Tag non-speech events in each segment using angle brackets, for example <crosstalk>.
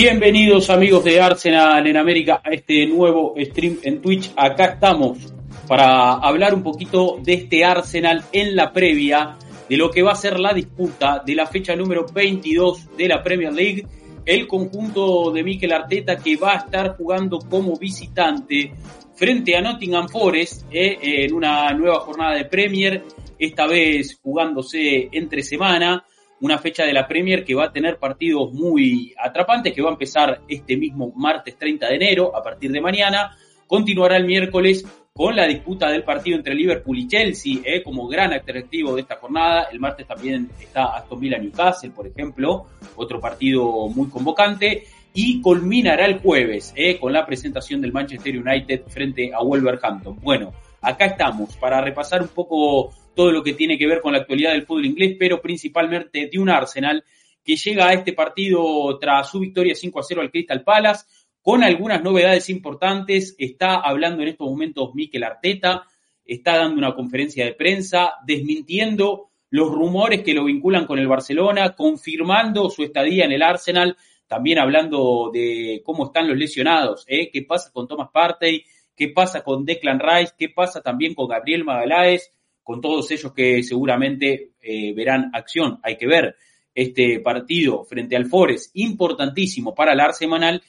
Bienvenidos amigos de Arsenal en América a este nuevo stream en Twitch. Acá estamos para hablar un poquito de este Arsenal en la previa de lo que va a ser la disputa de la fecha número 22 de la Premier League. El conjunto de Mikel Arteta que va a estar jugando como visitante frente a Nottingham Forest eh, en una nueva jornada de Premier, esta vez jugándose entre semana una fecha de la Premier que va a tener partidos muy atrapantes, que va a empezar este mismo martes 30 de enero, a partir de mañana. Continuará el miércoles con la disputa del partido entre Liverpool y Chelsea, eh, como gran atractivo de esta jornada. El martes también está Aston Villa Newcastle, por ejemplo, otro partido muy convocante. Y culminará el jueves eh, con la presentación del Manchester United frente a Wolverhampton. Bueno, acá estamos para repasar un poco todo lo que tiene que ver con la actualidad del fútbol inglés, pero principalmente de un Arsenal que llega a este partido tras su victoria 5 a 0 al Crystal Palace, con algunas novedades importantes. Está hablando en estos momentos Mikel Arteta, está dando una conferencia de prensa, desmintiendo los rumores que lo vinculan con el Barcelona, confirmando su estadía en el Arsenal, también hablando de cómo están los lesionados, ¿eh? qué pasa con Thomas Partey, qué pasa con Declan Rice, qué pasa también con Gabriel Magaláes, con todos ellos que seguramente eh, verán acción. Hay que ver este partido frente al Forest, importantísimo para el Arsenal,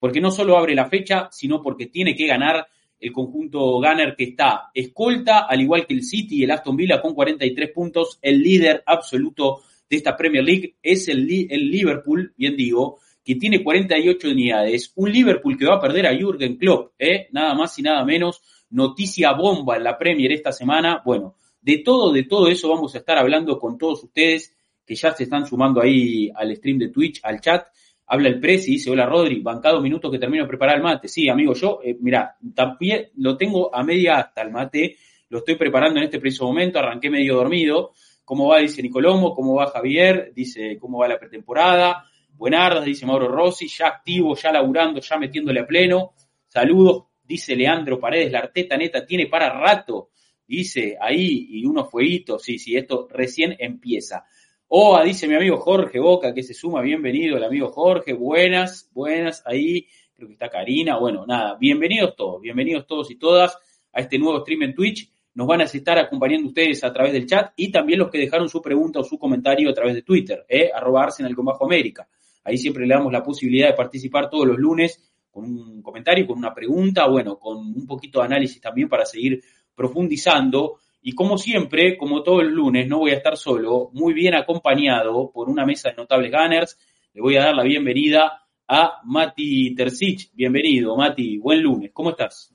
porque no solo abre la fecha, sino porque tiene que ganar el conjunto Gunner que está escolta, al igual que el City y el Aston Villa con 43 puntos, el líder absoluto de esta Premier League es el, el Liverpool, bien digo, que tiene 48 unidades, un Liverpool que va a perder a Jürgen Klopp, ¿eh? nada más y nada menos, noticia bomba en la Premier esta semana, bueno, de todo, de todo eso vamos a estar hablando con todos ustedes que ya se están sumando ahí al stream de Twitch, al chat. Habla el Presi, dice, hola Rodri, bancado minutos que termino de preparar el mate. Sí, amigo, yo, eh, mira, también lo tengo a media hasta el mate, lo estoy preparando en este preciso momento, arranqué medio dormido. ¿Cómo va? Dice Nicolomo, ¿cómo va Javier? Dice, ¿cómo va la pretemporada? Buenardas, dice Mauro Rossi, ya activo, ya laburando, ya metiéndole a pleno. Saludos, dice Leandro Paredes, la Arteta neta tiene para rato dice ahí, y unos fueguitos, sí, sí, esto recién empieza. Oa, dice mi amigo Jorge Boca, que se suma, bienvenido el amigo Jorge, buenas, buenas, ahí, creo que está Karina, bueno, nada, bienvenidos todos, bienvenidos todos y todas a este nuevo stream en Twitch. Nos van a estar acompañando ustedes a través del chat y también los que dejaron su pregunta o su comentario a través de Twitter, eh, arroba Arsenal con bajo América. Ahí siempre le damos la posibilidad de participar todos los lunes con un comentario, con una pregunta, bueno, con un poquito de análisis también para seguir profundizando. Y como siempre, como todo el lunes, no voy a estar solo, muy bien acompañado por una mesa de notables gunners. Le voy a dar la bienvenida a Mati Tercich. Bienvenido, Mati. Buen lunes. ¿Cómo estás?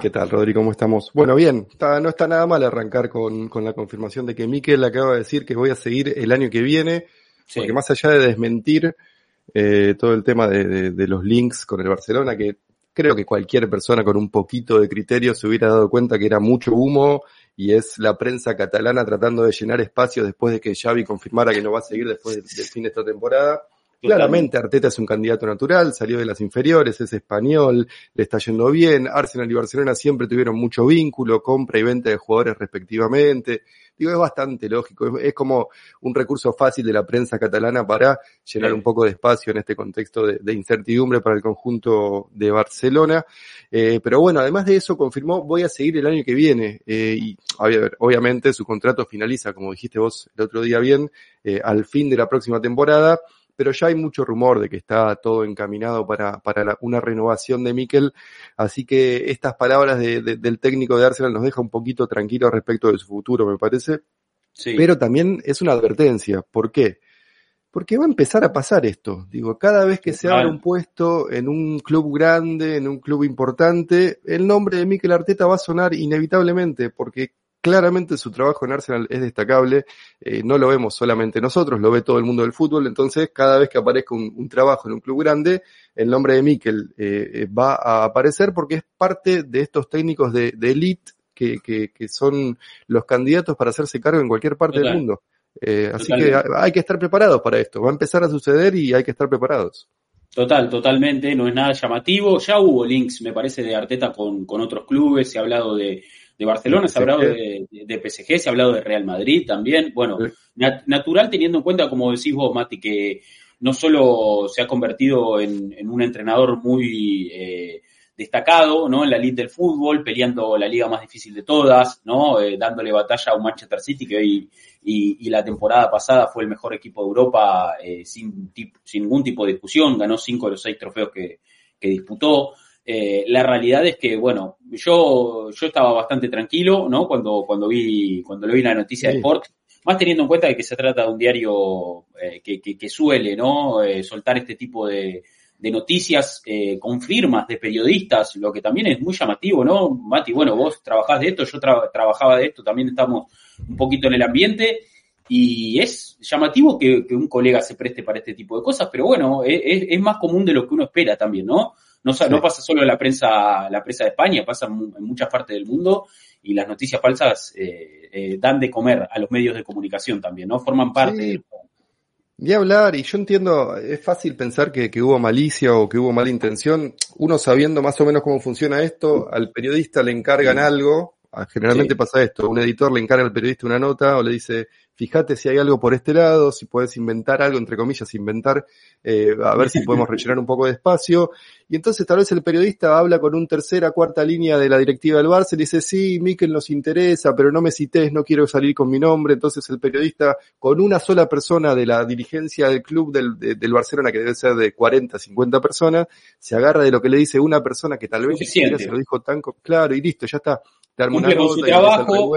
¿Qué tal, Rodri? ¿Cómo estamos? Bueno, bien. Está, no está nada mal arrancar con, con, la confirmación de que Miquel acaba de decir que voy a seguir el año que viene. Sí. Porque más allá de desmentir eh, todo el tema de, de, de los links con el Barcelona, que creo que cualquier persona con un poquito de criterio se hubiera dado cuenta que era mucho humo y es la prensa catalana tratando de llenar espacios después de que Xavi confirmara que no va a seguir después del, del fin de esta temporada. Claramente Arteta es un candidato natural, salió de las inferiores, es español, le está yendo bien, Arsenal y Barcelona siempre tuvieron mucho vínculo, compra y venta de jugadores respectivamente. Digo, es bastante lógico, es, es como un recurso fácil de la prensa catalana para llenar sí. un poco de espacio en este contexto de, de, incertidumbre para el conjunto de Barcelona. Eh, pero bueno, además de eso confirmó, voy a seguir el año que viene. Eh, y a ver, obviamente su contrato finaliza, como dijiste vos el otro día bien, eh, al fin de la próxima temporada pero ya hay mucho rumor de que está todo encaminado para, para la, una renovación de Mikel, así que estas palabras de, de, del técnico de Arsenal nos deja un poquito tranquilos respecto de su futuro, me parece. Sí. Pero también es una advertencia. ¿Por qué? Porque va a empezar a pasar esto. Digo, cada vez que se abre un puesto en un club grande, en un club importante, el nombre de Mikel Arteta va a sonar inevitablemente, porque claramente su trabajo en Arsenal es destacable, eh, no lo vemos solamente nosotros, lo ve todo el mundo del fútbol, entonces cada vez que aparezca un, trabajo en un club grande, el nombre de Mikel eh, eh, va a aparecer porque es parte de estos técnicos de, de elite que, que, que, son los candidatos para hacerse cargo en cualquier parte del mundo. así que hay que estar preparados para esto, va a empezar a suceder y hay que estar preparados. Total, totalmente, no es nada llamativo. Ya hubo links, me parece, de Arteta con, con otros clubes, se ha hablado de, de Barcelona, se ha hablado de, PSG, se ha hablado de Real Madrid también. Bueno, natural teniendo en cuenta, como decís vos, Mati, que no solo se ha convertido en, un entrenador muy eh, destacado, ¿no? En la elite del fútbol, peleando la liga más difícil de todas, ¿no? Eh, dándole batalla a un Manchester City que hoy y, la temporada pasada fue el mejor equipo de Europa eh, sin, sin ningún tipo de discusión, ganó cinco de los seis trofeos que, que disputó. Eh, la realidad es que, bueno, yo, yo estaba bastante tranquilo, ¿no? Cuando, cuando vi, cuando le vi la noticia de Sport, más teniendo en cuenta que se trata de un diario que, que, que, suele, ¿no? soltar este tipo de, de noticias eh, con firmas de periodistas, lo que también es muy llamativo, ¿no? Mati, bueno, vos trabajás de esto, yo trabajaba de esto, también estamos un poquito en el ambiente y es llamativo que, un colega se preste para este tipo de cosas, pero bueno, es, más común de lo que uno espera también, ¿no? No, no pasa solo en la prensa, la prensa de España, pasa en muchas partes del mundo y las noticias falsas eh, eh, dan de comer a los medios de comunicación también, ¿no? Forman parte ni hablar, y yo entiendo, es fácil pensar que, que, hubo malicia o que hubo mala intención. Uno sabiendo más o menos cómo funciona esto, al periodista le encargan algo, generalmente pasa esto, un editor le encarga al periodista una nota o le dice, fíjate si hay algo por este lado, si puedes inventar algo, entre comillas, inventar, eh, a ver si podemos rellenar un poco de espacio. Y entonces tal vez el periodista habla con un tercera, cuarta línea de la directiva del Barça y dice, sí, Miquel nos interesa, pero no me cites, no quiero salir con mi nombre. Entonces el periodista, con una sola persona de la dirigencia del club del, del Barcelona, que debe ser de 40, 50 personas, se agarra de lo que le dice una persona que tal vez se lo dijo tan claro y listo, ya está. Te una con su trabajo,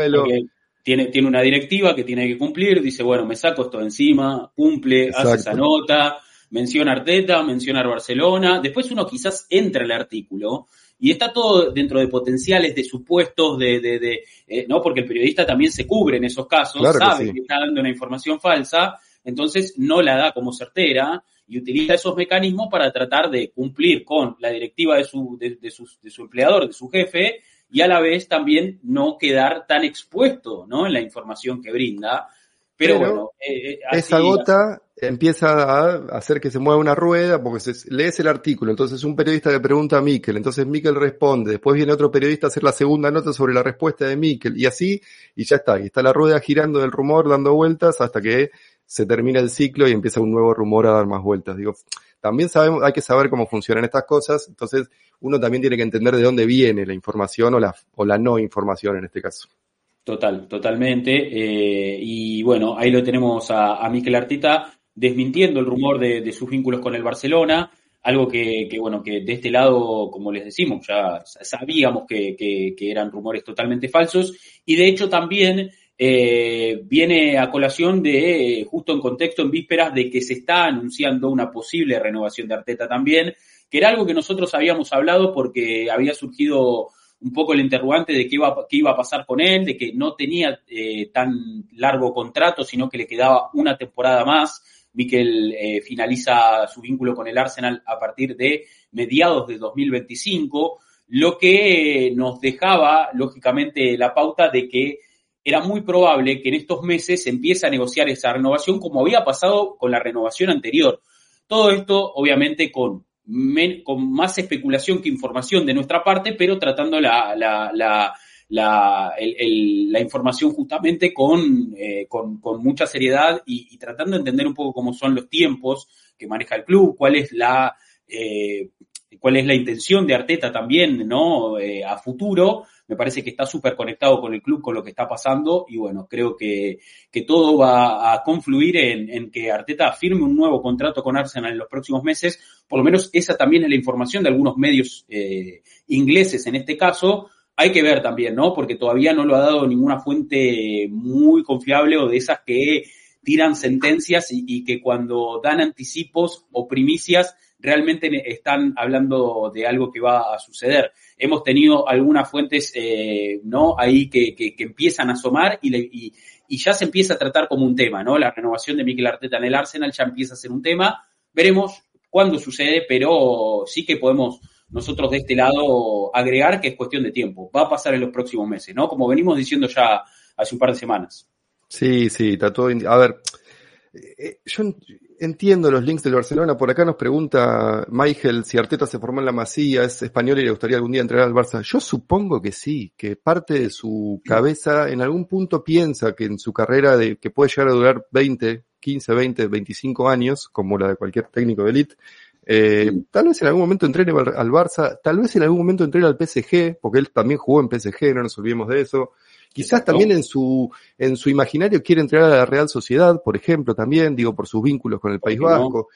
tiene, tiene una directiva que tiene que cumplir, dice, bueno, me saco esto encima, cumple, hace esa nota, menciona Arteta, menciona Barcelona, después uno quizás entra el artículo y está todo dentro de potenciales, de supuestos, de, de, de eh, ¿no? Porque el periodista también se cubre en esos casos, sabe que, está dando una información falsa, entonces no la da como certera y utiliza esos mecanismos para tratar de cumplir con la directiva de su, de, de, su, de su empleador, de su jefe, y a la vez también no quedar tan expuesto ¿no? en la información que brinda. Pero, bueno, eh, eh, esa gota empieza a hacer que se mueva una rueda porque se, lees el artículo, entonces un periodista le pregunta a Miquel, entonces Miquel responde, después viene otro periodista a hacer la segunda nota sobre la respuesta de Miquel y así, y ya está, y está la rueda girando del rumor, dando vueltas hasta que se termina el ciclo y empieza un nuevo rumor a dar más vueltas. Digo, también sabemos, hay que saber cómo funcionan estas cosas, entonces uno también tiene que entender de dónde viene la información o la, o la no información en este caso. Total, totalmente. Eh, y bueno, ahí lo tenemos a, a Miquel Artita desmintiendo el rumor de, sus vínculos con el Barcelona, algo que, bueno, que de este lado, como les decimos, ya sabíamos que, que eran rumores totalmente falsos, y de hecho también eh, viene a colación de, justo en contexto, en vísperas de que se está anunciando una posible renovación de Arteta también, que era algo que nosotros habíamos hablado porque había surgido un poco el interrogante de qué iba, qué iba a pasar con él, de que no tenía eh, tan largo contrato, sino que le quedaba una temporada más. Miquel eh, finaliza su vínculo con el Arsenal a partir de mediados de 2025, lo que nos dejaba, lógicamente, la pauta de que era muy probable que en estos meses se empiece a negociar esa renovación como había pasado con la renovación anterior. Todo esto, obviamente, con, con más especulación que información de nuestra parte, pero tratando la, la, la, la información justamente con, eh, con, con, mucha seriedad y, tratando de entender un poco cómo son los tiempos que maneja el club, cuál es la, eh, cuál es la intención de Arteta también, ¿no? Eh, a futuro me parece que está súper conectado con el club, con lo que está pasando y bueno, creo que, que todo va a confluir en, en, que Arteta firme un nuevo contrato con Arsenal en los próximos meses, por lo menos esa también es la información de algunos medios eh, ingleses en este caso, hay que ver también, ¿no? Porque todavía no lo ha dado ninguna fuente muy confiable o de esas que tiran sentencias y, y que cuando dan anticipos o primicias realmente están hablando de algo que va a suceder. Hemos tenido algunas fuentes, eh, ¿no? Ahí que, que, empiezan a asomar y, y, ya se empieza a tratar como un tema, ¿no? La renovación de Mikel Arteta en el Arsenal ya empieza a ser un tema. Veremos cuándo sucede, pero sí que podemos nosotros de este lado agregar que es cuestión de tiempo. Va a pasar en los próximos meses, ¿no? Como venimos diciendo ya hace un par de semanas. Sí, sí, está todo. A ver, eh, yo entiendo los links del Barcelona. Por acá nos pregunta Michael si Arteta se formó en la Masía, es español y le gustaría algún día entrenar al Barça. Yo supongo que sí, que parte de su cabeza en algún punto piensa que en su carrera de que puede llegar a durar 20, 15, 20, 25 años, como la de cualquier técnico de elite, eh, tal vez en algún momento entrene al Barça, tal vez en algún momento entrene al PSG, porque él también jugó en PSG, no nos olvidemos de eso. Quizás también en su, en su imaginario quiere entrenar a la Real Sociedad, por ejemplo, también, digo, por sus vínculos con el País Vasco.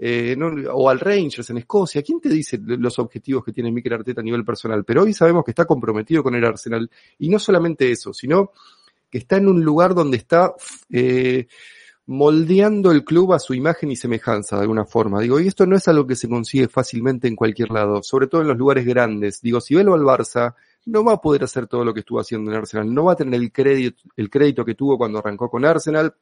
Eh, o al Rangers en Escocia. ¿Quién te dice los objetivos que tiene Mikel Arteta a nivel personal? Pero hoy sabemos que está comprometido con el Arsenal. Y no solamente eso, sino que está en un lugar donde está eh, moldeando el club a su imagen y semejanza de alguna forma. Digo, y esto no es algo que se consigue fácilmente en cualquier lado, sobre todo en los lugares grandes. Digo, si velo al Barça, no va a poder hacer todo lo que estuvo haciendo en Arsenal, no va a tener el crédito, el crédito que tuvo cuando arrancó con Arsenal,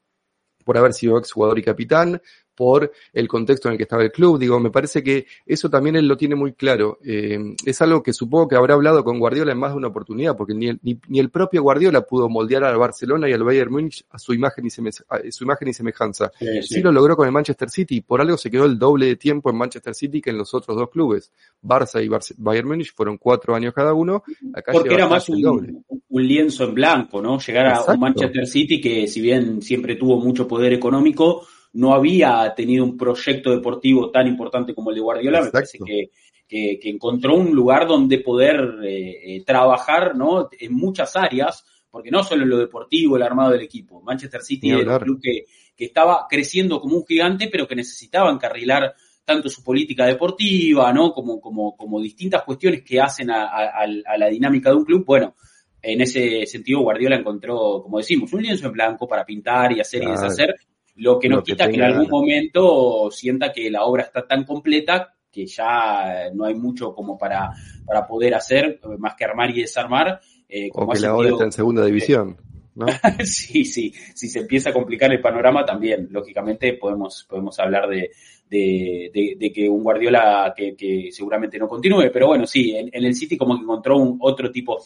por haber sido ex jugador y capitán, por el contexto en el que estaba el club. Digo, me parece que eso también él lo tiene muy claro. Eh, es algo que supongo que habrá hablado con Guardiola en más de una oportunidad, porque ni el, ni, el propio Guardiola pudo moldear al Barcelona y al Bayern Múnich a su imagen y, su imagen y semejanza. Sí, lo logró con el Manchester City, por algo se quedó el doble de tiempo en Manchester City que en los otros dos clubes. Barça y Bayern Múnich fueron cuatro años cada uno. Acá porque era más un, un, lienzo en blanco, ¿no? Llegar a un Manchester City que si bien siempre tuvo mucho poder económico, no había tenido un proyecto deportivo tan importante como el de Guardiola, me parece que, que, encontró un lugar donde poder eh, eh, trabajar ¿no? en muchas áreas, porque no solo en lo deportivo, el armado del equipo. Manchester City era un club que, que estaba creciendo como un gigante, pero que necesitaba encarrilar tanto su política deportiva, ¿no? Como, como, como distintas cuestiones que hacen a, a, la dinámica de un club. Bueno, en ese sentido Guardiola encontró, como decimos, un lienzo en blanco para pintar y hacer y deshacer, lo que no quita que, en algún momento sienta que la obra está tan completa que ya no hay mucho como para, para poder hacer, más que armar y desarmar. Eh, como o que la obra está en segunda división. ¿No? <laughs> sí, sí, si se empieza a complicar el panorama también, lógicamente podemos, podemos hablar de, de, que un Guardiola que, seguramente no continúe, pero bueno, sí, en, el City como que encontró un otro tipo,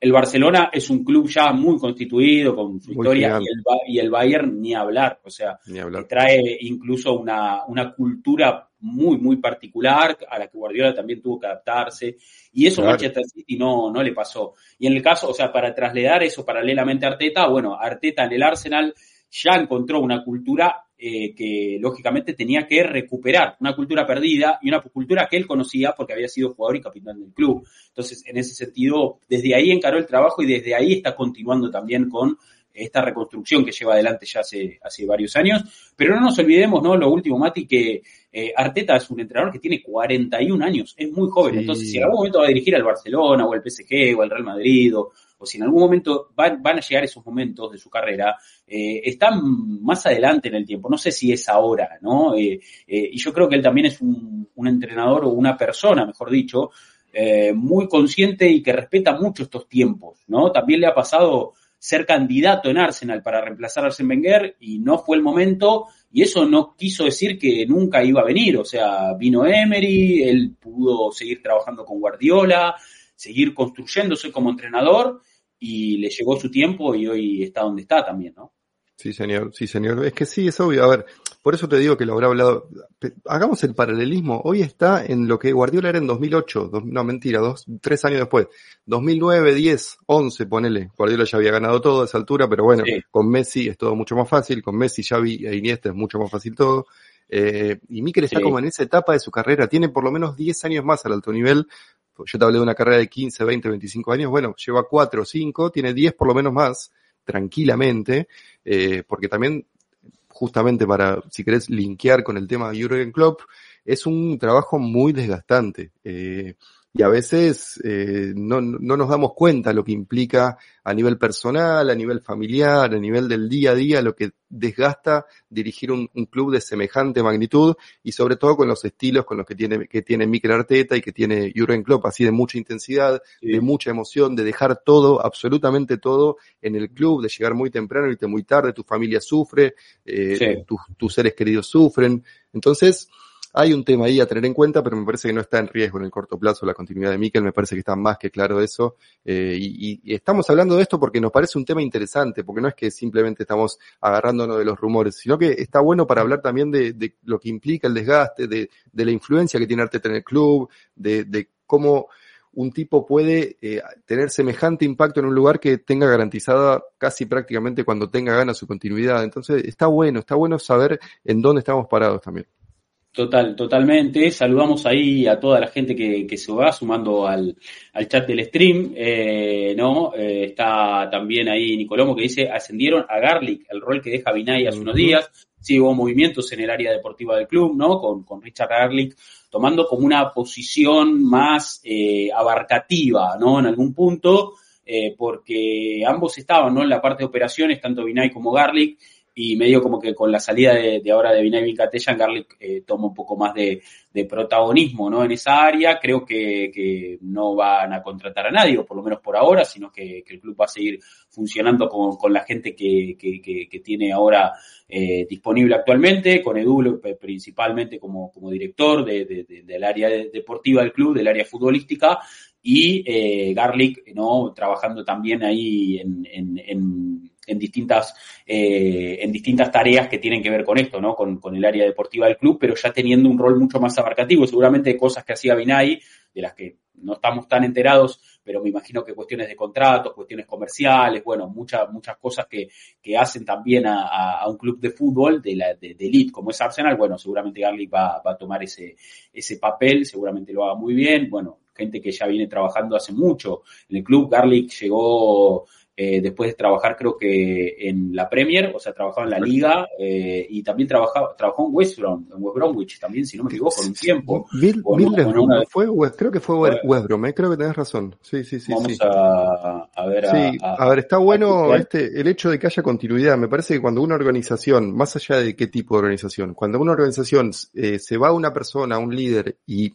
el Barcelona es un club ya muy constituido, con su historia, y el, y el, Bayern ni hablar, o sea, trae incluso una, una cultura muy, muy particular a la que Guardiola también tuvo que adaptarse, y eso Manchester City no, no le pasó. Y en el caso, o sea, para trasladar eso paralelamente a Arteta, bueno, Arteta en el Arsenal ya encontró una cultura eh, que lógicamente tenía que recuperar, una cultura perdida y una cultura que él conocía porque había sido jugador y capitán del club. Entonces, en ese sentido, desde ahí encaró el trabajo y desde ahí está continuando también con esta reconstrucción que lleva adelante ya hace, hace varios años. Pero no nos olvidemos, ¿no? Lo último, Mati, que eh, Arteta es un entrenador que tiene 41 años, es muy joven. Entonces, si en algún momento va a dirigir al Barcelona o al PSG o al Real Madrid o, o si en algún momento van, a llegar esos momentos de su carrera, eh, están más adelante en el tiempo. No sé si es ahora, ¿no? Eh, eh, y yo creo que él también es un, entrenador o una persona, mejor dicho, muy consciente y que respeta mucho estos tiempos, ¿no? También le ha pasado ser candidato en Arsenal para reemplazar a Arsene Wenger y no fue el momento y eso no quiso decir que nunca iba a venir, o sea, vino Emery, él pudo seguir trabajando con Guardiola, seguir construyéndose como entrenador y le llegó su tiempo y hoy está donde está también, ¿no? Sí, señor, sí, señor. Es que sí, es obvio. A ver, por eso te digo que lo habrá hablado. Hagamos el paralelismo. Hoy está en lo que Guardiola era en 2008. no, mentira, dos, tres años después. 2009, 10, 11, ponele. Guardiola ya había ganado todo a esa altura, pero bueno, con Messi es todo mucho más fácil. Con Messi, Xavi e Iniesta es mucho más fácil todo. Eh, y Mikel está como en esa etapa de su carrera. Tiene por lo menos 10 años más al alto nivel yo te hablé de una carrera de 15, 20, 25 años, bueno, lleva 4 o 5, tiene 10 por lo menos más, tranquilamente, eh, porque también, justamente para, si querés linkear con el tema de Jurgen Klopp, es un trabajo muy desgastante. Eh, y a veces eh, no, no, nos damos cuenta lo que implica a nivel personal, a nivel familiar, a nivel del día a día, lo que desgasta dirigir un, club de semejante magnitud y sobre todo con los estilos con los que tiene, que tiene Mikel Arteta y que tiene Jurgen Klopp, así de mucha intensidad, de mucha emoción, de dejar todo, absolutamente todo en el club, de llegar muy temprano, irte muy tarde, tu familia sufre, eh, tus seres queridos sufren. Entonces, hay un tema ahí a tener en cuenta, pero me parece que no está en riesgo en el corto plazo la continuidad de Mikel, me parece que está más que claro eso. Eh, y, estamos hablando de esto porque nos parece un tema interesante, porque no es que simplemente estamos agarrándonos de los rumores, sino que está bueno para hablar también de, lo que implica el desgaste, de, de, la influencia que tiene Arteta en el club, de, cómo un tipo puede eh, tener semejante impacto en un lugar que tenga garantizada casi prácticamente cuando tenga ganas su continuidad. Entonces está bueno, está bueno saber en dónde estamos parados también. Total, totalmente. Saludamos ahí a toda la gente que, que se va sumando al, al chat del stream, eh, ¿no? Eh, está también ahí Nicolomo que dice, ascendieron a Garlic, el rol que deja Vinay hace unos días. Sí, hubo movimientos en el área deportiva del club, ¿no? Con, con Richard Garlic tomando como una posición más eh, abarcativa, ¿no? En algún punto, eh, porque ambos estaban, ¿no? En la parte de operaciones, tanto Vinay como Garlic, y medio como que con la salida de, ahora de Vinay Vincatellan, Garlic eh, toma un poco más de, protagonismo ¿no? en esa área. Creo que, no van a contratar a nadie, o por lo menos por ahora, sino que, el club va a seguir funcionando con, la gente que, tiene ahora eh, disponible actualmente, con Edu principalmente como, como director del área deportiva del club, del área futbolística, y eh, Garlic, ¿no? Trabajando también ahí en, en, en, distintas, eh, en distintas tareas que tienen que ver con esto, ¿no? Con, con, el área deportiva del club, pero ya teniendo un rol mucho más abarcativo, seguramente cosas que hacía Binay, de las que no estamos tan enterados, pero me imagino que cuestiones de contratos, cuestiones comerciales, bueno, muchas, muchas cosas que, que hacen también a, un club de fútbol de, la, de, elite como es Arsenal, bueno, seguramente Garlic va, va a tomar ese, ese papel, seguramente lo haga muy bien, bueno, gente que ya viene trabajando hace mucho en el club. Garlic llegó eh, después de trabajar creo que en la Premier, o sea, trabajaba en la Liga eh, y también trabajaba, trabajó en West, Brom, en West Bromwich también, si no me equivoco, un tiempo. Bill, fue, creo que fue West Brom, eh, creo que tenés razón. Sí, sí, sí. Vamos A, a, ver. Sí, a, ver, está bueno este, el hecho de que haya continuidad. Me parece que cuando una organización, más allá de qué tipo de organización, cuando una organización se va a una persona, a un líder y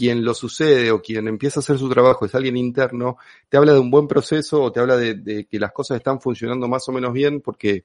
quien lo sucede o quien empieza a hacer su trabajo es alguien interno, te habla de un buen proceso o te habla de, que las cosas están funcionando más o menos bien porque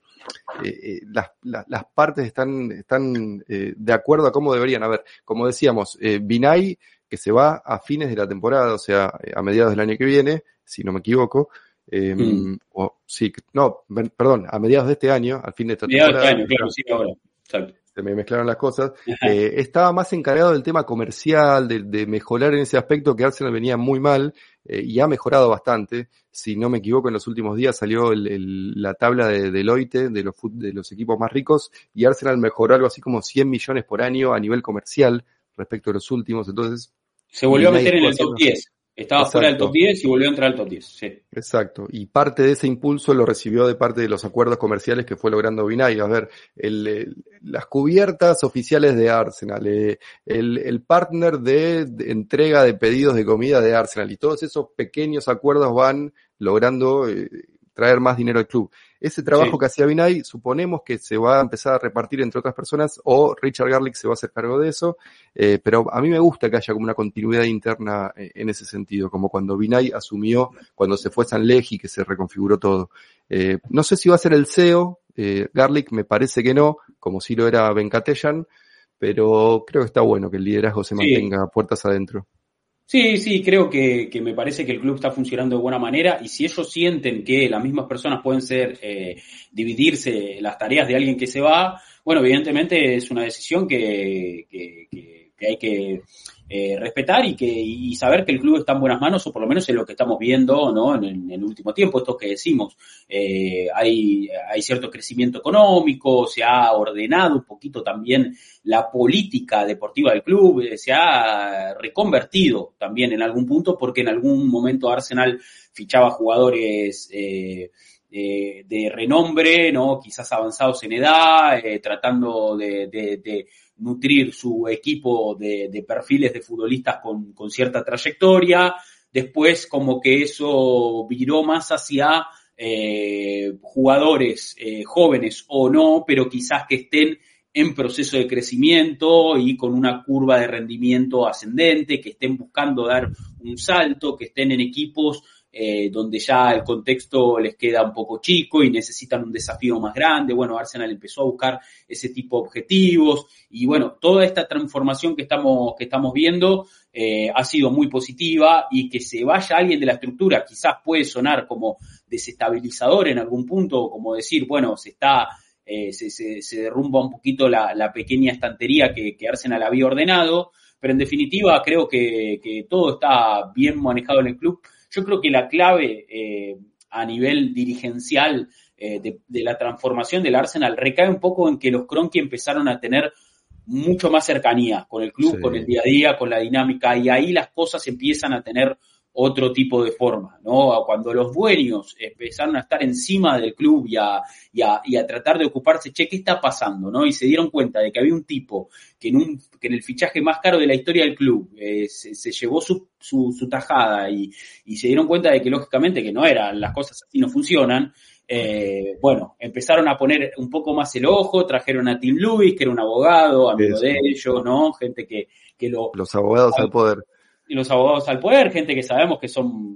eh, eh, las, las, partes están, están eh, de acuerdo a cómo deberían. A ver, como decíamos, eh, Binay, que se va a fines de la temporada, o sea, a mediados del año que viene, si no me equivoco, em, mm. o sí, no, perdón, a mediados de este año, al fin de esta temporada. Mediados de este año, claro, sí, ahora. Exacto se me mezclaron las cosas, eh, estaba más encargado del tema comercial, de, mejorar en ese aspecto que Arsenal venía muy mal eh, y ha mejorado bastante. Si no me equivoco, en los últimos días salió la tabla de Deloitte de los, de los equipos más ricos y Arsenal mejoró algo así como 100 millones por año a nivel comercial respecto a los últimos. Entonces, se volvió a meter en el top 10. Estaba fuera del top 10 y volvió a entrar al top 10. Sí. Exacto. Y parte de ese impulso lo recibió de parte de los acuerdos comerciales que fue logrando Binay. A ver, el, las cubiertas oficiales de Arsenal, eh, el, el, partner de, entrega de pedidos de comida de Arsenal y todos esos pequeños acuerdos van logrando eh, traer más dinero al club. Ese trabajo que hacía Binay, suponemos que se va a empezar a repartir entre otras personas o Richard Garlic se va a hacer cargo de eso, eh, pero a mí me gusta que haya como una continuidad interna eh, en ese sentido, como cuando Binay asumió, cuando se fue San Legi, que se reconfiguró todo. Eh, no sé si va a ser el CEO, Garlic me parece que no, como si lo era Bencatellan, pero creo que está bueno que el liderazgo se mantenga puertas adentro. Sí, sí, creo que, que, me parece que el club está funcionando de buena manera y si ellos sienten que las mismas personas pueden ser, eh, dividirse las tareas de alguien que se va, bueno, evidentemente es una decisión que, que, que hay que eh, respetar y que y saber que el club está en buenas manos o por lo menos es lo que estamos viendo no en, el último tiempo esto que decimos eh, hay hay cierto crecimiento económico se ha ordenado un poquito también la política deportiva del club eh, se ha reconvertido también en algún punto porque en algún momento Arsenal fichaba jugadores eh, de renombre, ¿no? Quizás avanzados en edad, tratando de, nutrir su equipo de, perfiles de futbolistas con, con cierta trayectoria. Después, como que eso viró más hacia eh, jugadores eh, jóvenes o no, pero quizás que estén en proceso de crecimiento y con una curva de rendimiento ascendente, que estén buscando dar un salto, que estén en equipos eh, donde ya el contexto les queda un poco chico y necesitan un desafío más grande. Bueno, Arsenal empezó a buscar ese tipo de objetivos y bueno, toda esta transformación que estamos, que estamos viendo eh, ha sido muy positiva y que se vaya alguien de la estructura quizás puede sonar como desestabilizador en algún punto, como decir, bueno, se está eh, se, se, derrumba un poquito la, la pequeña estantería que, que, Arsenal había ordenado, pero en definitiva creo que, que, todo está bien manejado en el club yo creo que la clave eh, a nivel dirigencial eh, de, la transformación del Arsenal recae un poco en que los Cronky empezaron a tener mucho más cercanía con el club, con el día a día, con la dinámica, y ahí las cosas empiezan a tener otro tipo de forma, ¿no? Cuando los dueños empezaron a estar encima del club y a, y a, y a tratar de ocuparse, che, ¿qué está pasando, no? Y se dieron cuenta de que había un tipo que en, un, que en el fichaje más caro de la historia del club eh, se, se, llevó su, su, su tajada y, y, se dieron cuenta de que lógicamente que no eran, las cosas así no funcionan, eh, bueno, empezaron a poner un poco más el ojo, trajeron a Tim Lewis, que era un abogado, amigo de ellos, ¿no? Gente que, que lo... Los abogados al poder los abogados al poder, gente que sabemos que son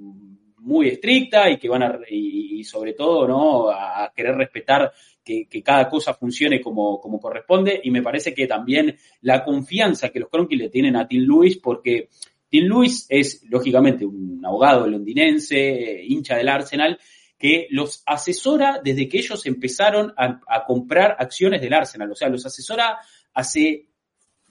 muy estricta y que van a, y, sobre todo, ¿no? A, querer respetar que, que, cada cosa funcione como, como corresponde. Y me parece que también la confianza que los Cronky le tienen a Tim Lewis, porque Tim Lewis es, lógicamente, un abogado londinense, hincha del Arsenal, que los asesora desde que ellos empezaron a comprar acciones del Arsenal. O sea, los asesora hace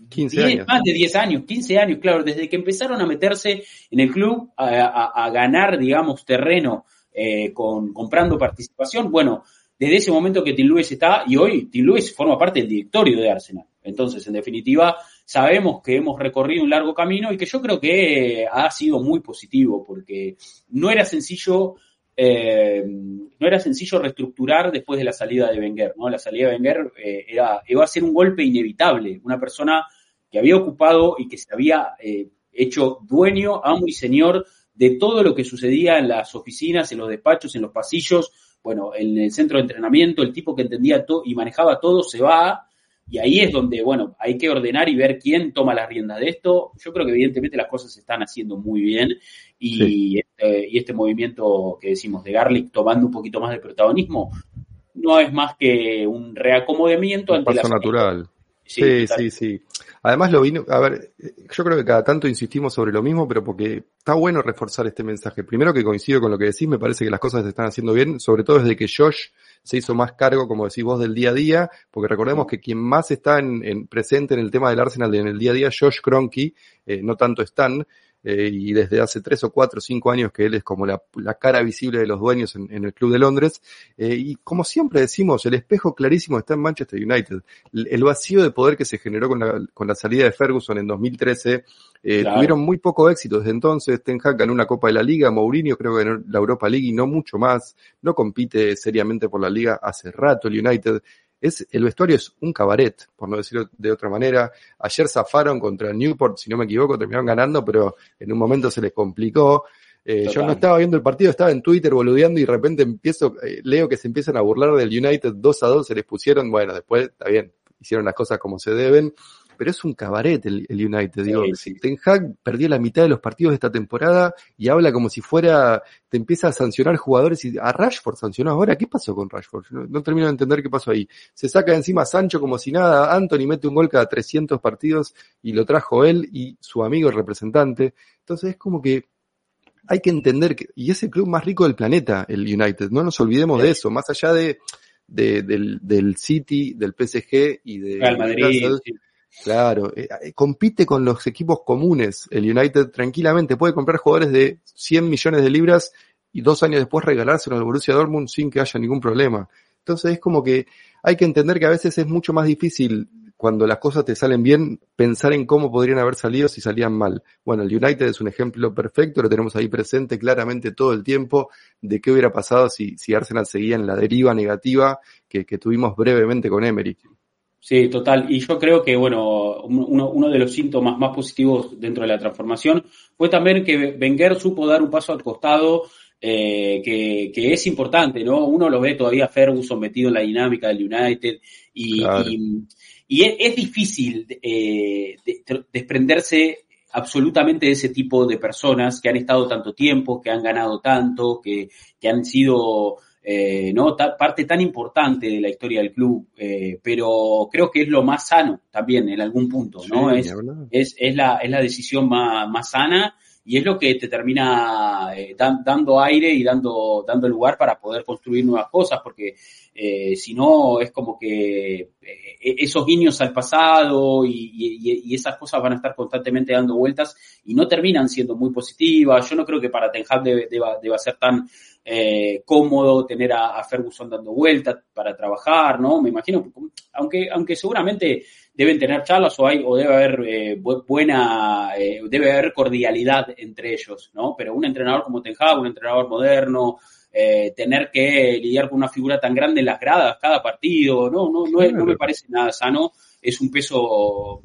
15 años. Más de 10 años, 15 años, claro, desde que empezaron a meterse en el club, a, ganar, digamos, terreno eh, con, comprando participación. Bueno, desde ese momento que Tim Lewis está, y hoy Tim Lewis forma parte del directorio de Arsenal. Entonces, en definitiva, sabemos que hemos recorrido un largo camino y que yo creo que ha sido muy positivo, porque no era sencillo eh, no era sencillo reestructurar después de la salida de Wenger, ¿no? La salida de Wenger eh, era, iba a ser un golpe inevitable, una persona que había ocupado y que se había eh, hecho dueño, amo y señor de todo lo que sucedía en las oficinas, en los despachos, en los pasillos, bueno, en el centro de entrenamiento, el tipo que entendía todo y manejaba todo se va, y ahí es donde, bueno, hay que ordenar y ver quién toma las riendas de esto. Yo creo que evidentemente las cosas se están haciendo muy bien y, este, y este movimiento que decimos de Garlic tomando un poquito más de protagonismo no es más que un reacomodamiento ante la natural. Sí, sí, sí, Además lo vino, a ver, yo creo que cada tanto insistimos sobre lo mismo, pero porque está bueno reforzar este mensaje. Primero que coincido con lo que decís, me parece que las cosas se están haciendo bien, sobre todo desde que Josh se hizo más cargo, como decís vos, del día a día, porque recordemos que quien más está en, presente en el tema del Arsenal en el día a día, Josh Kroenke, eh, no tanto Stan, eh, y desde hace tres o cuatro o cinco años que él es como la, cara visible de los dueños en, el club de Londres. Eh, y como siempre decimos, el espejo clarísimo está en Manchester United. El, vacío de poder que se generó con la, con la salida de Ferguson en 2013 eh, Tuvieron muy poco éxito desde entonces. Ten Hag ganó una Copa de la Liga, Mourinho creo que ganó la Europa League y no mucho más. No compite seriamente por la liga hace rato el United es, el vestuario es un cabaret, por no decirlo de otra manera. Ayer zafaron contra Newport, si no me equivoco, terminaron ganando, pero en un momento se les complicó. Eh, yo no estaba viendo el partido, estaba en Twitter boludeando y de repente empiezo, eh, leo que se empiezan a burlar del United 2 a 2, se les pusieron, bueno, después está bien, hicieron las cosas como se deben pero es un cabaret el, United. Digo, Ten Hag perdió la mitad de los partidos de esta temporada y habla como si fuera, te empieza a sancionar jugadores y a Rashford sancionó ahora. ¿Qué pasó con Rashford? No, termino de entender qué pasó ahí. Se saca encima a Sancho como si nada. Anthony mete un gol cada 300 partidos y lo trajo él y su amigo el representante. Entonces es como que hay que entender que, y es el club más rico del planeta, el United. No nos olvidemos de eso, más allá de, del, del City, del PSG y de Real Madrid. Claro, eh, eh, compite con los equipos comunes. El United tranquilamente puede comprar jugadores de 100 millones de libras y dos años después regalárselo al Borussia Dortmund sin que haya ningún problema. Entonces es como que hay que entender que a veces es mucho más difícil cuando las cosas te salen bien, pensar en cómo podrían haber salido si salían mal. Bueno, el United es un ejemplo perfecto, lo tenemos ahí presente claramente todo el tiempo de qué hubiera pasado si, si Arsenal seguía en la deriva negativa que, que tuvimos brevemente con Emery. Sí, total. Y yo creo que, bueno, uno, uno, de los síntomas más positivos dentro de la transformación fue también que Wenger supo dar un paso al costado eh, que, que, es importante, ¿no? Uno lo ve todavía Ferguson metido en la dinámica del United y, claro. y, y es, es, difícil eh, de, desprenderse absolutamente de ese tipo de personas que han estado tanto tiempo, que han ganado tanto, que, que han sido eh, ¿no? Ta parte tan importante de la historia del club, eh, pero creo que es lo más sano también en algún punto, ¿no? Sí, es, es, es, la, es la decisión más, más sana y es lo que te termina eh, dan, dando aire y dando, dando lugar para poder construir nuevas cosas, porque eh, si no es como que eh, esos guiños al pasado y, y, y, esas cosas van a estar constantemente dando vueltas y no terminan siendo muy positivas. Yo no creo que para Ten Hag deba, deba, deba ser tan eh, cómodo tener a, a, Ferguson dando vueltas para trabajar, ¿no? Me imagino, aunque, aunque seguramente deben tener charlas o hay, o debe haber eh, buena, eh, debe haber cordialidad entre ellos, ¿no? Pero un entrenador como Ten Hag, un entrenador moderno, eh, tener que lidiar con una figura tan grande en las gradas cada partido, no, no, no, es, no me parece nada sano, es un peso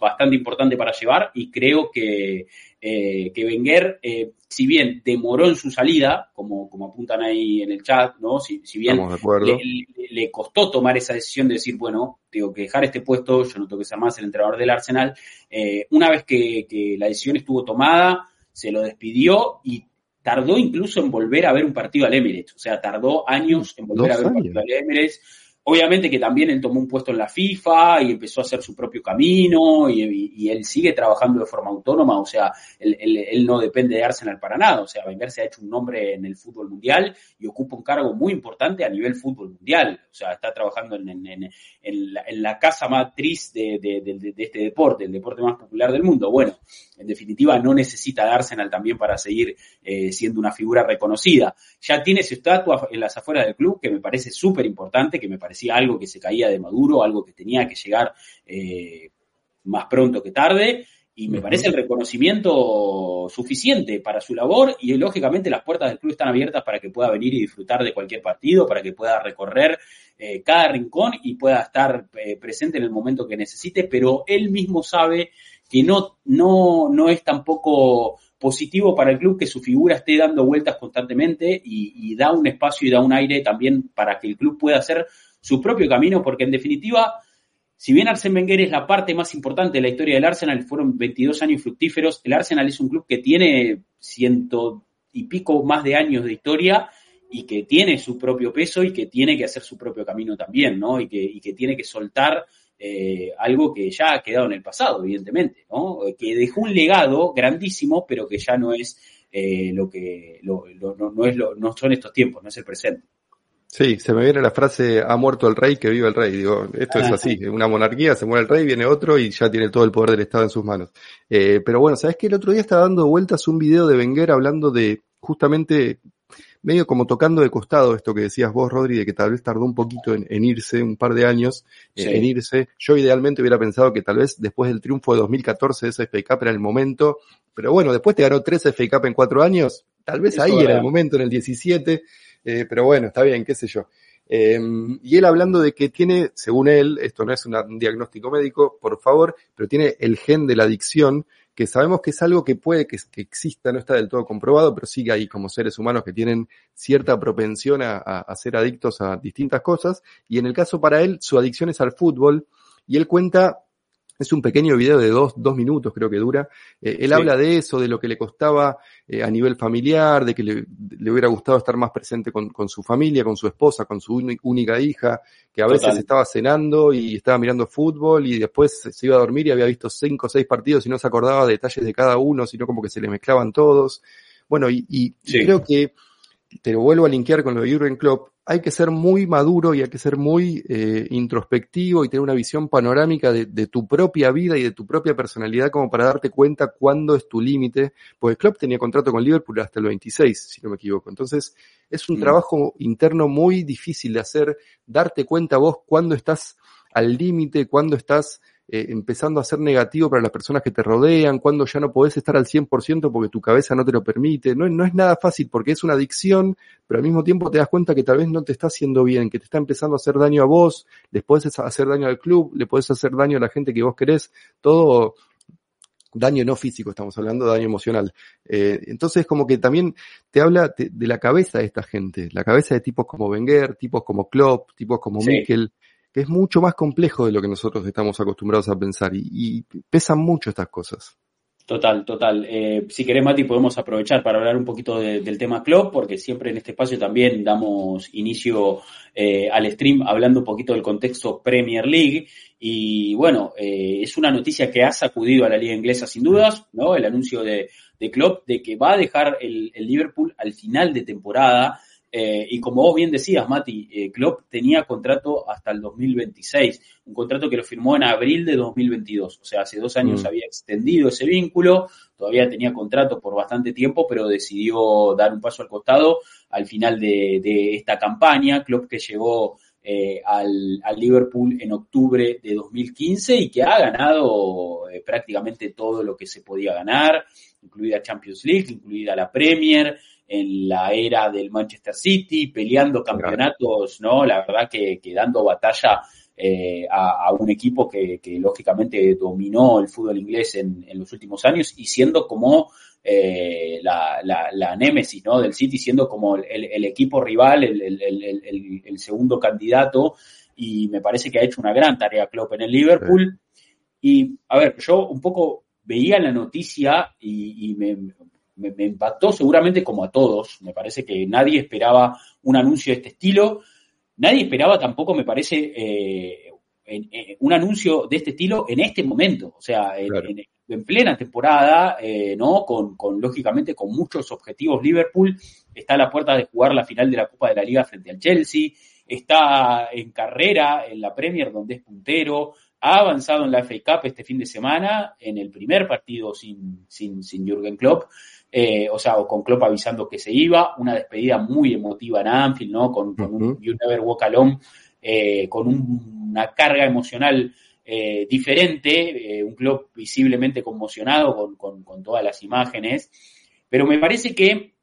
bastante importante para llevar y creo que, eh, que Wenger, eh, si bien demoró en su salida, como, como apuntan ahí en el chat, ¿no? Si, si bien le, le, costó tomar esa decisión de decir, bueno, tengo que dejar este puesto, yo no tengo que ser más el entrenador del Arsenal, eh, una vez que, que la decisión estuvo tomada, se lo despidió y tardó incluso en volver a ver un partido al Emirates, o sea, tardó años en volver a ver años. un partido al Emirates. Obviamente que también él tomó un puesto en la FIFA y empezó a hacer su propio camino y, él sigue trabajando de forma autónoma, o sea, él, no depende de Arsenal para nada, o sea, Wenger se ha hecho un nombre en el fútbol mundial y ocupa un cargo muy importante a nivel fútbol mundial, o sea, está trabajando en, la, casa matriz de, de, este deporte, el deporte más popular del mundo. Bueno, en definitiva, no necesita de Arsenal también para seguir eh, siendo una figura reconocida. Ya tiene su estatua en las afueras del club, que me parece súper importante, que me parecía algo que se caía de Maduro, algo que tenía que llegar eh, más pronto que tarde, y me parece el reconocimiento suficiente para su labor y lógicamente las puertas del club están abiertas para que pueda venir y disfrutar de cualquier partido, para que pueda recorrer eh, cada rincón y pueda estar eh, presente en el momento que necesite, pero él mismo sabe que no, no, no es tampoco positivo para el club que su figura esté dando vueltas constantemente y, y da un espacio y da un aire también para que el club pueda hacer su propio camino, porque en definitiva, si bien Arsene Wenger es la parte más importante de la historia del Arsenal, fueron 22 años fructíferos, el Arsenal es un club que tiene ciento y pico más de años de historia y que tiene su propio peso y que tiene que hacer su propio camino también, ¿no? Y que, y que tiene que soltar eh, algo que ya ha quedado en el pasado, evidentemente, ¿no? Que dejó un legado grandísimo, pero que ya no es eh, lo que, lo, lo, no, no, es lo, no son estos tiempos, no es el presente. Sí, se me viene la frase, ha muerto el rey, que vive el rey. Digo, esto es así, una monarquía, se muere el rey, viene otro y ya tiene todo el poder del Estado en sus manos. Eh, pero bueno, ¿sabes qué? El otro día estaba dando vueltas un video de Wenger hablando de justamente medio como tocando de costado esto que decías vos, Rodri, de que tal vez tardó un poquito en, en irse, un par de años sí. en irse. Yo idealmente hubiera pensado que tal vez después del triunfo de 2014 de ese FA Cup era el momento, pero bueno, después te ganó tres FA Cup en cuatro años, tal vez Eso ahí era, era el momento, en el 17, eh, pero bueno, está bien, qué sé yo. Eh, y él hablando de que tiene, según él, esto no es un diagnóstico médico, por favor, pero tiene el gen de la adicción, que sabemos que es algo que puede que, exista, no está del todo comprobado, pero sí que hay como seres humanos que tienen cierta propensión a ser adictos a distintas cosas. Y en el caso para él, su adicción es al fútbol, y él cuenta es un pequeño video de dos, dos minutos, creo que dura. Eh, él sí. habla de eso, de lo que le costaba eh, a nivel familiar, de que le, le hubiera gustado estar más presente con, con, su familia, con su esposa, con su única hija, que a Total. veces estaba cenando y estaba mirando fútbol y después se iba a dormir y había visto cinco o seis partidos y no se acordaba de detalles de cada uno, sino como que se le mezclaban todos. Bueno, y, y sí. creo que te lo vuelvo a linkear con lo de Jurgen Klopp, hay que ser muy maduro y hay que ser muy eh, introspectivo y tener una visión panorámica de, de, tu propia vida y de tu propia personalidad como para darte cuenta cuándo es tu límite, porque Klopp tenía contrato con Liverpool hasta el 26, si no me equivoco. Entonces, es un mm. trabajo interno muy difícil de hacer, darte cuenta vos cuándo estás al límite, cuándo estás eh, empezando a ser negativo para las personas que te rodean, cuando ya no podés estar al 100% porque tu cabeza no te lo permite. No, no es nada fácil porque es una adicción, pero al mismo tiempo te das cuenta que tal vez no te está haciendo bien, que te está empezando a hacer daño a vos, les podés hacer daño al club, le podés hacer daño a la gente que vos querés, todo daño no físico, estamos hablando de daño emocional. Eh, entonces, como que también te habla de, la cabeza de esta gente, la cabeza de tipos como Wenger, tipos como Klopp, tipos como sí que es mucho más complejo de lo que nosotros estamos acostumbrados a pensar y, pesan mucho estas cosas. Total, total. Eh, si querés, Mati, podemos aprovechar para hablar un poquito del tema club, porque siempre en este espacio también damos inicio eh, al stream hablando un poquito del contexto Premier League. Y bueno, eh, es una noticia que ha sacudido a la liga inglesa sin dudas, ¿no? El anuncio de, de de que va a dejar el, el Liverpool al final de temporada eh, y como vos bien decías, Mati, eh, Klopp tenía contrato hasta el 2026, un contrato que lo firmó en abril de 2022, o sea, hace dos años mm. había extendido ese vínculo, todavía tenía contrato por bastante tiempo, pero decidió dar un paso al costado al final de, esta campaña, Klopp que llegó eh, al, Liverpool en octubre de 2015 y que ha ganado prácticamente todo lo que se podía ganar, incluida Champions League, incluida la Premier, en la era del Manchester City, peleando campeonatos, ¿no? La verdad que, que dando batalla eh, a, un equipo que, lógicamente dominó el fútbol inglés en, los últimos años y siendo como eh, la, la, némesis ¿no? del City, siendo como el, equipo rival, el, segundo candidato, y me parece que ha hecho una gran tarea Klopp en el Liverpool. Y, a ver, yo un poco veía la noticia y, y me, me, impactó seguramente como a todos. Me parece que nadie esperaba un anuncio de este estilo. Nadie esperaba tampoco, me parece, eh, un anuncio de este estilo en este momento. O sea, en, plena temporada, eh, ¿no? Con, con, lógicamente, con muchos objetivos. Liverpool está a la puerta de jugar la final de la Copa de la Liga frente al Chelsea. Está en carrera en la Premier, donde es puntero ha avanzado en la FA Cup este fin de semana en el primer partido sin, sin, sin Jürgen Klopp. Eh, o sea, o con Klopp avisando que se iba, una despedida muy emotiva en Anfield, ¿no? Con, un You Never Walk Alone, eh, con una carga emocional eh, diferente, un Klopp visiblemente conmocionado con, todas las imágenes, pero me parece que,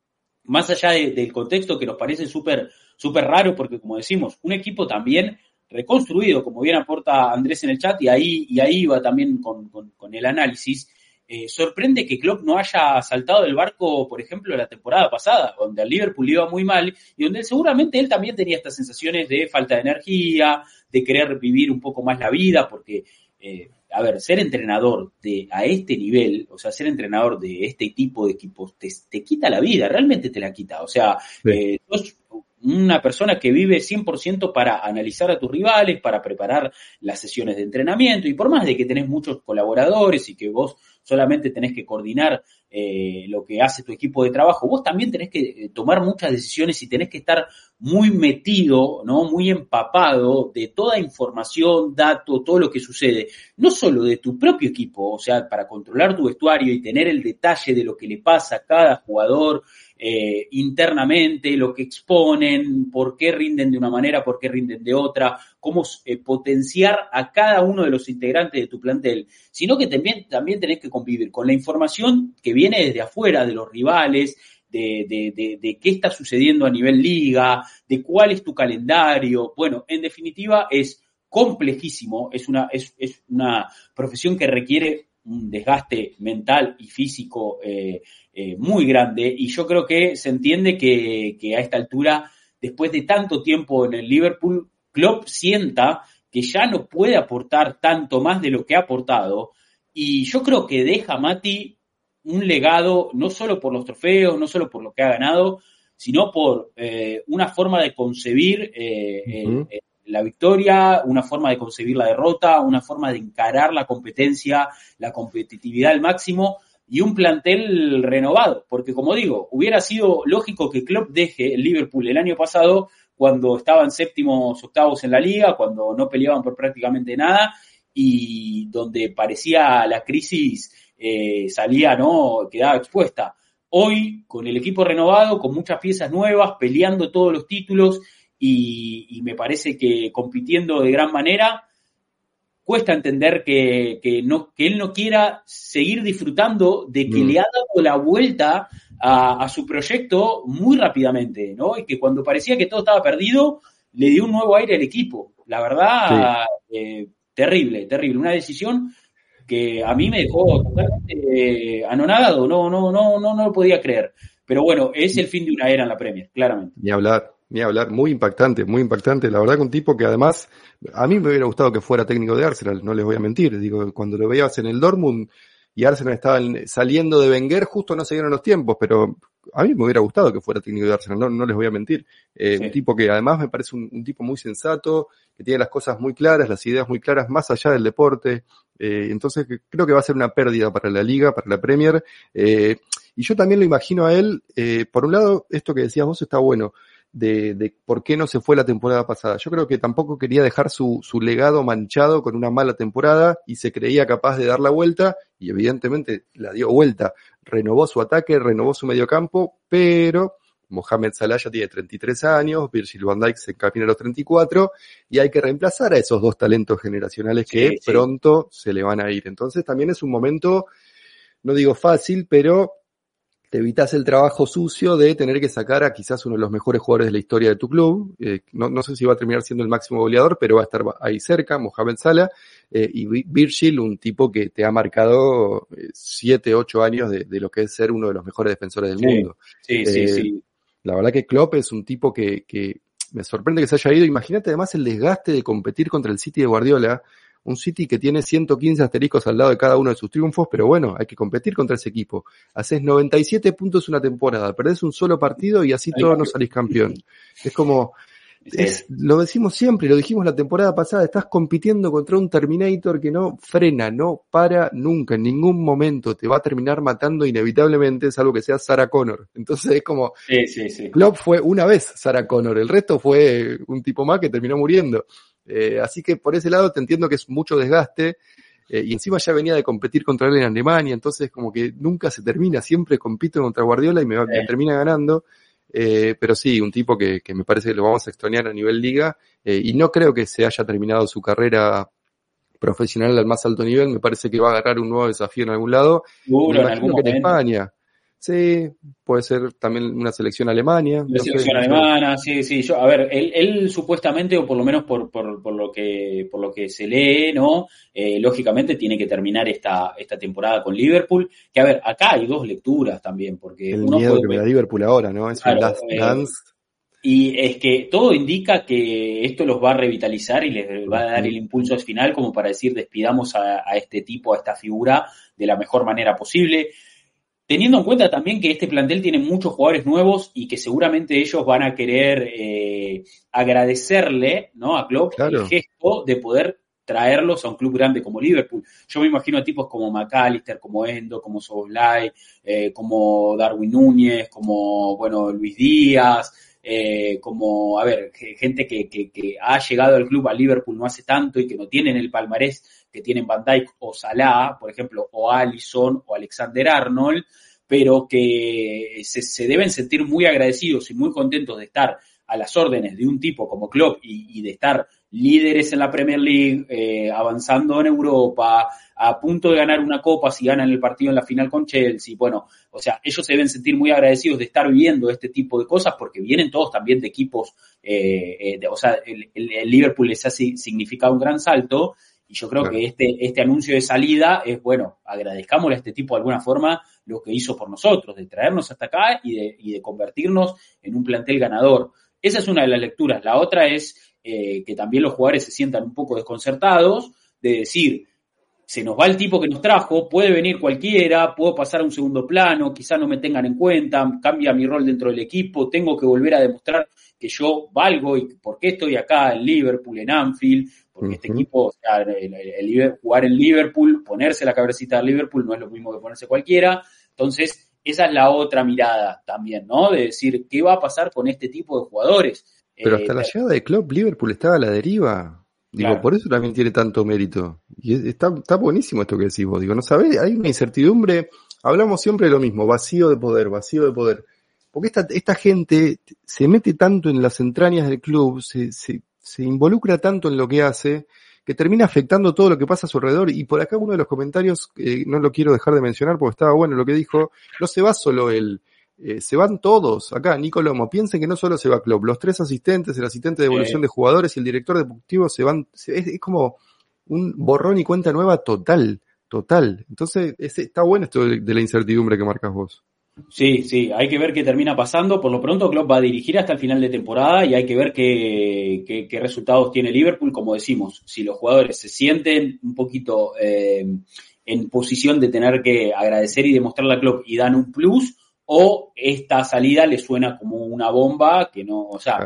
más allá del contexto que nos parece súper súper raro, porque como decimos, un equipo también reconstruido, como bien aporta Andrés en el chat, y ahí, y ahí va también con, con el análisis, eh, sorprende que Klopp no haya saltado del barco, por ejemplo, la temporada pasada, donde al Liverpool iba muy mal y donde seguramente él también tenía estas sensaciones de falta de energía, de querer vivir un poco más la vida, porque, eh, a ver, ser entrenador de a este nivel, o sea, ser entrenador de este tipo de equipos, te, quita la vida, realmente te la quita. O sea, eh, una persona que vive 100% para analizar a tus rivales, para preparar las sesiones de entrenamiento y por más de que tenés muchos colaboradores y que vos solamente tenés que coordinar eh, lo que hace tu equipo de trabajo, vos también tenés que eh, tomar muchas decisiones y tenés que estar muy metido, ¿no? Muy empapado de toda información, dato, todo lo que sucede, no solo de tu propio equipo, o sea, para controlar tu vestuario y tener el detalle de lo que le pasa a cada jugador, eh, internamente, lo que exponen, por qué rinden de una manera, por qué rinden de otra, cómo eh, potenciar a cada uno de los integrantes de tu plantel, sino que también, también tenés que convivir con la información que viene desde afuera, de los rivales, de, de, de, qué está sucediendo a nivel liga, de cuál es tu calendario. Bueno, en definitiva es complejísimo, es una, es, es una profesión que requiere un desgaste mental y físico eh, eh, muy grande y yo creo que se entiende que, a esta altura, después de tanto tiempo en el Liverpool, Klopp sienta que ya no puede aportar tanto más de lo que ha aportado y yo creo que deja a Mati un legado no solo por los trofeos, no solo por lo que ha ganado, sino por eh, una forma de concebir eh, la victoria, una forma de concebir la derrota, una forma de encarar la competencia, la competitividad al máximo y un plantel renovado, porque como digo, hubiera sido lógico que Klopp deje el Liverpool el año pasado cuando estaban séptimos, octavos en la liga, cuando no peleaban por prácticamente nada y donde parecía la crisis eh, salía, ¿no? quedaba expuesta. Hoy, con el equipo renovado, con muchas piezas nuevas, peleando todos los títulos y, y me parece que compitiendo de gran manera, cuesta entender que, que, no, que él no quiera seguir disfrutando de que Mm. le ha dado la vuelta a, a su proyecto muy rápidamente, ¿no? Y que cuando parecía que todo estaba perdido, le dio un nuevo aire al equipo. La verdad, eh, terrible, terrible. Una decisión que a mí me dejó totalmente eh, anonadado, no, no, no, no, no lo podía creer. Pero bueno, es el fin de una era en la Premier, claramente. Ni hablar, ni hablar, muy impactante, muy impactante. La verdad que un tipo que además, a mí me hubiera gustado que fuera técnico de Arsenal, no les voy a mentir. Digo, cuando lo veías en el Dortmund y Arsenal estaba en- saliendo de Wenger, justo no se dieron los tiempos, pero a mí me hubiera gustado que fuera técnico de Arsenal, no, no les voy a mentir. Eh, Sí. Un tipo que además me parece un, un tipo muy sensato, que tiene las cosas muy claras, las ideas muy claras, más allá del deporte. Eh, entonces creo que va a ser una pérdida para la liga, para la Premier. Eh, y yo también lo imagino a él, eh, por un lado, esto que decías vos está bueno, de, de por qué no se fue la temporada pasada. Yo creo que tampoco quería dejar su, su legado manchado con una mala temporada y se creía capaz de dar la vuelta y evidentemente la dio vuelta. Renovó su ataque, renovó su mediocampo, pero Mohamed Salah ya tiene 33 años, Virgil van Dijk se encamina a los 34 y hay que reemplazar a esos dos talentos generacionales que Sí, sí. pronto se le van a ir. Entonces también es un momento, no digo fácil, pero te evitas el trabajo sucio de tener que sacar a quizás uno de los mejores jugadores de la historia de tu club. Eh, no, no sé si va a terminar siendo el máximo goleador, pero va a estar ahí cerca, Mohamed Salah, eh, y Vi- Virgil, un tipo que te ha marcado eh, siete, ocho años de, de lo que es ser uno de los mejores defensores del Sí. mundo. Sí, sí, sí. La verdad que Klopp es un tipo que, que me sorprende que se haya ido. Imagínate además el desgaste de competir contra el City de Guardiola, un City que tiene 115 asteriscos al lado de cada uno de sus triunfos, pero bueno, hay que competir contra ese equipo. Haces 97 puntos una temporada, perdés un solo partido y así todos no salís campeón. Es como, es, lo decimos siempre, lo dijimos la temporada pasada, estás compitiendo contra un Terminator que no frena, no para nunca, en ningún momento te va a terminar matando inevitablemente, salvo que sea Sarah Connor. Entonces es como, Sí, sí, sí. Klopp fue una vez Sarah Connor, el resto fue un tipo más que terminó muriendo. Eh, así que por ese lado te entiendo que es mucho desgaste. eh, y encima ya venía de competir contra él en Alemania, entonces como que nunca se termina, siempre compito contra Guardiola y me, va- me termina ganando. Eh, pero sí, un tipo que, que me parece que lo vamos a extrañar a nivel liga. eh, y no creo que se haya terminado su carrera profesional al más alto nivel. Me parece que va a agarrar un nuevo desafío en algún lado. Me en imagino algún que en. España. Sí, puede ser también una selección Alemania. No sé, selección no sé. alemana, sí, sí. Yo, a ver, él, él supuestamente, o por lo menos por, por, por lo que por lo que se lee, ¿no? Eh, lógicamente tiene que terminar esta, esta temporada con Liverpool. Que a ver, acá hay dos lecturas también, porque El uno miedo puede que me da Liverpool ahora, ¿no? Es Claro, un last eh, dance. Y es que todo indica que esto los va a revitalizar y les va a dar el impulso al final como para decir despidamos a, a este tipo, a esta figura de la mejor manera posible. Teniendo en cuenta también que este plantel tiene muchos jugadores nuevos y que seguramente ellos van a querer eh, agradecerle ¿no? a Klopp Claro. el gesto de poder traerlos a un club grande como Liverpool. Yo me imagino a tipos como McAllister, como Endo, como Soboslai, eh, como Darwin Núñez, como bueno Luis Díaz, eh, como, a ver, ge- gente que, que, que ha llegado al club a Liverpool no hace tanto y que no tienen el palmarés que tienen Van Dijk o Salah, por ejemplo, o Allison o Alexander Arnold, pero que se, se deben sentir muy agradecidos y muy contentos de estar a las órdenes de un tipo como Klopp y, de estar líderes en la Premier League, eh, avanzando en Europa, a punto de ganar una copa si ganan el partido en la final con Chelsea. Bueno, o sea, ellos se deben sentir muy agradecidos de estar viviendo este tipo de cosas porque vienen todos también de equipos, eh, eh, o sea, el, el- Liverpool les ha si- significado un gran salto y yo creo Claro. que este, este anuncio de salida es, bueno, agradezcámosle a este tipo de alguna forma lo que hizo por nosotros, de traernos hasta acá y de, y de convertirnos en un plantel ganador. Esa es una de las lecturas. La otra es eh, que también los jugadores se sientan un poco desconcertados de decir, se nos va el tipo que nos trajo, puede venir cualquiera, puedo pasar a un segundo plano, quizá no me tengan en cuenta, cambia mi rol dentro del equipo, tengo que volver a demostrar que yo valgo y por qué estoy acá en Liverpool, en Anfield, porque este equipo, o sea, el- el- el Liber- jugar en Liverpool, ponerse la cabecita de Liverpool no es lo mismo que ponerse cualquiera, entonces esa es la otra mirada también, ¿no? De decir, ¿qué va a pasar con este tipo de jugadores? Pero Eh, hasta la llegada de Klopp, Liverpool estaba a la deriva. Digo, Claro. por eso también tiene tanto mérito. Y es- está, está buenísimo esto que decís vos. Digo, no sabés, hay una incertidumbre. Hablamos siempre de lo mismo, vacío de poder, vacío de poder. Porque esta, esta gente se mete tanto en las entrañas del club, se, se, se involucra tanto en lo que hace, que termina afectando todo lo que pasa a su alrededor. Y por acá uno de los comentarios, eh, no lo quiero dejar de mencionar porque estaba bueno lo que dijo, no se va solo él, eh, se van todos. Acá, Nico Lomo, piensen que no solo se va Klopp, los tres asistentes, el asistente de evolución de jugadores y el director deportivo se van, es, como un borrón y cuenta nueva total, total. Entonces, está bueno esto de la incertidumbre que marcas vos. Sí, sí, hay que ver qué termina pasando. Por lo pronto, Klopp va a dirigir hasta el final de temporada y hay que ver qué, qué, resultados tiene Liverpool. Como decimos, si los jugadores se sienten un poquito eh, en posición de tener que agradecer y demostrarle a Klopp y dan un plus, o esta salida le suena como una bomba que no, o sea,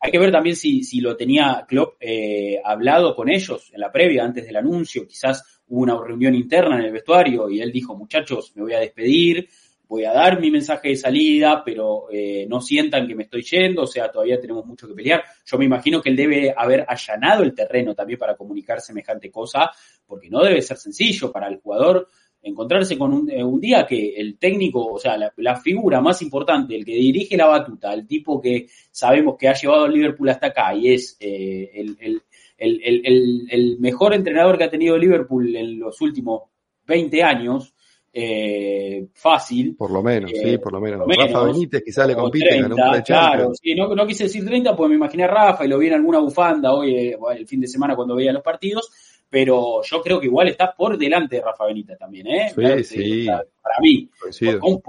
hay que ver también si, si lo tenía Klopp eh, hablado con ellos en la previa, antes del anuncio, quizás hubo una reunión interna en el vestuario y él dijo, muchachos, me voy a despedir, voy a dar mi mensaje de salida, pero eh, no sientan que me estoy yendo, o sea, todavía tenemos mucho que pelear. Yo me imagino que él debe haber allanado el terreno también para comunicar semejante cosa, porque no debe ser sencillo para el jugador encontrarse con un, eh, día que el técnico, o sea, la, figura más importante, el que dirige la batuta, el tipo que sabemos que ha llevado al Liverpool hasta acá y es eh, el, el, el, el, mejor entrenador que ha tenido Liverpool en los últimos 20 años, eh, fácil. Por lo menos, sí, eh, por lo menos. Rafa Benítez quizás le compite 30, Claro, sí, no, no, quise decir 30 porque me imaginé a Rafa y lo vi en alguna bufanda hoy, eh, el fin de semana cuando veía los partidos, pero yo creo que igual está por delante de Rafa Benítez también, ¿eh? Sí, sí. para mí.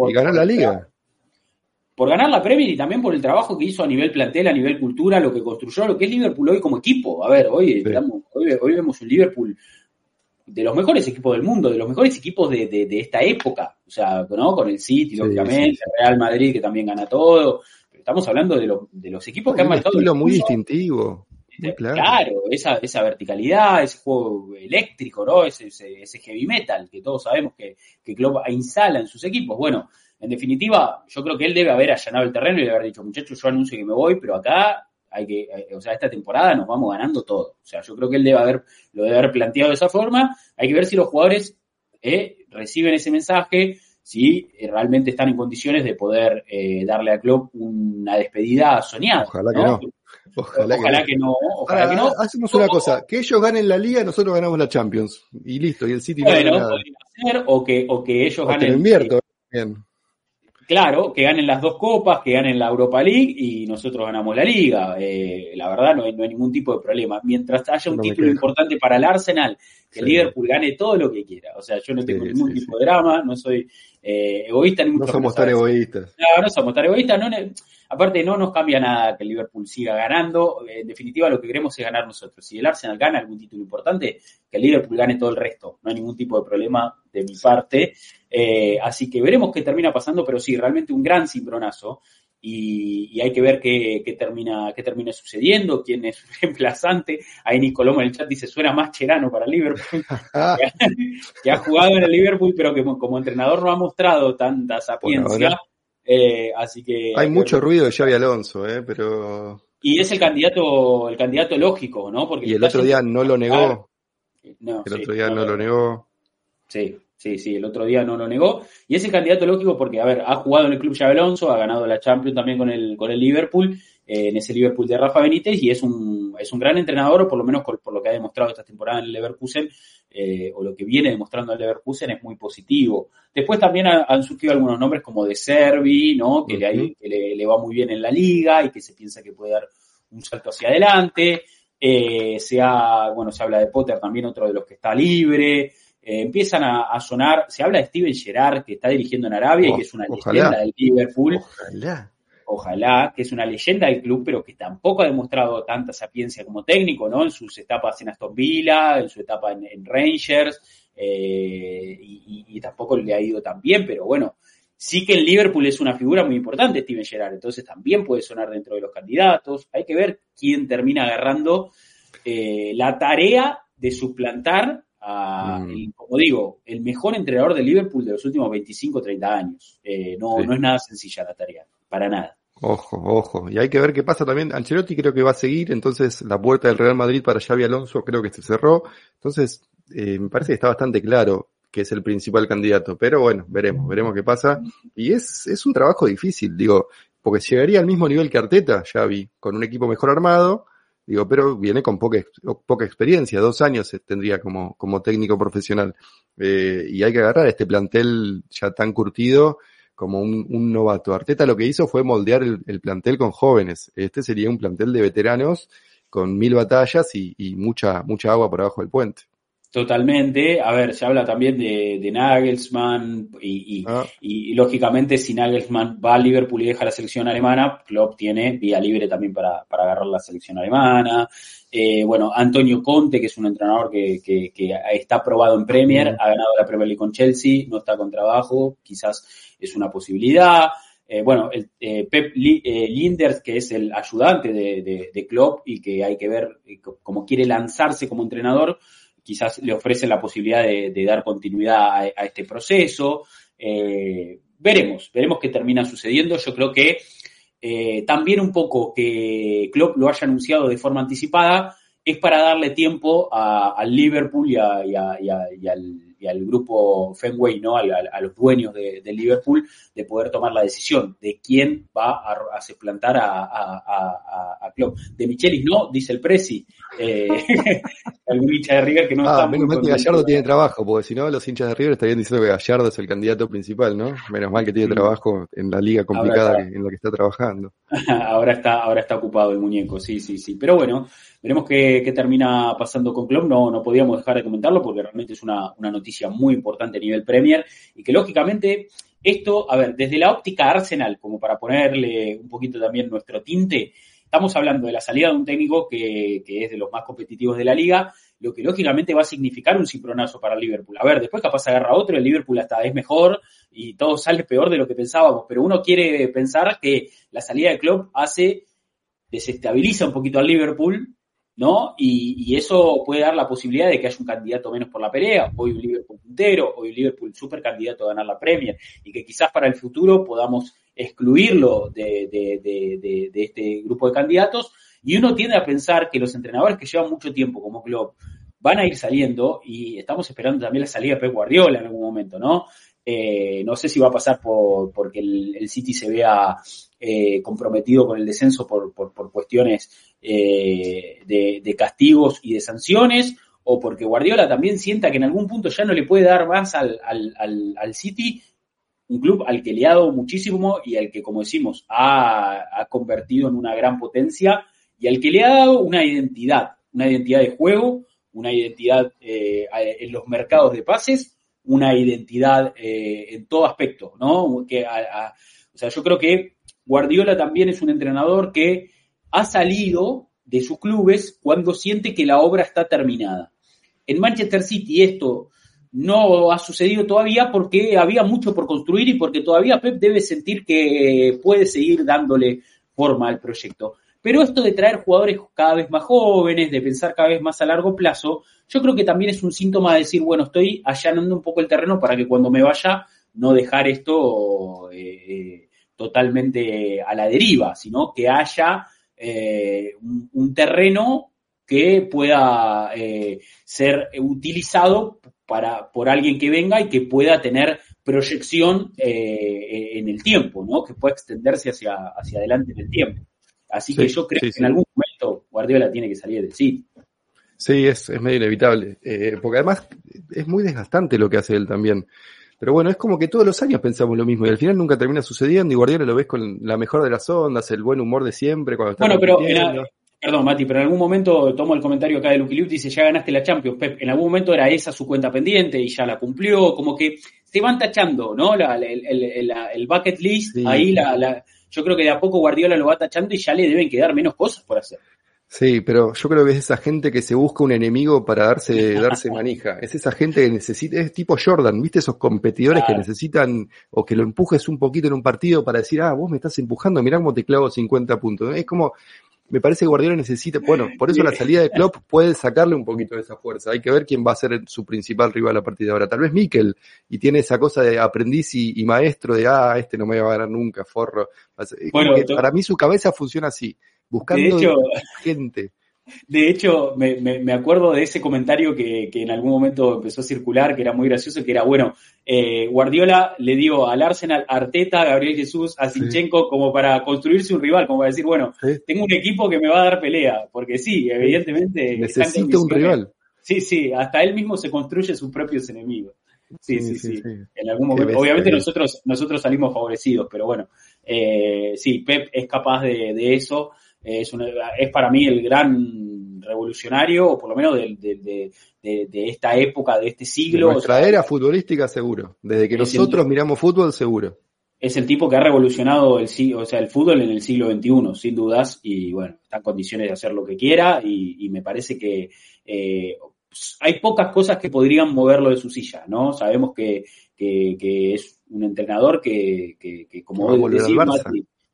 y ganar la liga. Por ganar la Premier y también por el trabajo que hizo a nivel plantel, a nivel cultura, lo que construyó, lo que es Liverpool hoy como equipo. A ver, hoy, hoy, hoy vemos un Liverpool de los mejores equipos del mundo, de los mejores equipos de, de, esta época, o sea, ¿no? Con el City, lógicamente, el Real Madrid que también gana todo, pero estamos hablando de, de los equipos que han marcado. Un estilo muy distintivo. claro. esa, esa verticalidad, ese juego eléctrico, ¿no? Ese, ese, heavy metal que todos sabemos que, que Klopp instala en sus equipos. Bueno, en definitiva, yo creo que él debe haber allanado el terreno y debe haber dicho, muchachos, yo anuncio que me voy, pero acá hay que, eh, o sea, esta temporada nos vamos ganando todo. O sea, yo creo que él debe haber, lo debe haber planteado de esa forma. Hay que ver si los jugadores eh, reciben ese mensaje, si eh, realmente están en condiciones de poder darle a Klopp una despedida soñada. Ojalá que no. Ojalá, que, no. Ojalá que no. Hacemos una cosa, que ellos ganen la liga, nosotros ganamos la Champions. Y listo, y el City bueno, no Ser, o que, o que ellos ganen. invierto, bien. Claro, que ganen las dos copas, que ganen la Europa League y nosotros ganamos la liga. Eh, la verdad no hay, no hay, ningún tipo de problema. Mientras haya un título importante para el Arsenal, que el Liverpool gane todo lo que quiera. O sea, yo no tengo ningún tipo de drama, no soy eh, egoísta ni mucho No somos tan egoístas. No, no somos tan egoístas. No, aparte, no nos cambia nada que el Liverpool siga ganando. En definitiva, lo que queremos es ganar nosotros. Si el Arsenal gana algún título importante, que el Liverpool gane todo el resto. No hay ningún tipo de problema de mi parte. Eh, así que veremos qué termina pasando, pero sí, realmente un gran cimbronazo. Y, hay que ver qué, termina, qué termina sucediendo, quién es <laughs> reemplazante. Ahí Nicolomo en el chat dice, suena más cherano para Liverpool, <laughs> que, ha jugado en el Liverpool, pero que como entrenador no ha mostrado tanta sapiencia. Eh, así que... Hay mucho ruido de Xavi Alonso, eh, pero... Y es el candidato, el candidato lógico, ¿no? Porque y el otro día no lo negó. el otro día no lo negó. Sí, Sí, sí, el otro día no lo negó. Y es el candidato lógico porque, a ver, ha jugado en el club Xabi Alonso, ha ganado la Champions también con el, con el Liverpool, eh, en ese Liverpool de Rafa Benítez, y es un, es un gran entrenador, o por lo menos por, lo que ha demostrado esta temporada en el Leverkusen, eh, o lo que viene demostrando el Leverkusen es muy positivo. Después también han surgido algunos nombres como de Servi, ¿no? Que, le, le, va muy bien en la liga y que se piensa que puede dar un salto hacia adelante. Eh, se ha, bueno, se habla de Potter también, otro de los que está libre. Eh, empiezan a, sonar, se habla de Steven Gerrard, que está dirigiendo en Arabia y que es una leyenda del Liverpool. Ojalá. Ojalá, que es una leyenda del club, pero que tampoco ha demostrado tanta sapiencia como técnico, ¿no? En sus etapas en Aston Villa, en su etapa en, Rangers, eh, y, tampoco le ha ido tan bien, pero bueno, sí que el Liverpool es una figura muy importante, Steven Gerrard, entonces también puede sonar dentro de los candidatos. Hay que ver quién termina agarrando eh, la tarea de suplantar Mm. como digo, el mejor entrenador de Liverpool de los últimos 25 30 años. Eh, no, no es nada sencilla la tarea, para nada. Ojo, ojo. Y hay que ver qué pasa también. Ancelotti creo que va a seguir, entonces la puerta del Real Madrid para Xavi Alonso creo que se cerró. Entonces, eh, me parece que está bastante claro que es el principal candidato. Pero bueno, veremos, veremos qué pasa. Y es, es un trabajo difícil, digo, porque llegaría al mismo nivel que Arteta, Xavi, con un equipo mejor armado, Digo, pero viene con poca, poca experiencia, dos años tendría como, como técnico profesional. Eh, y hay que agarrar este plantel ya tan curtido como un, un, novato. Arteta lo que hizo fue moldear el, el, plantel con jóvenes. Este sería un plantel de veteranos con mil batallas y, y mucha, mucha agua por abajo del puente. Totalmente. A ver, se habla también de, de Nagelsmann y, y, ah. y, lógicamente si Nagelsmann va a Liverpool y deja la selección alemana, Klopp tiene vía libre también para, para agarrar la selección alemana. Eh, bueno, Antonio Conte, que es un entrenador que, que, que está probado en Premier, ha ganado la Premier League con Chelsea, no está con trabajo, quizás es una posibilidad. Eh, bueno, el, eh, Pep eh, Linders, que es el ayudante de, de, de Klopp y que hay que ver eh, cómo quiere lanzarse como entrenador, quizás le ofrecen la posibilidad de, dar continuidad a, este proceso. Eh, veremos, veremos qué termina sucediendo. Yo creo que eh, también un poco que Klopp lo haya anunciado de forma anticipada es para darle tiempo al Liverpool y, a, y, a, y, al, y, al, grupo Fenway, ¿no? A, a los dueños de, de, Liverpool, de poder tomar la decisión de quién va a, a suplantar a, a, Klopp. De Michelis no, dice el Presi. Eh, <laughs> algún hincha de River que no ah, está menos mal que Gallardo tiene trabajo, porque si no los hinchas de River estarían diciendo que Gallardo es el candidato principal, ¿no? Menos mal que tiene trabajo en la liga complicada en la que está trabajando. <laughs> ahora está, ahora está ocupado el muñeco, sí, sí, sí. Pero bueno, veremos qué, qué termina pasando con Klopp. No, no podíamos dejar de comentarlo porque realmente es una, una noticia muy importante a nivel Premier y que lógicamente esto, a ver, desde la óptica Arsenal, como para ponerle un poquito también nuestro tinte, estamos hablando de la salida de un técnico que, que es de los más competitivos de la liga, lo que lógicamente va a significar un cimbronazo para Liverpool. A ver, después capaz agarra otro, el Liverpool hasta es mejor y todo sale peor de lo que pensábamos, pero uno quiere pensar que la salida de Klopp hace, desestabiliza un poquito al Liverpool, ¿no? Y, y, eso puede dar la posibilidad de que haya un candidato menos por la pelea, hoy un Liverpool puntero, hoy un Liverpool super candidato a ganar la Premier, y que quizás para el futuro podamos excluirlo de, este grupo de candidatos, y uno tiende a pensar que los entrenadores que llevan mucho tiempo como Klopp van a ir saliendo, y estamos esperando también la salida de Pep Guardiola en algún momento, ¿no? Eh, no sé si va a pasar por porque el City se vea eh, comprometido con el descenso por, por, por cuestiones eh, de, castigos y de sanciones, o porque Guardiola también sienta que en algún punto ya no le puede dar más al, al, al, City, un club al que le ha dado muchísimo y al que, como decimos, ha, convertido en una gran potencia y al que le ha dado una identidad, una identidad de juego, una identidad eh, en los mercados de pases, una identidad eh, en todo aspecto, ¿no? Que o sea, yo creo que Guardiola también es un entrenador que ha salido de sus clubes cuando siente que la obra está terminada. En Manchester City esto no ha sucedido todavía porque había mucho por construir y porque todavía Pep debe sentir que puede seguir dándole forma al proyecto. Pero esto de traer jugadores cada vez más jóvenes, de pensar cada vez más a largo plazo, yo creo que también es un síntoma de decir, bueno, estoy allanando un poco el terreno para que cuando me vaya no dejar esto eh, totalmente a la deriva, sino que haya eh, un, un, terreno que pueda eh, ser utilizado para, por alguien que venga y que pueda tener proyección eh, en el tiempo, ¿no? Que pueda extenderse hacia, hacia adelante en el tiempo. Así sí, que yo creo sí, que sí. en algún momento Guardiola tiene que salir del City. Sí, es, es medio inevitable. Porque además es muy desgastante lo que hace él también. Pero bueno, es como que todos los años pensamos lo mismo y al final nunca termina sucediendo y Guardiola lo ves con la mejor de las ondas, el buen humor de siempre. Cuando está bueno, pero era, perdón, Mati, pero en algún momento tomo el comentario acá de Lucky Luke, dice, ya ganaste la Champions, Pep. En algún momento era esa su cuenta pendiente y ya la cumplió, como que se van tachando, ¿no? La, el, el, el, bucket list, sí. ahí la, la, yo creo que de a poco Guardiola lo va tachando y ya le deben quedar menos cosas por hacer. Sí, pero yo creo que es esa gente que se busca un enemigo para darse, <laughs> darse manija. Es esa gente que necesita, es tipo Jordan, ¿viste? Esos competidores claro. que necesitan o que lo empujes un poquito en un partido para decir, ah, vos me estás empujando, mirá cómo te clavo 50 puntos. Es como, me parece que Guardiola necesita, bueno, por eso la salida de Klopp puede sacarle un poquito de esa fuerza. Hay que ver quién va a ser su principal rival a partir de ahora. Tal vez Mikel, y tiene esa cosa de aprendiz y, y maestro de, ah, este no me va a ganar nunca, forro. Bueno, para mí su cabeza funciona así buscando de hecho, gente. De hecho, me, me, acuerdo de ese comentario que, que, en algún momento empezó a circular, que era muy gracioso, que era, bueno, eh, Guardiola le dio al Arsenal Arteta, Gabriel Jesús, a Sinchenko como para construirse un rival, como para decir, bueno, tengo un equipo que me va a dar pelea, porque sí, evidentemente... Necesita un rival. Sí, sí, hasta él mismo se construye sus propios enemigos. Sí, sí, sí. En algún momento, obviamente nosotros, nosotros salimos favorecidos, pero bueno, eh, sí, Pep es capaz de, de eso es, es para mí el gran revolucionario, o por lo menos de, de, de, esta época, de este siglo. De nuestra era futbolística, seguro. Desde que nosotros miramos fútbol, seguro. Es el tipo que ha revolucionado el, o sea, el fútbol en el siglo XXI, sin dudas, y bueno, está en condiciones de hacer lo que quiera, y, me parece que eh, hay pocas cosas que podrían moverlo de su silla, ¿no? Sabemos que, que, es un entrenador que, que, como decís,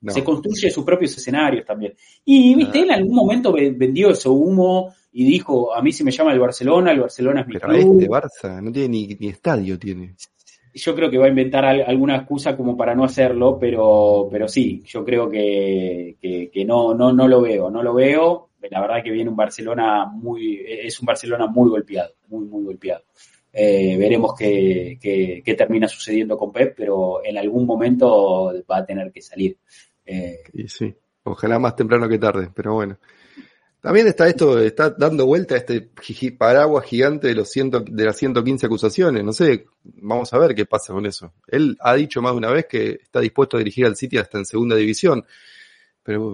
se construye sus propios escenarios también. Y, viste, él en algún momento vendió ese humo y dijo, a mí se me llama el Barcelona, el Barcelona es mi Pero este Barça no tiene ni, estadio, tiene. Yo creo que va a inventar alguna excusa como para no hacerlo, pero, pero sí, yo creo que, que, no, no, no lo veo, no lo veo. La verdad que viene un Barcelona muy, es un Barcelona muy golpeado, muy, muy golpeado. Eh, veremos qué, qué, termina sucediendo con Pep, pero en algún momento va a tener que salir. Eh, y sí, ojalá más temprano que tarde, pero bueno. También está esto, está dando vuelta este paraguas gigante de los ciento, de las 115 acusaciones. No sé, vamos a ver qué pasa con eso. Él ha dicho más de una vez que está dispuesto a dirigir al City hasta en segunda división. Pero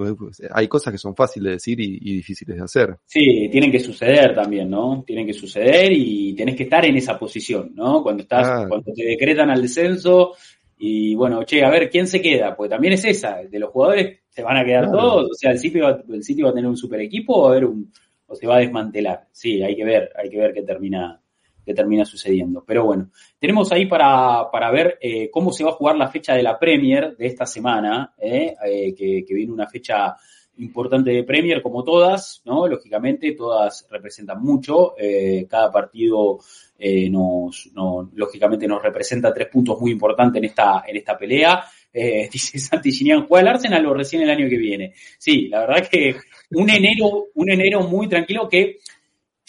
hay cosas que son fáciles de decir y, difíciles de hacer. Sí, tienen que suceder también, ¿no? Tienen que suceder y tenés que estar en esa posición, ¿no? Cuando estás, cuando te decretan al descenso, y bueno, che, a ver, ¿quién se queda? Pues también es esa, de los jugadores se van a quedar todos, o sea, el City, va, el City va a tener un super equipo o, a haber un, o se va a desmantelar. Sí, hay que ver, hay que ver qué termina, qué termina sucediendo. Pero bueno, tenemos ahí para, para ver eh, cómo se va a jugar la fecha de la Premier de esta semana, eh, eh, que, que viene una fecha importante de Premier como todas, ¿no? Lógicamente, todas representan mucho. Eh, cada partido eh, nos, lógicamente, nos representa tres puntos muy importantes en esta, en esta pelea. Eh, <laughs> dice Santi Ginian, juega al Arsenal o recién el año que viene. Sí, la verdad que un enero, un enero muy tranquilo que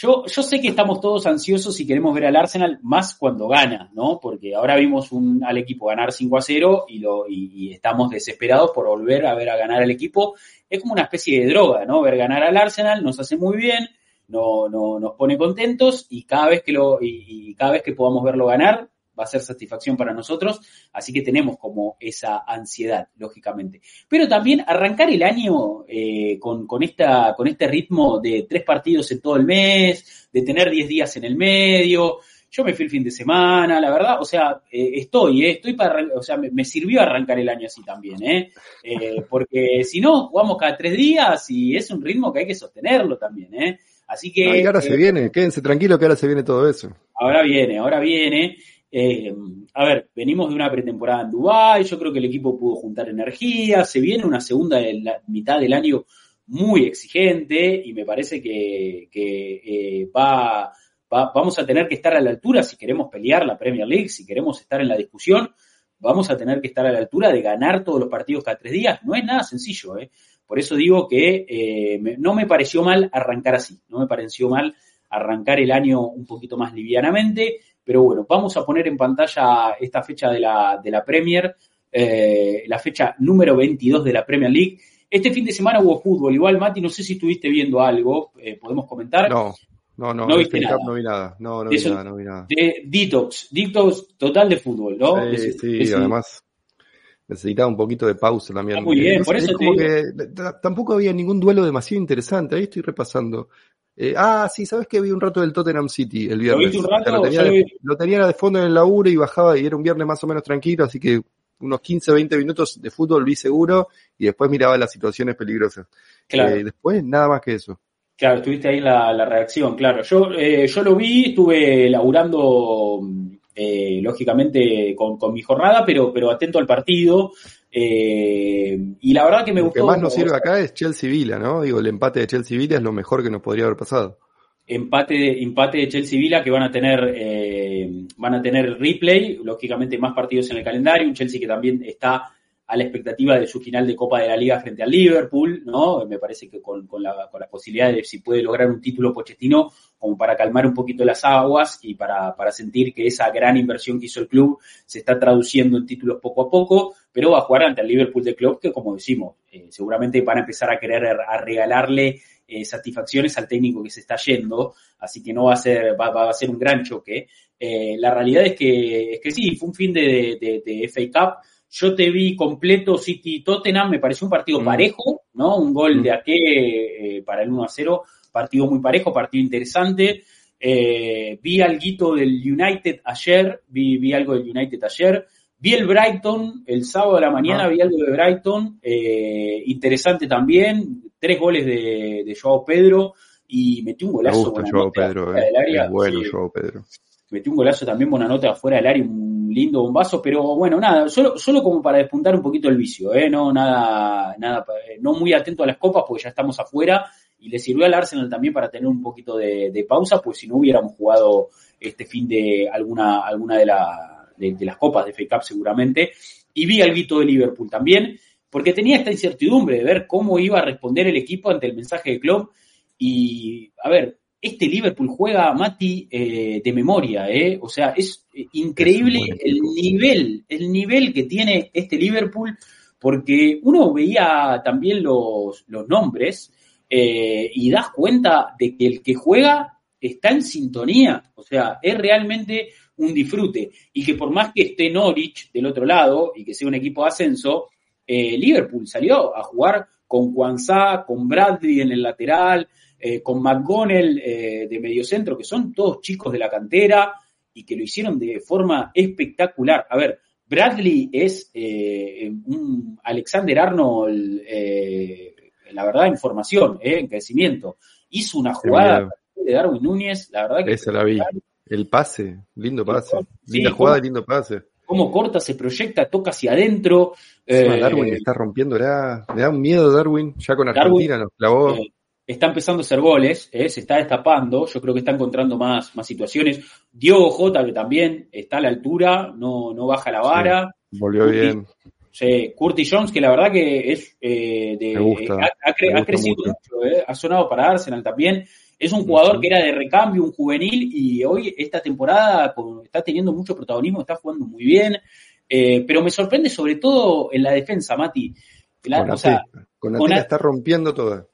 yo, yo sé que estamos todos ansiosos y queremos ver al Arsenal más cuando gana, ¿no? Porque ahora vimos un, al equipo ganar 5 a 0 y, lo, y, estamos desesperados por volver a ver a ganar al equipo. Es como una especie de droga, ¿no? Ver ganar al Arsenal nos hace muy bien, no, no, nos pone contentos y cada vez que lo, y cada vez que podamos verlo ganar, va a ser satisfacción para nosotros, así que tenemos como esa ansiedad, lógicamente. Pero también arrancar el año eh, con, con, esta, con este ritmo de tres partidos en todo el mes, de tener diez días en el medio. Yo me fui el fin de semana, la verdad, o sea, eh, estoy, eh, estoy para, o sea, me, sirvió arrancar el año así también, ¿eh? porque si no, jugamos cada tres días y es un ritmo que hay que sostenerlo también, ¿eh? Así que... y ahora se viene, quédense tranquilos que ahora se viene todo eso. Ahora viene, ahora viene. Eh, a ver, venimos de una pretemporada en Dubái, yo creo que el equipo pudo juntar energía, se viene una segunda mitad del año muy exigente y me parece que, eh, va, vamos a tener que estar a la altura si queremos pelear la Premier League, si queremos estar en la discusión, vamos a tener que estar a la altura de ganar todos los partidos cada tres días. No es nada sencillo, ¿eh? Por eso digo que eh, no me pareció mal arrancar así, no me pareció mal arrancar el año un poquito más livianamente pero bueno, vamos a poner en pantalla esta fecha de la, de la Premier, eh, la fecha número 22 de la Premier League. Este fin de semana hubo fútbol. Igual, Mati, no sé si estuviste viendo algo, eh, podemos comentar. No, no, no, no, viste nada. no vi nada. No, no vi nada, no vi nada. De detox, detox total de fútbol, ¿no? Sí, sí, además necesitaba un poquito de pausa también. muy bien, por eso que tampoco había ningún duelo demasiado interesante. Ahí estoy repasando. Eh, ah, sí, ¿sabes que vi un rato del Tottenham City el viernes? ¿Lo, tenía de, fondo en el laburo y bajaba y era un viernes más o menos tranquilo, así que unos 15, 20 minutos de fútbol vi seguro y después miraba las situaciones peligrosas. Claro. Eh, después nada más que eso. Claro, estuviste ahí la, la reacción, claro. Yo, eh, yo lo vi, estuve laburando eh, lógicamente con, con, mi jornada, pero, pero atento al partido. Eh, y la verdad que me gustó. Lo que más nos sirve acá es Chelsea-Vila, ¿no? Digo, el empate de Chelsea-Vila es lo mejor que nos podría haber pasado. Empate, empate de Chelsea-Vila que van a tener eh, van a tener replay, lógicamente más partidos en el calendario, un Chelsea que también está a la expectativa de su final de Copa de la Liga frente al Liverpool, ¿no? Me parece que con, la, con la posibilidad de si puede lograr un título Pochettino, como para calmar un poquito las aguas y para, para sentir que esa gran inversión que hizo el club se está traduciendo en títulos poco a poco, pero va a jugar ante el Liverpool de club que, como decimos, eh, seguramente van a empezar a querer a regalarle eh, satisfacciones al técnico que se está yendo, así que no va a ser, va, va a ser un gran choque. Eh, la realidad es que, es que sí, fue un fin de, de, de FA Cup yo te vi completo City Tottenham, me pareció un partido mm. parejo, ¿no? Un gol mm. de Ake eh, para el 1 a 0, partido muy parejo, partido interesante. Eh, vi algo del United ayer, vi, vi algo del United ayer. Vi el Brighton el sábado de la mañana, ah. vi algo de Brighton, eh, interesante también, tres goles de, de Joao Pedro y metió un golazo. Me Joao Pedro, eh. área, bueno Joao Pedro. Metió un golazo también, buena nota afuera del área, lindo bombazo, pero bueno, nada, solo, solo como para despuntar un poquito el vicio, ¿eh? no, nada, nada, eh, no muy atento a las copas porque ya estamos afuera y le sirvió al Arsenal también para tener un poquito de, pausa, pues si no hubiéramos jugado este fin de alguna, alguna de, la, de, las copas de FA Cup seguramente, y vi al Vito de Liverpool también, porque tenía esta incertidumbre de ver cómo iba a responder el equipo ante el mensaje de Klopp, y a ver, este Liverpool juega Mati eh, de memoria, ¿eh? O sea, es eh, increíble el nivel, el nivel que tiene este Liverpool, porque uno veía también los, los nombres eh, y das cuenta de que el que juega está en sintonía, o sea, es realmente un disfrute. Y que por más que esté Norwich del otro lado y que sea un equipo de ascenso, Liverpool salió a jugar con Kwanzaa, con Bradley en el lateral, eh, con McGonnell eh, de mediocentro, que son todos chicos de la cantera y que lo hicieron de forma espectacular. A ver, Bradley es eh, un Alexander Arnold, la verdad, en formación, en crecimiento. Hizo una jugada de Darwin Núñez, la verdad que... Esa la vi. El pase, lindo pase. Linda jugada, lindo pase. Cómo corta, se proyecta, toca hacia adentro. Darwin está rompiendo, le da, le da un miedo Darwin, ya con Argentina nos clavó está empezando a hacer goles, ¿eh? se está destapando, yo creo que está encontrando más, más situaciones. Diogo Jota, que también está a la altura, no, no baja la vara. volvió bien. Sí, Curtis Jones, que la verdad que es eh, de, ha, crecido mucho, ¿eh? ha sonado para Arsenal también. Es un jugador que era de recambio, un juvenil, y hoy esta temporada está teniendo mucho protagonismo, está jugando muy bien. pero me sorprende sobre todo en la defensa, Mati. La, con o está rompiendo todo.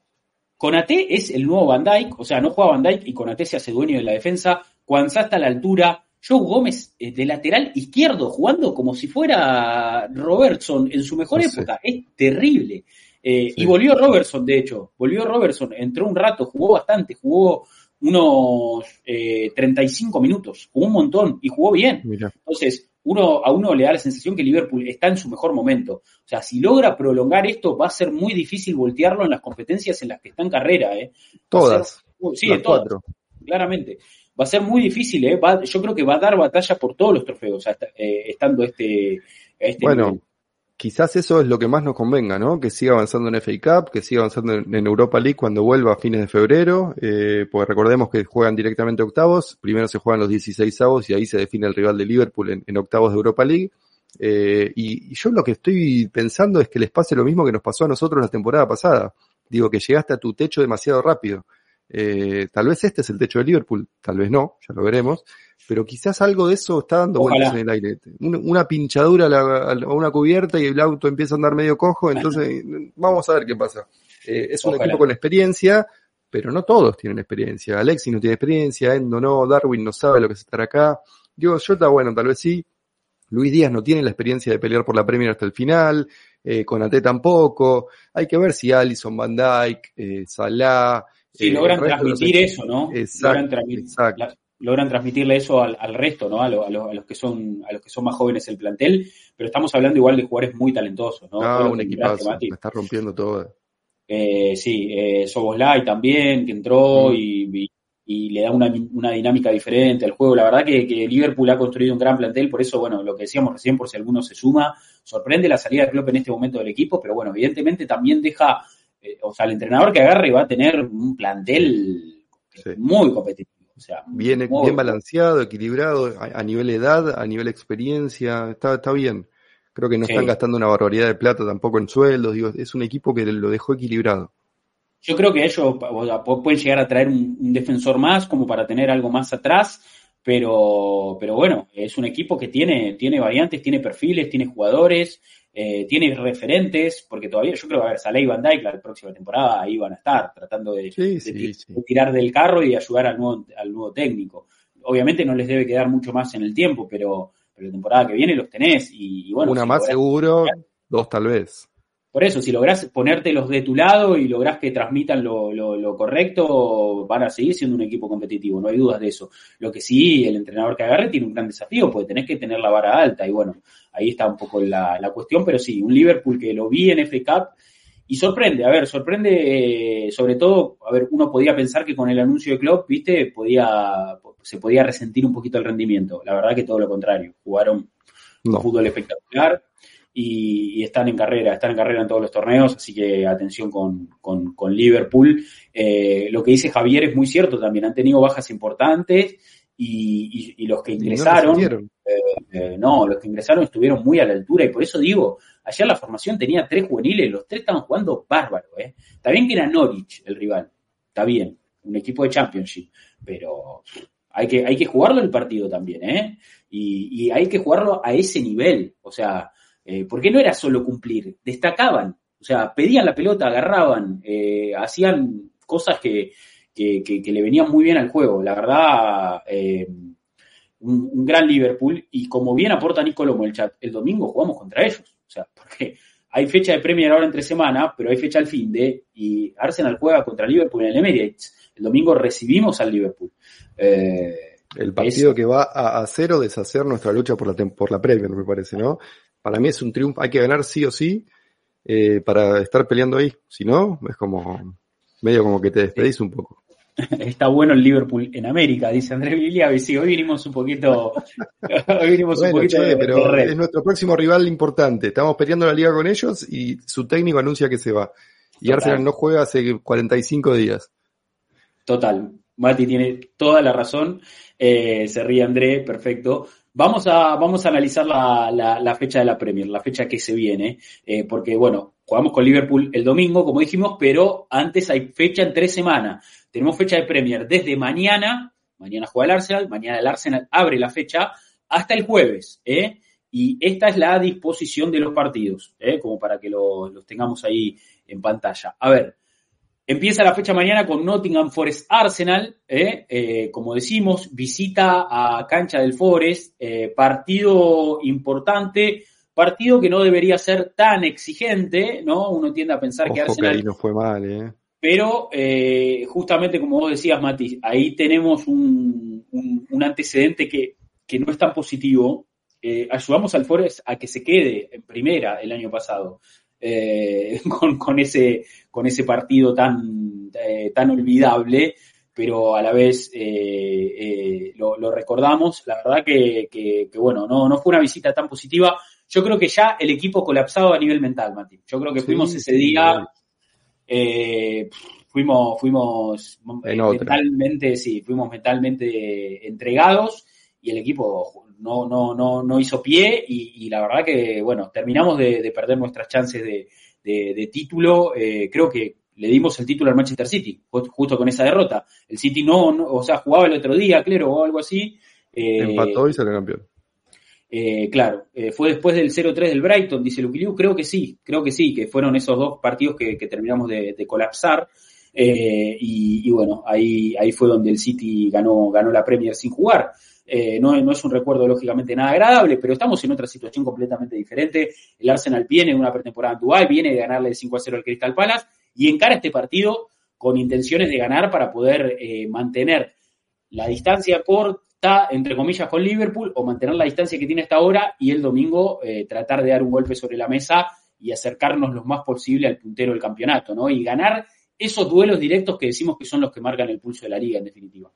Conate es el nuevo Van Dyke, o sea, no juega Van Dyke y Conate se hace dueño de la defensa. Cuanza está a la altura. Joe Gómez eh, de lateral izquierdo, jugando como si fuera Robertson en su mejor época. Es terrible. Eh, y volvió Robertson, de hecho. Volvió Robertson. Entró un rato, jugó bastante, jugó unos eh, 35 minutos, jugó un montón y jugó bien. Entonces, uno, a uno le da la sensación que Liverpool está en su mejor momento. O sea, si logra prolongar esto, va a ser muy difícil voltearlo en las competencias en las que está en carrera. ¿eh? Todas. sí, todas. Claramente. Va a ser muy difícil, ¿eh? yo creo que va a dar batalla por todos los trofeos, eh, estando este, este bueno, quizás eso es lo que más nos convenga, ¿no? Que siga avanzando en FA Cup, que siga avanzando en Europa League cuando vuelva a fines de febrero, eh, porque recordemos que juegan directamente octavos, primero se juegan los 16 avos y ahí se define el rival de Liverpool en, octavos de Europa League. Eh, y, yo lo que estoy pensando es que les pase lo mismo que nos pasó a nosotros la temporada pasada. Digo, que llegaste a tu techo demasiado rápido. Eh, tal vez este es el techo de Liverpool, tal vez no, ya lo veremos pero quizás algo de eso está dando vueltas en el aire. Una, pinchadura a, una cubierta y el auto empieza a andar medio cojo, entonces vamos a ver qué pasa. Eh, es un equipo con experiencia, pero no todos tienen experiencia. Alexis no tiene experiencia, Endo no, Darwin no sabe lo que es estar acá. Diego Jota, bueno, tal vez sí. Luis Díaz no tiene la experiencia de pelear por la Premier hasta el final. Eh, Conate tampoco. Hay que ver si Allison, Van Dyke, eh, Salah. Sí, logran transmitir eso, ¿no? Exacto, exacto logran transmitirle eso al, resto, ¿no? A, los que son a los que son más jóvenes el plantel, pero estamos hablando igual de jugadores muy talentosos, ¿no? Ah, un equipazo, me está rompiendo todo. Eh, sí, eh, Soboslai también, que entró mm. y, le da una, dinámica diferente al juego. La verdad que, Liverpool ha construido un gran plantel, por eso, bueno, lo que decíamos recién, por si alguno se suma, sorprende la salida de Klopp en este momento del equipo, pero bueno, evidentemente también deja, eh, o sea, el entrenador que agarre va a tener un plantel muy competitivo bien, bien balanceado, equilibrado, a, nivel edad, a nivel experiencia, está, está bien. Creo que no están gastando una barbaridad de plata tampoco en sueldos. Digo, es un equipo que lo dejó equilibrado. Yo creo que ellos pueden llegar a traer un, defensor más como para tener algo más atrás, pero, pero bueno, es un equipo que tiene, tiene variantes, tiene perfiles, tiene jugadores, eh, tiene referentes, porque todavía yo creo que a ver, Saleh y Van Dijk la próxima temporada ahí van a estar tratando de, tirar del carro y ayudar al nuevo, al nuevo técnico. Obviamente no les debe quedar mucho más en el tiempo, pero, la temporada que viene los tenés y, bueno. Una más seguro, dos tal vez. Por eso, si lográs ponértelos de tu lado y lográs que transmitan lo, lo, correcto, van a seguir siendo un equipo competitivo, no hay dudas de eso. Lo que sí, el entrenador que agarre tiene un gran desafío, porque tenés que tener la vara alta y bueno, ahí está un poco la, la cuestión, pero sí, un Liverpool que lo vi en FA Cup y sorprende, a ver, sorprende eh, sobre todo, a ver, uno podía pensar que con el anuncio de Klopp, viste, podía, se podía resentir un poquito el rendimiento. La verdad que todo lo contrario, jugaron un fútbol espectacular y, están en carrera, están en carrera en todos los torneos, así que atención con, con, Liverpool. Eh, lo que dice Javier es muy cierto también, han tenido bajas importantes y, los que ingresaron, eh, eh, no, los que ingresaron estuvieron muy a la altura y por eso digo, ayer la formación tenía tres juveniles, los tres estaban jugando bárbaro, ¿eh? Está bien que era Norwich el rival, está bien, un equipo de Championship, pero hay que, hay que jugarlo el partido también, ¿eh? Y, y hay que jugarlo a ese nivel, o sea, eh, porque no era solo cumplir, destacaban, o sea, pedían la pelota, agarraban, eh, hacían cosas que, que, le venían muy bien al juego. La verdad, eh, un, gran Liverpool. Y como bien aporta Nicolomo el chat, el domingo jugamos contra ellos. O sea, <laughs> porque hay fecha de Premier ahora entre semana, pero hay fecha al fin de. Y Arsenal juega contra Liverpool en el Emirates. El domingo recibimos al Liverpool. Eh, el partido que va a hacer o deshacer nuestra lucha por la, por la Premier, me parece, ¿no? Para mí es un triunfo, hay que ganar sí o sí eh, para estar peleando ahí. Si no, es como medio como que te despedís un poco. <laughs> Está bueno el Liverpool en América, dice Andrés Viliavi. Sí, hoy vinimos un poquito. <laughs> hoy vinimos un poquito. pero es nuestro próximo rival importante. Estamos peleando la liga con ellos y su técnico anuncia que se va. Y Arsenal no juega hace 45 días. Total. Mati tiene toda la razón. Eh, se ríe André, perfecto. Vamos a, vamos a analizar la, la, fecha de la Premier, la fecha que se viene, eh, porque bueno, jugamos con Liverpool el domingo, como dijimos, pero antes hay fecha en tres semanas. Tenemos fecha de Premier desde mañana, mañana juega el Arsenal, mañana el Arsenal abre la fecha, hasta el jueves, ¿eh? Y esta es la disposición de los partidos, ¿eh? como para que los tengamos ahí en pantalla. A ver, empieza la fecha mañana con Nottingham Forest Arsenal, ¿eh? eh como decimos, visita a cancha del Forest, eh, partido importante, partido que no debería ser tan exigente, ¿no? Uno tiende a pensar que Arsenal... no fue mal, ¿eh? Pero justamente como vos decías, Mati, ahí tenemos un, antecedente que, no es tan positivo. Ayudamos al Forest a que se quede en primera el año pasado, eh, <laughs> con, ese, con ese partido tan, tan olvidable, pero a la vez lo, recordamos. La verdad que, bueno, no, no fue una visita tan positiva. Yo creo que ya el equipo colapsado a nivel mental, Mati. Yo creo que fuimos ese día eh, fuimos, fuimos mentalmente, sí, fuimos mentalmente entregados y el equipo no, no, no, no hizo pie y, la verdad que, bueno, terminamos de, perder nuestras chances de, título. Eh, creo que le dimos el título al Manchester City, justo con esa derrota. El City no, o sea, jugaba el otro día, claro, o algo así. Eh, Empató y salió campeón. Eh, claro, eh, fue después del 0-3 del Brighton, dice Luquiliu, creo que sí, creo que sí, que fueron esos dos partidos que, terminamos de, colapsar. Eh, y, bueno, ahí, ahí fue donde el City ganó, ganó la Premier sin jugar. No, no, es un recuerdo lógicamente nada agradable, pero estamos en otra situación completamente diferente. El Arsenal viene en una pretemporada en Dubai, viene de ganarle 5 0 al Crystal Palace y encara este partido con intenciones de ganar para poder mantener la distancia corta entre comillas, con Liverpool o mantener la distancia que tiene hasta ahora y el domingo eh, tratar de dar un golpe sobre la mesa y acercarnos lo más posible al puntero del campeonato, ¿no? Y ganar esos duelos directos que decimos que son los que marcan el pulso de la liga, en definitiva.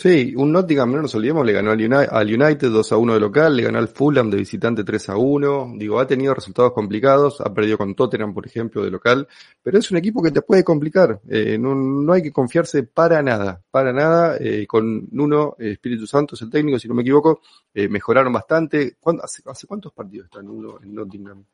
Sí, un Nottingham, no nos olvidemos, le ganó al United, 2 a 1 de local, le ganó al Fulham de visitante 3 a 1. Digo, ha tenido resultados complicados, ha perdido con Tottenham, por ejemplo, de local, pero es un equipo que te puede complicar. Eh, no, no, hay que confiarse para nada, para nada. Eh, con Nuno, eh, Espíritu Santo es el técnico, si no me equivoco, eh, mejoraron bastante. Hace, ¿Hace cuántos partidos está Nuno en Nottingham?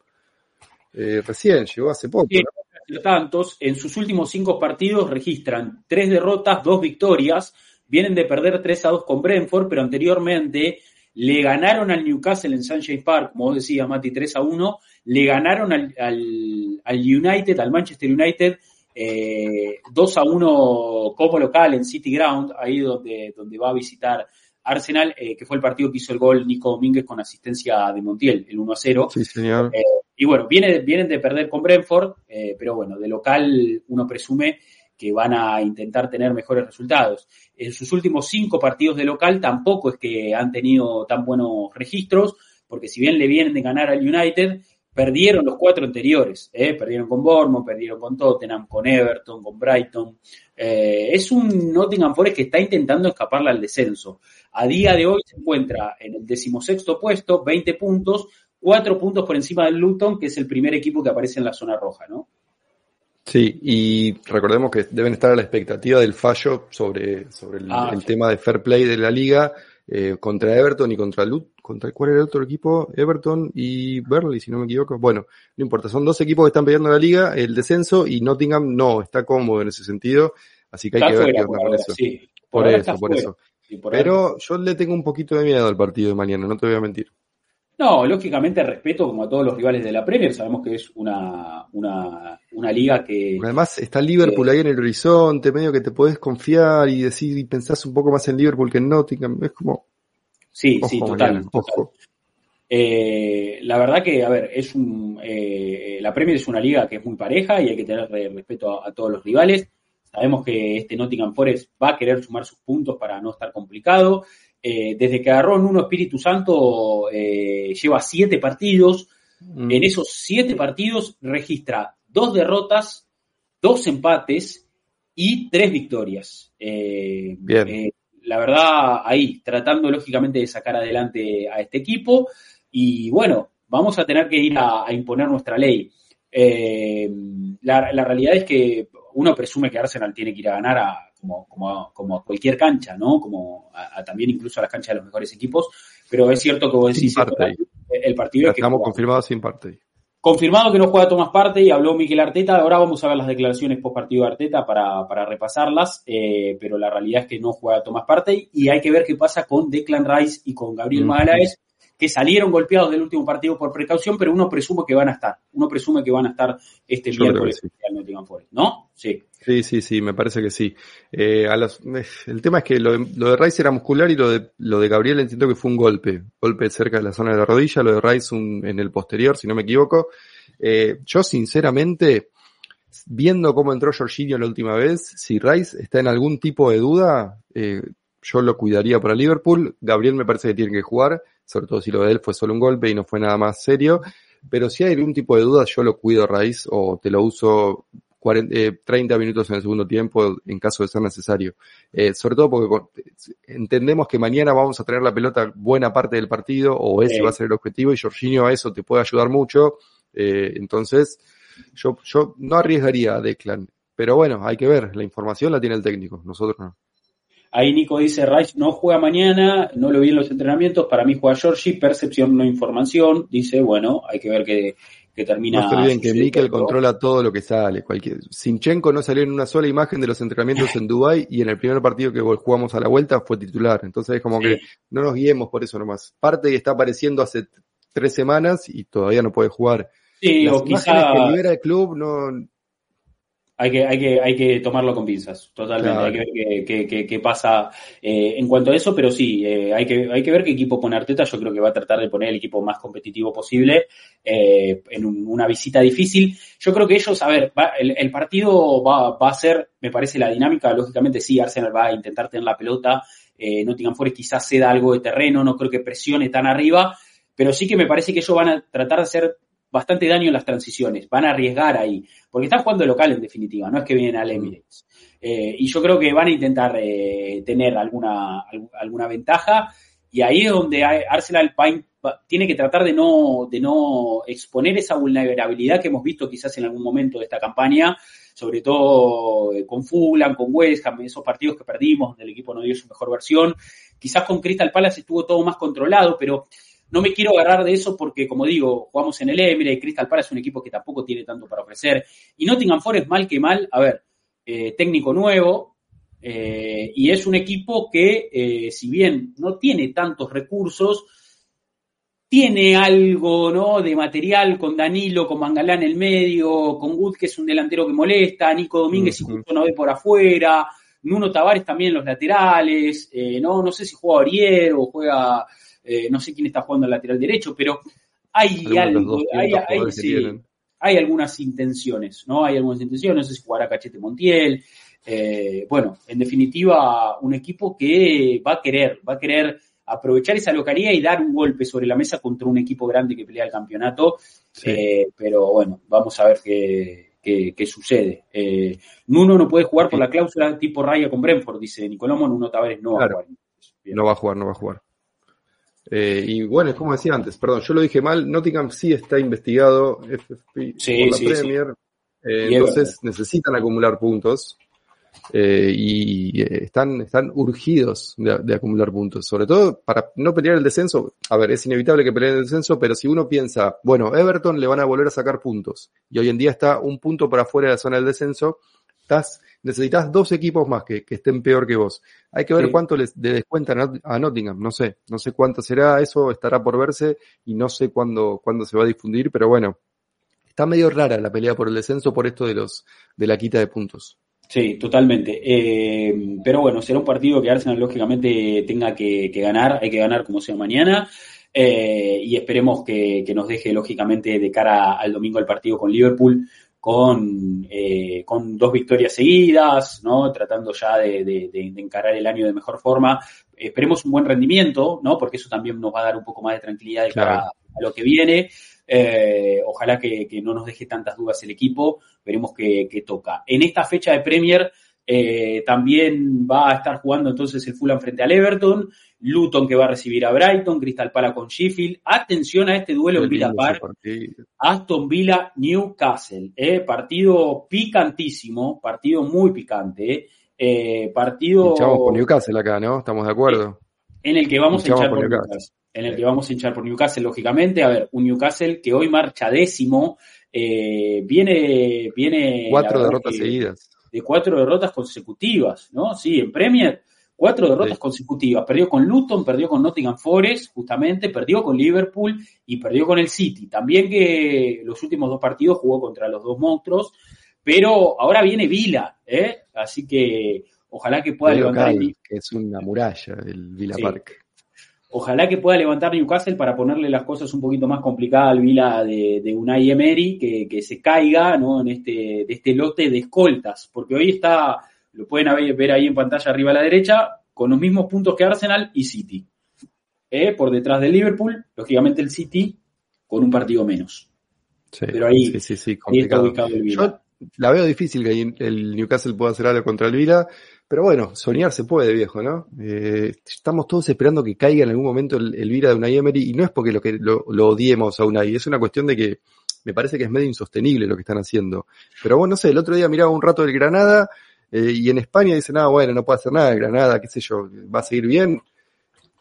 Eh, recién, llegó hace poco. ¿no? Tantos, en sus últimos cinco partidos registran tres derrotas, dos victorias Vienen de perder 3 a 2 con Brentford, pero anteriormente le ganaron al Newcastle en Sunshine Park, como vos decías, Mati, 3 a 1. Le ganaron al, al, United, al Manchester United, eh, 2 a 1 como local en City Ground, ahí donde, donde va a visitar Arsenal, eh, que fue el partido que hizo el gol Nico Domínguez con asistencia de Montiel, el 1 a 0. Sí, señor. Eh, y bueno, viene, vienen de perder con Brentford, eh, pero bueno, de local uno presume que van a intentar tener mejores resultados. En sus últimos cinco partidos de local tampoco es que han tenido tan buenos registros, porque si bien le vienen de ganar al United, perdieron los cuatro anteriores. ¿eh? Perdieron con Bournemouth, perdieron con Tottenham, con Everton, con Brighton. Eh, es un Nottingham Forest que está intentando escaparle al descenso. A día de hoy se encuentra en el decimosexto puesto, 20 puntos, cuatro puntos por encima del Luton, que es el primer equipo que aparece en la zona roja, ¿no? Sí, y recordemos que deben estar a la expectativa del fallo sobre, sobre el, Ah, el sí. tema de fair play de la liga eh, contra Everton y contra Lut, contra cuál era el otro equipo, Everton y Burnley, si no me equivoco. Bueno, no importa, son dos equipos que están peleando la liga, el descenso y Nottingham no está cómodo en ese sentido, así que hay que ver qué onda con eso. sí. Por eso, por fuera. eso. Ahora. Pero yo le tengo un poquito de miedo al partido de mañana, no te voy a mentir. No, lógicamente respeto como a todos los rivales de la Premier, sabemos que es una, una, una liga que... Además está Liverpool ahí en el horizonte, medio que te podés confiar y decir y pensás un poco más en Liverpool que en Nottingham, es como, Sí, ojo sí, total. Eh, la verdad que, a ver, es un, eh, la Premier es una liga que es muy pareja y hay que tener eh, respeto a, a todos los rivales. Sabemos que este Nottingham Forest va a querer sumar sus puntos para no estar complicado. Eh, desde que agarró en uno Espíritu Santo, eh, lleva siete partidos. Mm. En esos siete partidos registra dos derrotas, dos empates y tres victorias. Eh, Bien. la verdad, ahí, tratando lógicamente de sacar adelante a este equipo. Y bueno, vamos a tener que ir a, a imponer nuestra ley. La, la realidad es que uno presume que Arsenal tiene que ir a ganar a, como, como, a, como a cualquier cancha, ¿no? Como a, a también incluso a las canchas de los mejores equipos. Pero es cierto que vos decís, el partido es que estamos confirmados sin parte. Confirmado que no juega Tomás Parte y habló Miquel Arteta. Ahora vamos a ver las declaraciones post partido de Arteta para, para repasarlas, eh, pero la realidad es que no juega Tomás Parte y hay que ver qué pasa con Declan Rice y con Gabriel Mm. Magaláes, que salieron golpeados del último partido por precaución, pero uno presume que van a estar. Uno presume que van a estar este Yo miércoles sí. en Nottingham Forest, ¿no? Sí. Sí, sí, sí, me parece que sí. Eh, a los- eh, el tema es que lo de, lo de Rice era muscular y lo de, lo de Gabriel entiendo que fue un golpe. Golpe cerca de la zona de la rodilla, lo de Rice un- en el posterior, si no me equivoco. Eh, yo sinceramente, viendo cómo entró Jorginho la última vez, si Rice está en algún tipo de duda, eh, yo lo cuidaría para Liverpool. Gabriel me parece que tiene que jugar, sobre todo si lo de él fue solo un golpe y no fue nada más serio. Pero si hay algún tipo de duda, yo lo cuido a Rice o te lo uso 40, eh, 30 minutos en el segundo tiempo en caso de ser necesario. Eh, sobre todo porque entendemos que mañana vamos a tener la pelota buena parte del partido o ese Sí. va a ser el objetivo y Jorginho a eso te puede ayudar mucho. Eh, entonces, yo, yo no arriesgaría a Declan. Pero bueno, hay que ver, la información la tiene el técnico, nosotros no. Ahí Nico dice, Rice no juega mañana, no lo vi en los entrenamientos, para mí juega Georgie, percepción no información, dice, bueno, hay que ver qué, qué termina. No se olviden que. Mikel controla todo lo que sale. Cualquier... Sinchenko no salió en una sola imagen de los entrenamientos en Dubai y en el primer partido que jugamos a la vuelta fue titular. Entonces es como Sí. que no nos guiemos por eso nomás. Parte que está apareciendo hace tres semanas y todavía no puede jugar. Sí, Las o imágenes quizá que libera el club no... hay que, hay que, hay que tomarlo con pinzas, totalmente. Claro. Hay que ver qué, qué- qué- qué pasa eh, en cuanto a eso, pero sí, eh, hay, que, hay que ver qué equipo pone Arteta. Yo creo que va a tratar de poner el equipo más competitivo posible eh, en un- una visita difícil. Yo creo que ellos, a ver, va- el, el partido va, va a ser, me parece, la dinámica. Lógicamente, sí, Arsenal va a intentar tener la pelota. Eh, Nottingham Forest quizás ceda algo de terreno, no creo que presione tan arriba, pero sí que me parece que ellos van a tratar de hacer bastante daño en las transiciones, van a arriesgar ahí, porque están jugando local en definitiva, no es que vienen al Emirates. Eh, y yo creo que van a intentar eh, tener alguna, alguna ventaja, y ahí es donde Arsenal tiene que tratar de no, de no exponer esa vulnerabilidad que hemos visto quizás en algún momento de esta campaña, sobre todo eh, con Fulham, con West Ham, esos partidos que perdimos, donde el equipo no dio su mejor versión. Quizás con Crystal Palace estuvo todo más controlado, pero no me quiero agarrar de eso porque, como digo, jugamos en el Emirates, Crystal Palace es un equipo que tampoco tiene tanto para ofrecer. Y Nottingham Forest, mal que mal, a ver, eh, técnico nuevo, eh, y es un equipo que, eh, si bien no tiene tantos recursos, tiene algo ¿no? de material con Danilo, con Mangalá en el medio, con Wood, que es un delantero que molesta, Nico Domínguez, si justo no ve por afuera, Nuno Tavares también en los laterales, no, no sé si juega Ariel o juega eh, no sé quién está jugando al lateral derecho, pero hay algo, hay, algunas intenciones, ¿no? Hay algunas intenciones, no sé si jugará Cachete Montiel. Eh, bueno, en definitiva, un equipo que va a querer, va a querer aprovechar esa localidad y dar un golpe sobre la mesa contra un equipo grande que pelea el campeonato. Eh, pero bueno, vamos a ver qué, sucede. Nuno no puede jugar por la cláusula tipo raya con Brentford, dice Nicolomo, Nuno Tavares no va a jugar. No va a jugar, no va a jugar. Eh, y bueno, como decía antes, perdón, yo lo dije mal, Nottingham sí está investigado FFP por la Premier, eh, entonces necesitan acumular puntos eh, y están, están urgidos de, acumular puntos, sobre todo para no pelear el descenso. A ver, es inevitable que peleen el descenso, pero si uno piensa, bueno, Everton le van a volver a sacar puntos y hoy en día está un punto para afuera de la zona del descenso, estás necesitas dos equipos más que, estén peor que vos. Hay que ver cuánto les descuentan a Nottingham, no sé, no sé cuánto será, eso estará por verse y no sé cuándo, cuándo se va a difundir, pero bueno, está medio rara la pelea por el descenso por esto de los, de la quita de puntos. Sí, totalmente. Eh, pero bueno, será un partido que Arsenal lógicamente tenga que, ganar, hay que ganar como sea mañana. Eh, y esperemos que, que, nos deje lógicamente de cara al domingo el partido con Liverpool con, eh, con dos victorias seguidas, ¿no? Tratando ya de, encarar el año de mejor forma. Esperemos un buen rendimiento, ¿no? Porque eso también nos va a dar un poco más de tranquilidad de cara a, lo que viene. Eh, ojalá que, no nos deje tantas dudas el equipo. Veremos qué, toca. En esta fecha de Premier eh, también va a estar jugando entonces el Fulham frente al Everton. Luton que va a recibir a Brighton, Crystal Palace con Sheffield. Atención a este duelo en Villa Park. Aston Villa Newcastle, eh, partido picantísimo, partido muy picante, eh, partido Hinchamos por Newcastle acá, ¿no? Estamos de acuerdo. En el que vamos a hinchar por, Newcastle. En el que vamos a hinchar por Newcastle, lógicamente. A ver, un Newcastle que hoy marcha décimo, viene, viene cuatro derrotas seguidas. De cuatro derrotas consecutivas, ¿no? Sí, en Premier Cuatro derrotas consecutivas. Perdió con Luton, perdió con Nottingham Forest, justamente, perdió con Liverpool y perdió con el City. También que los últimos dos partidos jugó contra los dos monstruos, pero ahora viene Vila, ¿eh? Así que ojalá que pueda levantar. que es una muralla el Vila Park. Ojalá que pueda levantar Newcastle para ponerle las cosas un poquito más complicadas al Vila de, de Unai Emery, que, que se caiga ¿no? en este, de este lote de escoltas, porque hoy está lo pueden ver ahí en pantalla arriba a la derecha, con los mismos puntos que Arsenal y City. Eh, por detrás del Liverpool, lógicamente el City con un partido menos. Pero ahí, está ubicado el Vila. Yo la veo difícil que el Newcastle pueda hacer algo contra el Vila, pero bueno, soñar se puede, viejo, ¿no? Eh, estamos todos esperando que caiga en algún momento el, Vila de Unai Emery, y no es porque lo, que, lo, lo odiemos a Unai, es una cuestión de que me parece que es medio insostenible lo que están haciendo. Pero bueno, no sé, el otro día miraba un rato del Granada, eh, y en España dicen, ah, bueno, no puede hacer nada, Granada, qué sé yo, va a seguir bien.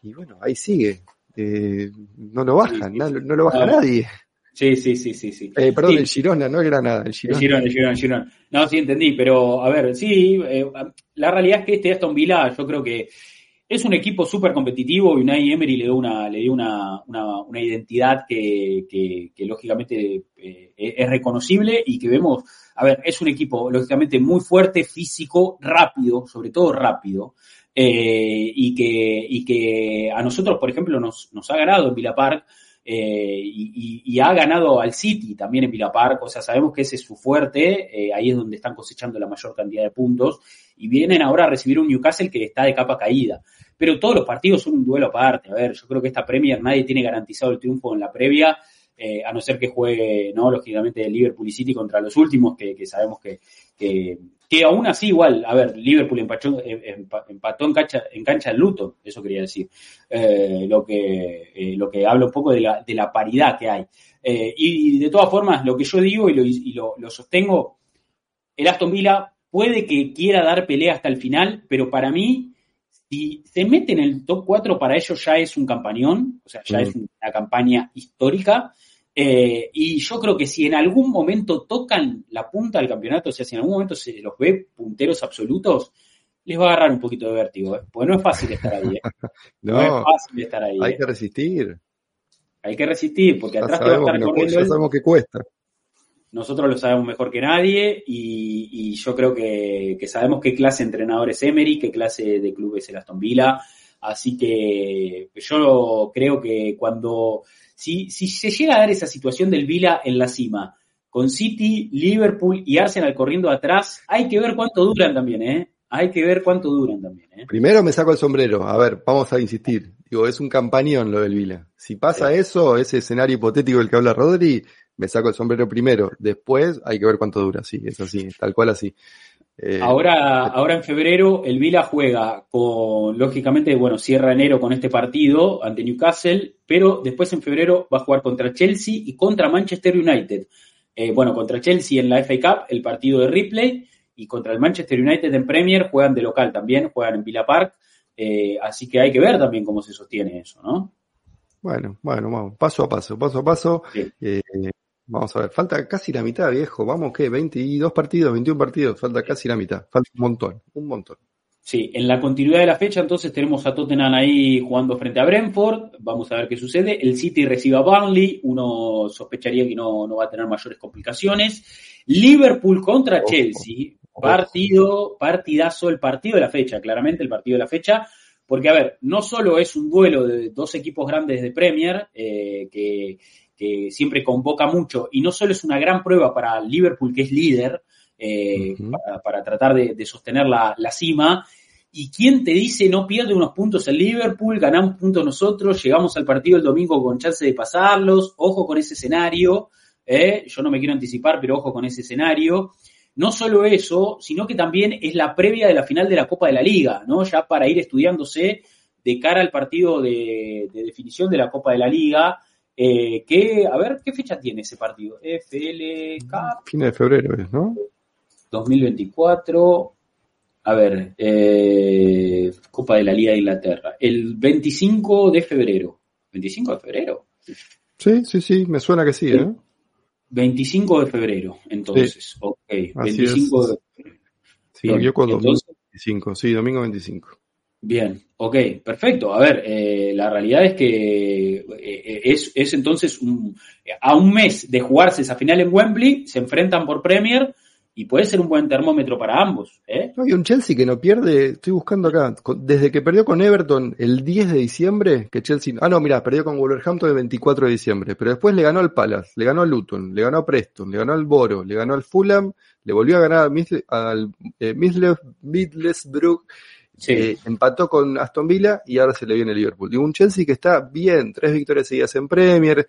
Y bueno, ahí sigue. Eh, no lo bajan, no, lo baja nadie. Sí, sí, sí, sí, sí. Eh, perdón, el Girona, no es Granada, el Girona. El Girona, el Girona, el Girona. No, sí entendí, pero a ver, sí, la realidad es que este Aston Villa yo creo que es un equipo súper competitivo y Unai Emery le dio una, le dio una, una, una identidad que, que, que lógicamente es reconocible y que vemos a ver, es un equipo lógicamente muy fuerte, físico, rápido, sobre todo rápido, eh, y, que, y que a nosotros, por ejemplo, nos, nos ha ganado en Villa Park. Eh, y, ha ganado al City también en Villa Park, o sea, sabemos que ese es su fuerte, eh, ahí es donde están cosechando la mayor cantidad de puntos, y vienen ahora a recibir un Newcastle que está de capa caída. Pero todos los partidos son un duelo aparte, a ver, yo creo que esta Premier nadie tiene garantizado el triunfo en la previa, eh, a no ser que juegue, ¿no? Lógicamente Liverpool y City contra los últimos, que, sabemos que, que, aún así igual, a ver, Liverpool empachó, empató en cancha, en cancha de Luton, eso quería decir, eh, lo, que, eh, lo que habla un poco de la, de la paridad que hay. Eh, y, de todas formas, lo que yo digo y, lo, y lo, lo sostengo, el Aston Villa puede que quiera dar pelea hasta el final, pero para mí si se mete en el top 4, para ellos ya es un campañón, o sea, ya es una campaña histórica. Eh, y yo creo que si en algún momento tocan la punta del campeonato, o sea, si en algún momento se los ve punteros absolutos, les va a agarrar un poquito de vértigo, ¿eh? porque no es fácil estar ahí. ¿eh? <laughs> no, es fácil estar ahí. Hay que resistir. Hay que resistir, porque atrás te va a estar corriendo. Ya sabemos que cuesta nosotros lo sabemos mejor que nadie y, yo creo que, sabemos qué clase de entrenador es Emery, qué clase de club es el Aston Villa. Así que yo creo que cuando, si, si se llega a dar esa situación del Villa en la cima, con City, Liverpool y Arsenal corriendo atrás, hay que ver cuánto duran también, ¿eh? Hay que ver cuánto duran también, ¿eh? Primero me saco el sombrero. A ver, vamos a insistir. Digo, es un campañón lo del Villa. Si pasa eso, ese escenario hipotético del que habla Rodri, me saco el sombrero primero, después hay que ver cuánto dura, sí, es así, tal cual así. Eh, ahora, ahora en febrero el Vila juega con, lógicamente, bueno, cierra enero con este partido ante Newcastle, pero después en febrero va a jugar contra Chelsea y contra Manchester United. Eh, bueno, contra Chelsea en la FA Cup, el partido de Ripley, y contra el Manchester United en Premier juegan de local también, juegan en Villa Park, eh, así que hay que ver también cómo se sostiene eso, ¿no? Bueno, bueno, vamos, paso a paso, paso a paso. Vamos a ver, falta casi la mitad, viejo. Vamos, ¿qué? 22 partidos, 21 partidos, falta casi la mitad. Falta un montón, un montón. Sí, en la continuidad de la fecha, entonces tenemos a Tottenham ahí jugando frente a Brentford. Vamos a ver qué sucede. El City recibe a Burnley. Uno sospecharía que no, no va a tener mayores complicaciones. Liverpool contra Chelsea. Partido, partidazo, el partido de la fecha, claramente el partido de la fecha. Porque, a ver, no solo es un duelo de dos equipos grandes de Premier, eh, que que siempre convoca mucho y no solo es una gran prueba para Liverpool, que es líder, eh, para, tratar de, sostener la, cima. ¿Y quién te dice no pierde unos puntos el Liverpool, ganamos puntos nosotros, llegamos al partido el domingo con chance de pasarlos? Ojo con ese escenario, eh, yo no me quiero anticipar, pero ojo con ese escenario. No solo eso, sino que también es la previa de la final de la Copa de la Liga, ¿no? Ya para ir estudiándose de cara al partido de definición de la Copa de la Liga. Eh, que, a ver, ¿qué fecha tiene ese partido? FLK. Fin de febrero, ¿no? 2024. A ver, eh, Copa de la Liga de Inglaterra. El 25 de febrero. ¿25 de febrero? Sí, sí, sí, me suena que sí, ¿eh? 25 de febrero, entonces. Ok, 25 de febrero. Sí, yo con 25, sí, domingo 25. Bien, ok, perfecto. A ver, eh, la realidad es que eh, es, es, entonces un, a un mes de jugarse esa final en Wembley, se enfrentan por Premier y puede ser un buen termómetro para ambos. ¿eh? Hay un Chelsea que no pierde, estoy buscando acá, desde que perdió con Everton el 10 de diciembre, que Chelsea, ah no, mira, perdió con Wolverhampton el 24 de diciembre, pero después le ganó al Palace, le ganó al Luton, le ganó a Preston, le ganó al Boro, le ganó al Fulham, le volvió a ganar al, al eh, Middlesbrough eh, empató con Aston Villa y ahora se le viene el Liverpool. Digo, un Chelsea que está bien, tres victorias seguidas en Premier,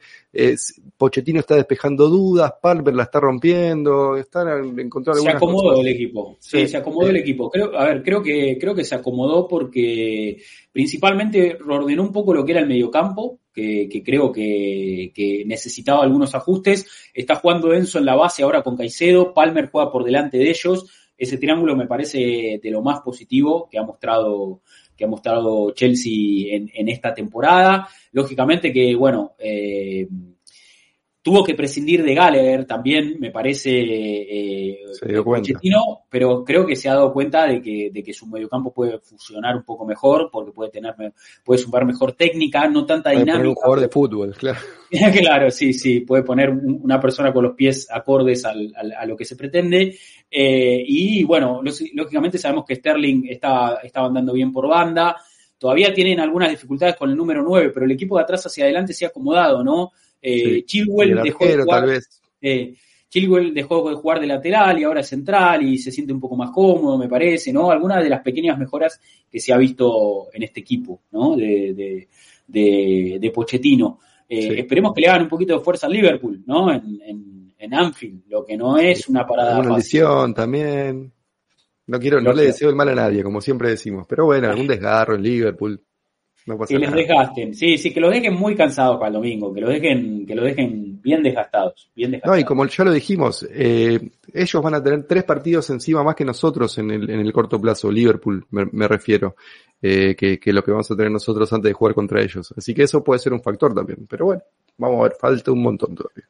Pochettino está despejando dudas, Palmer la está rompiendo, están encontrando Se acomodó el equipo, sí, se acomodó el equipo. Creo, a ver, creo que, creo que se acomodó porque principalmente ordenó un poco lo que era el mediocampo, que, que creo que, que, necesitaba algunos ajustes. Está jugando Enzo en la base ahora con Caicedo, Palmer juega por delante de ellos ese triángulo me parece de lo más positivo que ha mostrado que ha mostrado Chelsea en, en esta temporada. Lógicamente que, bueno, eh, Tuvo que prescindir de Gallagher también, me parece, eh, se dio cuenta. pero creo que se ha dado cuenta de que, de que su mediocampo puede funcionar un poco mejor, porque puede tener, puede sumar mejor técnica, no tanta puede dinámica. Poner un jugador de fútbol, claro. <laughs> claro, sí, sí, puede poner una persona con los pies acordes al, a lo que se pretende. Eh, y bueno, lógicamente sabemos que Sterling está, estaba andando bien por banda. Todavía tienen algunas dificultades con el número 9, pero el equipo de atrás hacia adelante se ha acomodado, ¿no? Eh, Chilwell dejó de jugar. Eh, Chilwell dejó de jugar de lateral y ahora es central y se siente un poco más cómodo, me parece, ¿no? Algunas de las pequeñas mejoras que se ha visto en este equipo, ¿no? De, de, de, Pochettino. Eh, esperemos que le hagan un poquito de fuerza al Liverpool, ¿no? En, en, Anfield, lo que no es una parada. Una lesión también. No quiero, no, le deseo el mal a nadie, como siempre decimos. Pero bueno, algún desgarro en Liverpool. No pasa que les desgasten, sí, sí, que los dejen muy cansados para el domingo, que los dejen, que los dejen bien desgastados, bien desgastados. No, y como ya lo dijimos, eh, ellos van a tener tres partidos encima más que nosotros en el, en el corto plazo, Liverpool me, refiero, eh, que, que, lo que vamos a tener nosotros antes de jugar contra ellos. Así que eso puede ser un factor también. Pero bueno, vamos a ver, falta un montón todavía.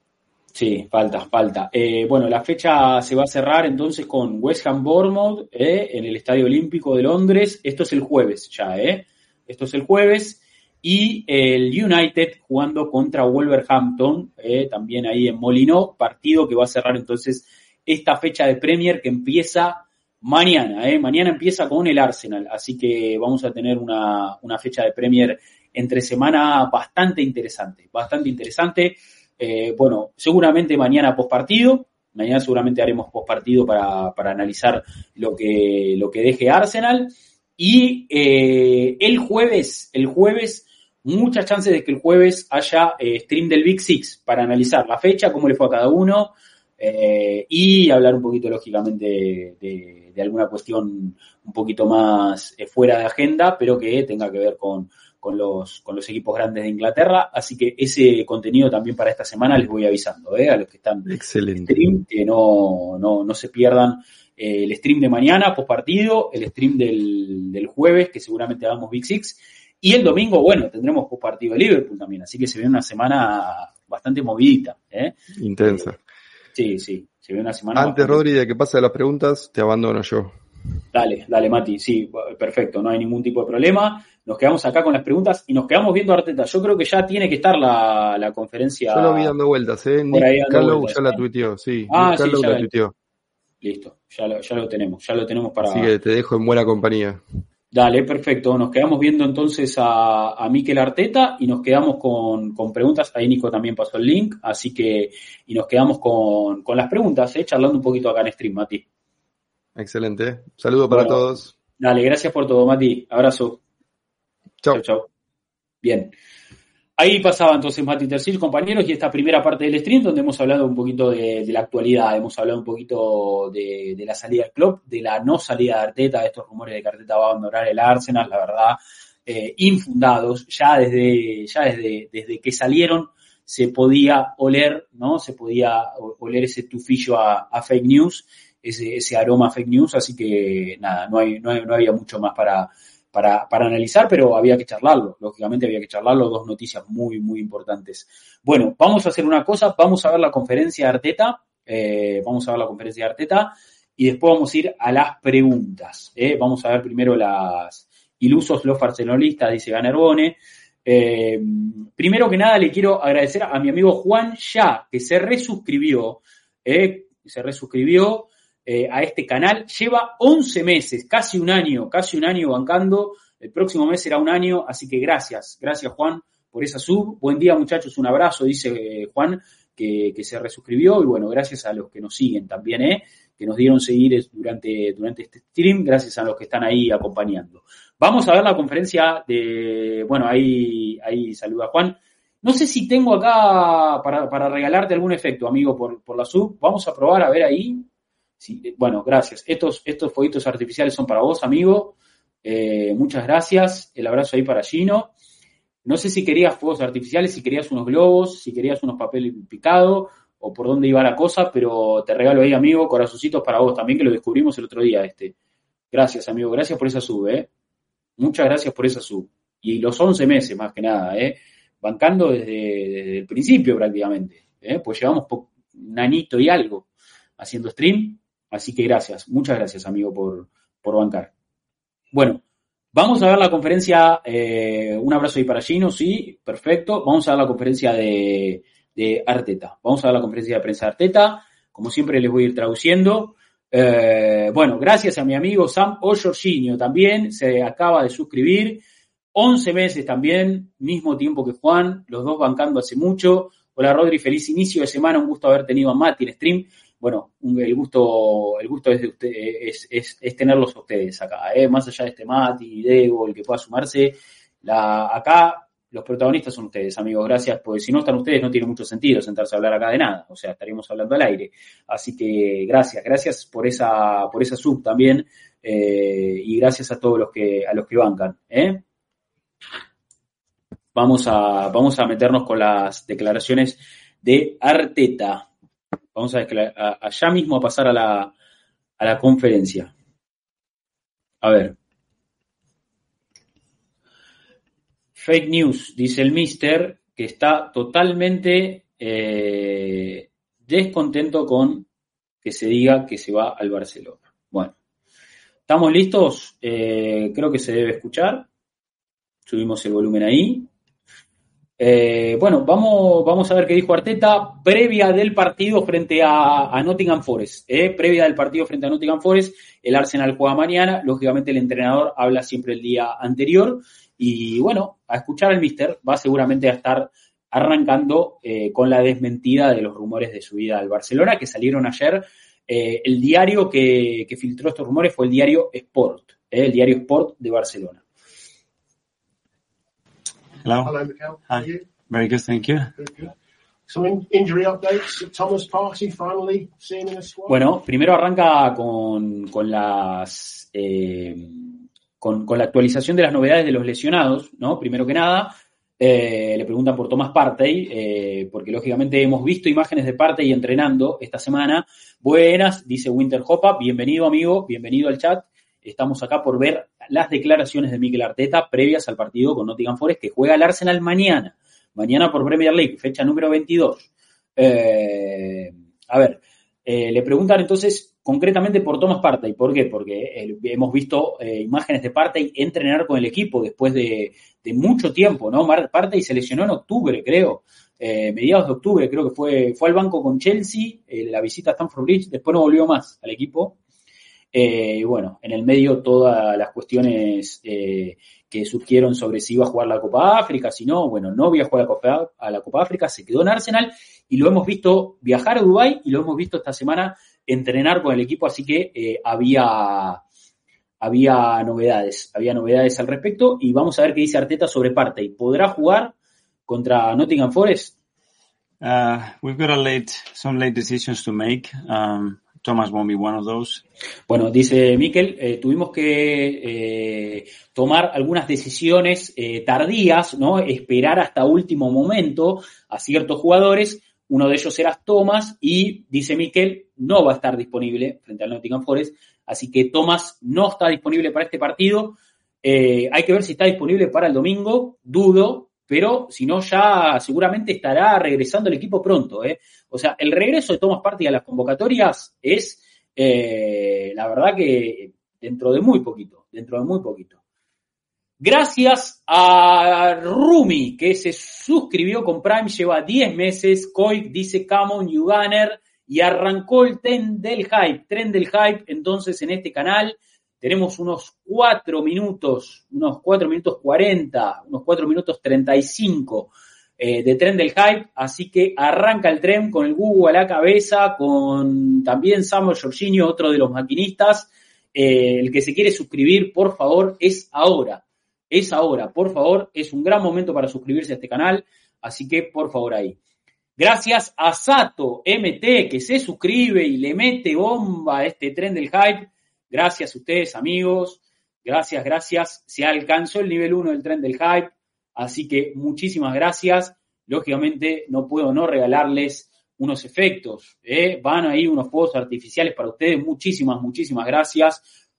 Sí, falta, falta. Eh, bueno, la fecha se va a cerrar entonces con West Ham Bournemouth eh, en el Estadio Olímpico de Londres. Esto es el jueves ya, ¿eh? Esto es el jueves. Y el United jugando contra Wolverhampton, eh, también ahí en Molino, partido que va a cerrar entonces esta fecha de Premier que empieza mañana. Eh. Mañana empieza con el Arsenal, así que vamos a tener una, una fecha de Premier entre semana bastante interesante, bastante interesante. Eh, bueno, seguramente mañana post partido, mañana seguramente haremos post partido para, para analizar lo que, lo que deje Arsenal. Y eh, el jueves, el jueves, muchas chances de que el jueves haya eh, stream del Big Six para analizar la fecha, cómo le fue a cada uno eh, y hablar un poquito, lógicamente, de, de, alguna cuestión un poquito más eh, fuera de agenda, pero que tenga que ver con, con, los, con los equipos grandes de Inglaterra. Así que ese contenido también para esta semana les voy avisando, ¿eh? a los que están Excelente. stream, que no, no, no se pierdan eh, el stream de mañana, post partido, el stream del, del jueves, que seguramente hagamos Big Six, y el domingo, bueno, tendremos post partido de Liverpool también, así que se ve una semana bastante movidita. ¿eh? Intensa. Eh, sí, sí, se ve una semana. Antes, Rodri, de que pase las preguntas, te abandono yo. Dale, dale, Mati, sí, perfecto, no hay ningún tipo de problema. Nos quedamos acá con las preguntas y nos quedamos viendo a Arteta. Yo creo que ya tiene que estar la, la conferencia. Yo lo vi dando vueltas, ¿eh? Nick Callow ya la tuiteó, sí. Ah, Nick sí, la tuiteó. Listo, ya lo, ya lo tenemos, ya lo tenemos para... Así que te dejo en buena compañía. Dale, perfecto. Nos quedamos viendo entonces a, a Miquel Arteta y nos quedamos con, con, preguntas. Ahí Nico también pasó el link, así que, y nos quedamos con, con las preguntas, ¿eh? charlando un poquito acá en stream, Mati. Excelente. Saludo para todos. Dale, gracias por todo, Mati. Abrazo. Chao. Chao. Bien. Ahí pasaba entonces Mati Tercil, compañeros, y esta primera parte del stream donde hemos hablado un poquito de, la actualidad, hemos hablado un poquito de, de, la salida del club, de la no salida de Arteta, de estos rumores de que Arteta va a abandonar el Arsenal, la verdad, eh, infundados, ya desde, ya desde, desde que salieron se podía oler, ¿no? Se podía oler ese tufillo a, a fake news, ese, ese aroma a fake news, así que nada, no, hay, no, hay, no había mucho más para, para, para, analizar, pero había que charlarlo. Lógicamente había que charlarlo. Dos noticias muy, muy importantes. Bueno, vamos a hacer una cosa. Vamos a ver la conferencia de Arteta. Eh, vamos a ver la conferencia de Arteta. Y después vamos a ir a las preguntas. ¿eh? Vamos a ver primero las ilusos, los barcelonistas, dice Ganerbone. Eh, primero que nada, le quiero agradecer a mi amigo Juan Ya, que se resuscribió. Eh, se resuscribió eh, a este canal. Lleva 11 meses, casi un año, casi un año bancando. El próximo mes será un año, así que gracias, gracias Juan por esa sub. Buen día muchachos, un abrazo, dice eh, Juan, que, que, se resuscribió. Y bueno, gracias a los que nos siguen también, ¿eh? que nos dieron seguir durante, durante este stream, gracias a los que están ahí acompañando. Vamos a ver la conferencia de, bueno, ahí, ahí saluda Juan. No sé si tengo acá para, para regalarte algún efecto, amigo, por, por la sub. Vamos a probar a ver ahí. Bueno, gracias. Estos, estos fueguitos artificiales son para vos, amigo. Eh, muchas gracias. El abrazo ahí para Gino. No sé si querías fuegos artificiales, si querías unos globos, si querías unos papeles picados o por dónde iba la cosa, pero te regalo ahí, amigo, corazoncitos para vos también, que lo descubrimos el otro día este. Gracias, amigo. Gracias por esa sub, ¿eh? Muchas gracias por esa sub. Y los 11 meses, más que nada, ¿eh? Bancando desde, desde el principio prácticamente. ¿eh? Pues llevamos un y algo haciendo stream Así que gracias, muchas gracias, amigo, por, por bancar. Bueno, vamos a ver la conferencia, eh, un abrazo ahí para Gino, sí, perfecto. Vamos a ver la conferencia de, de Arteta. Vamos a ver la conferencia de prensa de Arteta. Como siempre les voy a ir traduciendo. Eh, bueno, gracias a mi amigo Sam O. También, se acaba de suscribir. 11 meses también, mismo tiempo que Juan, los dos bancando hace mucho. Hola Rodri, feliz inicio de semana, un gusto haber tenido a Mati en stream bueno, el gusto, el gusto es, de usted, es, es, es tenerlos a ustedes acá, ¿eh? más allá de este Mati, Diego, el que pueda sumarse, la, acá los protagonistas son ustedes, amigos, gracias, porque si no están ustedes no tiene mucho sentido sentarse a hablar acá de nada, o sea, estaríamos hablando al aire. Así que gracias, gracias por esa, por esa sub también, eh, y gracias a todos los que, a los que bancan, ¿eh? Vamos a, vamos a meternos con las declaraciones de Arteta. Vamos a, allá mismo a pasar a la, a la conferencia. A ver. Fake news, dice el mister, que está totalmente eh, descontento con que se diga que se va al Barcelona. Bueno, ¿estamos listos? Eh, creo que se debe escuchar. Subimos el volumen ahí. Eh, bueno, vamos, vamos a ver qué dijo Arteta previa del partido frente a, Nottingham Forest. Eh, previa del partido frente a Nottingham Forest, el Arsenal juega mañana. Lógicamente, el entrenador habla siempre el día anterior. Y bueno, a escuchar al mister, va seguramente a estar arrancando eh, con la desmentida de los rumores de su vida al Barcelona que salieron ayer. el diario que, que, filtró estos rumores fue el diario Sport, el diario Sport de Barcelona. Hello. Hello, Mikel. Hi. How are you? Very good, thank you. Good, good. Some in injury updates. Thomas Partey finally seen in the squad. Bueno, primero arranca con, con las eh, con, con, la actualización de las novedades de los lesionados, ¿no? Primero que nada, eh, le preguntan por Thomas Partey, eh, porque lógicamente hemos visto imágenes de Partey entrenando esta semana. Buenas, dice Winter Hopa, bienvenido amigo, bienvenido al chat. Estamos acá por ver las declaraciones de Mikel Arteta previas al partido con Nottingham Forest que juega el Arsenal mañana. Mañana por Premier League, fecha número 22. Eh, a ver, eh, le preguntan entonces concretamente por Thomas Partey. ¿Por qué? Porque eh, hemos visto imágenes de Partey entrenar con el equipo después de, mucho tiempo, ¿no? Partey se lesionó en octubre, creo. mediados de octubre, creo que fue, fue al banco con Chelsea, la visita a Stamford Bridge, después no volvió más al equipo. Eh, bueno, en el medio todas las cuestiones eh, que surgieron sobre si iba a jugar la Copa África, si no, bueno, no iba a jugar la Copa, a la Copa África, se quedó en Arsenal y lo hemos visto viajar a Dubái y lo hemos visto esta semana entrenar con el equipo, así que eh, había, había novedades, había novedades al respecto y vamos a ver qué dice Arteta sobre Partey. ¿Podrá jugar contra Nottingham Forest? Uh, we've got a late, some late decisions to make. Um, Thomas won't be one of those. Bueno, dice Miquel, eh, tuvimos que eh, tomar algunas decisiones eh, tardías, ¿no? Esperar hasta último momento a ciertos jugadores. Uno de ellos era Thomas y dice Miquel, no va a estar disponible frente al Nottingham Forest. Así que Thomas no está disponible para este partido. hay que ver si está disponible para el domingo. Dudo, pero si no, ya seguramente estará regresando el equipo pronto. ¿eh? O sea, el regreso de Thomas Partey a las convocatorias es, eh, la verdad que dentro de muy poquito, dentro de muy poquito. Gracias a Rumi, que se suscribió con Prime, lleva 10 meses. Coy dice Come on, Y arrancó el tren del hype. Tren del hype, entonces, en este canal. Tenemos unos 4 minutos, unos 4 minutos 40, unos 4 minutos 35 eh, de tren del hype, así que arranca el tren con el Google a la cabeza, con también Samuel Jorginho, otro de los maquinistas. Eh, el que se quiere suscribir, por favor, es ahora. Es ahora, por favor, es un gran momento para suscribirse a este canal, así que por favor ahí. Gracias a Sato MT que se suscribe y le mete bomba a este tren del hype. Gracias a ustedes, amigos. Gracias, gracias. Se alcanzó el nivel 1 del tren del hype. Así que muchísimas gracias. Lógicamente no puedo no regalarles unos efectos. ¿eh? Van ahí unos juegos artificiales para ustedes. Muchísimas, muchísimas gracias.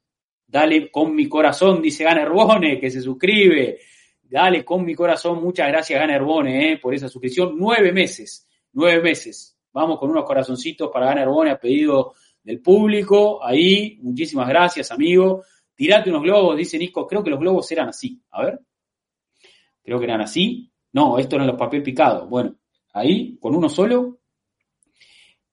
Dale con mi corazón, dice Ganer Bone, que se suscribe. Dale con mi corazón. Muchas gracias, Ganer Bone, ¿eh? por esa suscripción. Nueve meses, nueve meses. Vamos con unos corazoncitos para Ganer Bone a pedido del público. Ahí, muchísimas gracias, amigo. Tirate unos globos, dice Nico. Creo que los globos eran así. A ver. Creo que eran así. No, estos eran los papel picados. Bueno, ahí, con uno solo.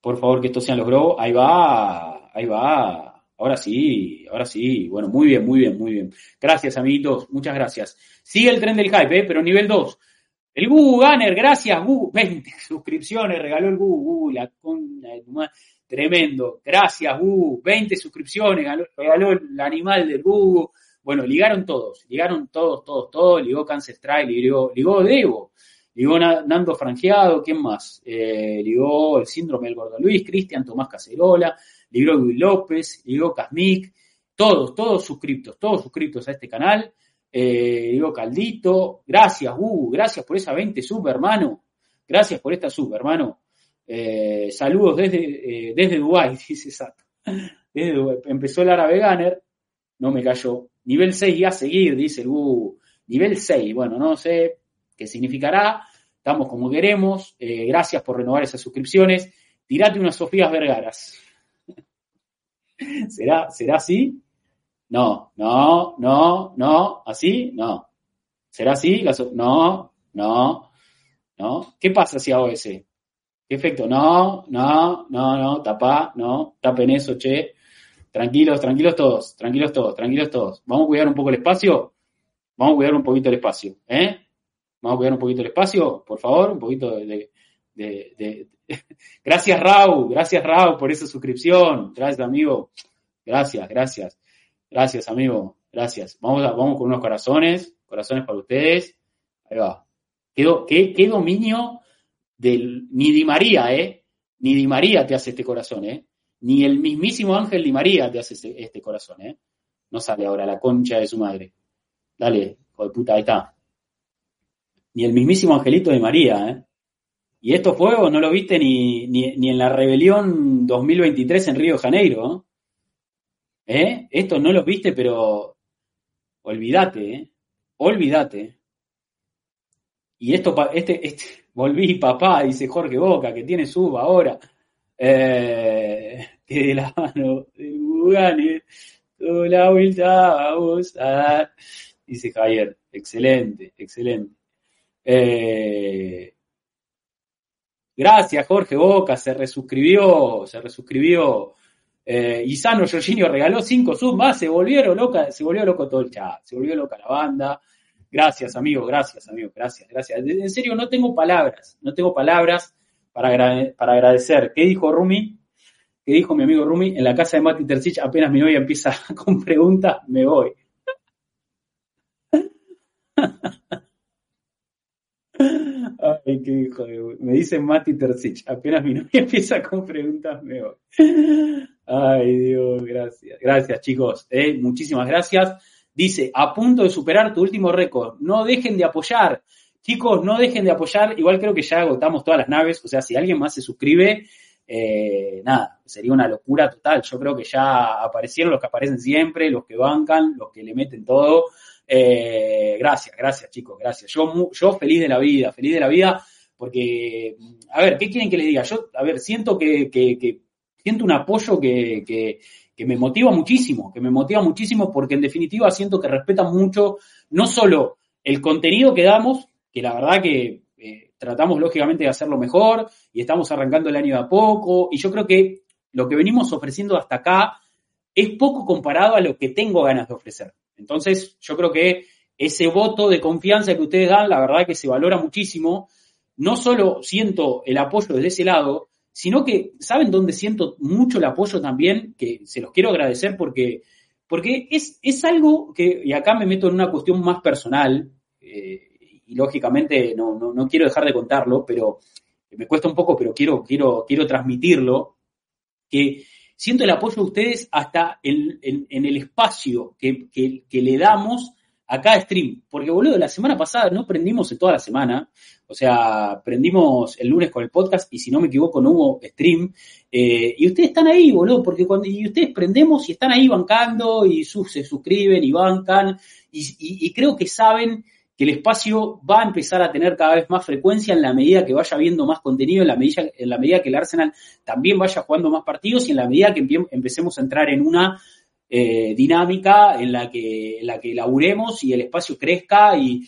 Por favor, que estos sean los globos. Ahí va, ahí va. Ahora sí, ahora sí. Bueno, muy bien, muy bien, muy bien. Gracias, amiguitos. Muchas gracias. Sigue el tren del hype, ¿eh? pero nivel 2. El Google Gunner, gracias, Google. <laughs> 20 suscripciones, regaló el Google. La con, Tremendo. Gracias, Gu. 20 suscripciones. Regaló el animal del Gu. Bueno, ligaron todos, ligaron todos, todos, todos, ligó Cancer Strike, ligó, ligó Devo, ligó Nando Franjeado, ¿quién más? Eh, ligó el síndrome del Gordo Luis, Cristian Tomás Cacerola, ligó Luis López, ligó Casmic, todos, todos suscriptos, todos suscriptos a este canal. Eh, ligó Caldito, gracias, Hugo, gracias por esa 20 sub, hermano. Gracias por esta sub, hermano. Eh, saludos desde, eh, desde Dubái, <laughs> dice Sato. Desde Empezó el árabe Gunner, no me cayó. Nivel 6 y a seguir, dice el Hugo. Nivel 6, bueno, no sé qué significará. Estamos como queremos. gracias por renovar esas suscripciones. Tirate unas Sofías Vergaras. <laughs> ¿Será, ¿Será así? No, no, no, no, así, no. ¿Será así? No, no, no. ¿Qué pasa si hago ese? ¿Qué efecto? No, no, no, no, tapa, no, tapen eso, che. Tranquilos, tranquilos todos, tranquilos todos, tranquilos todos. Vamos a cuidar un poco el espacio. Vamos a cuidar un poquito el espacio, ¿eh? Vamos a cuidar un poquito el espacio, por favor, un poquito de, <laughs> gracias Raúl, gracias Raúl por esa suscripción, gracias amigo, gracias, gracias, gracias amigo, gracias. Vamos, vamos con unos corazones, corazones para ustedes, ahí va. ¿Qué, qué dominio ni Di María, eh, ni Di María te hace este corazón, eh, ni el mismísimo Ángel Di María te hace este, corazón, eh. No sale ahora la concha de su madre. Dale, hijo de puta, ahí está. Ni el mismísimo Angelito de María, ¿eh? Y estos fuegos no lo viste ni, ni, en la rebelión 2023 en Río de Janeiro. ¿eh? Estos no los viste, pero olvídate, ¿eh? olvídate. Y esto, este, este, volví papá, dice Jorge Boca, que tiene sub ahora. Eh, que de la mano de Bugani, tú la vuelta a usar. Dice Javier, excelente, excelente. Eh, Gracias, Jorge Boca, se resuscribió, se resuscribió. Eh, Isano Jorginho regaló cinco subs más, se volvieron loca, se volvió loco todo el chat, se volvió loca la banda. Gracias, amigo, gracias, amigo, gracias, gracias. En serio, no tengo palabras, no tengo palabras para, para agradecer. ¿Qué dijo Rumi? ¿Qué dijo mi amigo Rumi? En la casa de Mati Tercich, apenas mi novia empieza <laughs> con preguntas, me voy. <laughs> Ay, qué hijo de... Me dice Mati Tercich. Apenas mi <laughs> novia empieza con preguntas, me voy. Ay, Dios, gracias. Gracias, chicos. Eh, muchísimas gracias. Dice, a punto de superar tu último récord. No dejen de apoyar. Chicos, no dejen de apoyar. Igual creo que ya agotamos todas las naves. O sea, si alguien más se suscribe, eh, nada, sería una locura total. Yo creo que ya aparecieron los que aparecen siempre, los que bancan, los que le meten todo. Eh, gracias, gracias chicos, gracias. Yo, yo feliz de la vida, feliz de la vida, porque, a ver, ¿qué quieren que les diga? Yo, a ver, siento que, que, siento un apoyo que, que, que, me motiva muchísimo, que me motiva muchísimo porque en definitiva siento que respetan mucho no solo el contenido que damos, que la verdad que eh, tratamos lógicamente de hacerlo mejor y estamos arrancando el año de a poco y yo creo que lo que venimos ofreciendo hasta acá es poco comparado a lo que tengo ganas de ofrecer. Entonces, yo creo que ese voto de confianza que ustedes dan, la verdad que se valora muchísimo. No solo siento el apoyo desde ese lado, sino que, ¿saben dónde siento mucho el apoyo también? Que se los quiero agradecer porque, porque es, es algo que, y acá me meto en una cuestión más personal, eh, y lógicamente no, no, no, quiero dejar de contarlo, pero me cuesta un poco, pero quiero, quiero, quiero transmitirlo, que siento el apoyo de ustedes hasta en, el espacio que, le damos a cada stream. Porque, boludo, la semana pasada no prendimos en toda la semana. O sea, prendimos el lunes con el podcast y si no me equivoco no hubo stream. Eh, y ustedes están ahí, boludo, porque cuando y ustedes prendemos y están ahí bancando y se suscriben y bancan. y creo que saben que el espacio va a empezar a tener cada vez más frecuencia en la medida que vaya viendo más contenido, en la medida, en la medida que el Arsenal también vaya jugando más partidos y en la medida que empecemos a entrar en una eh, dinámica en la que, en la que laburemos y el espacio crezca y,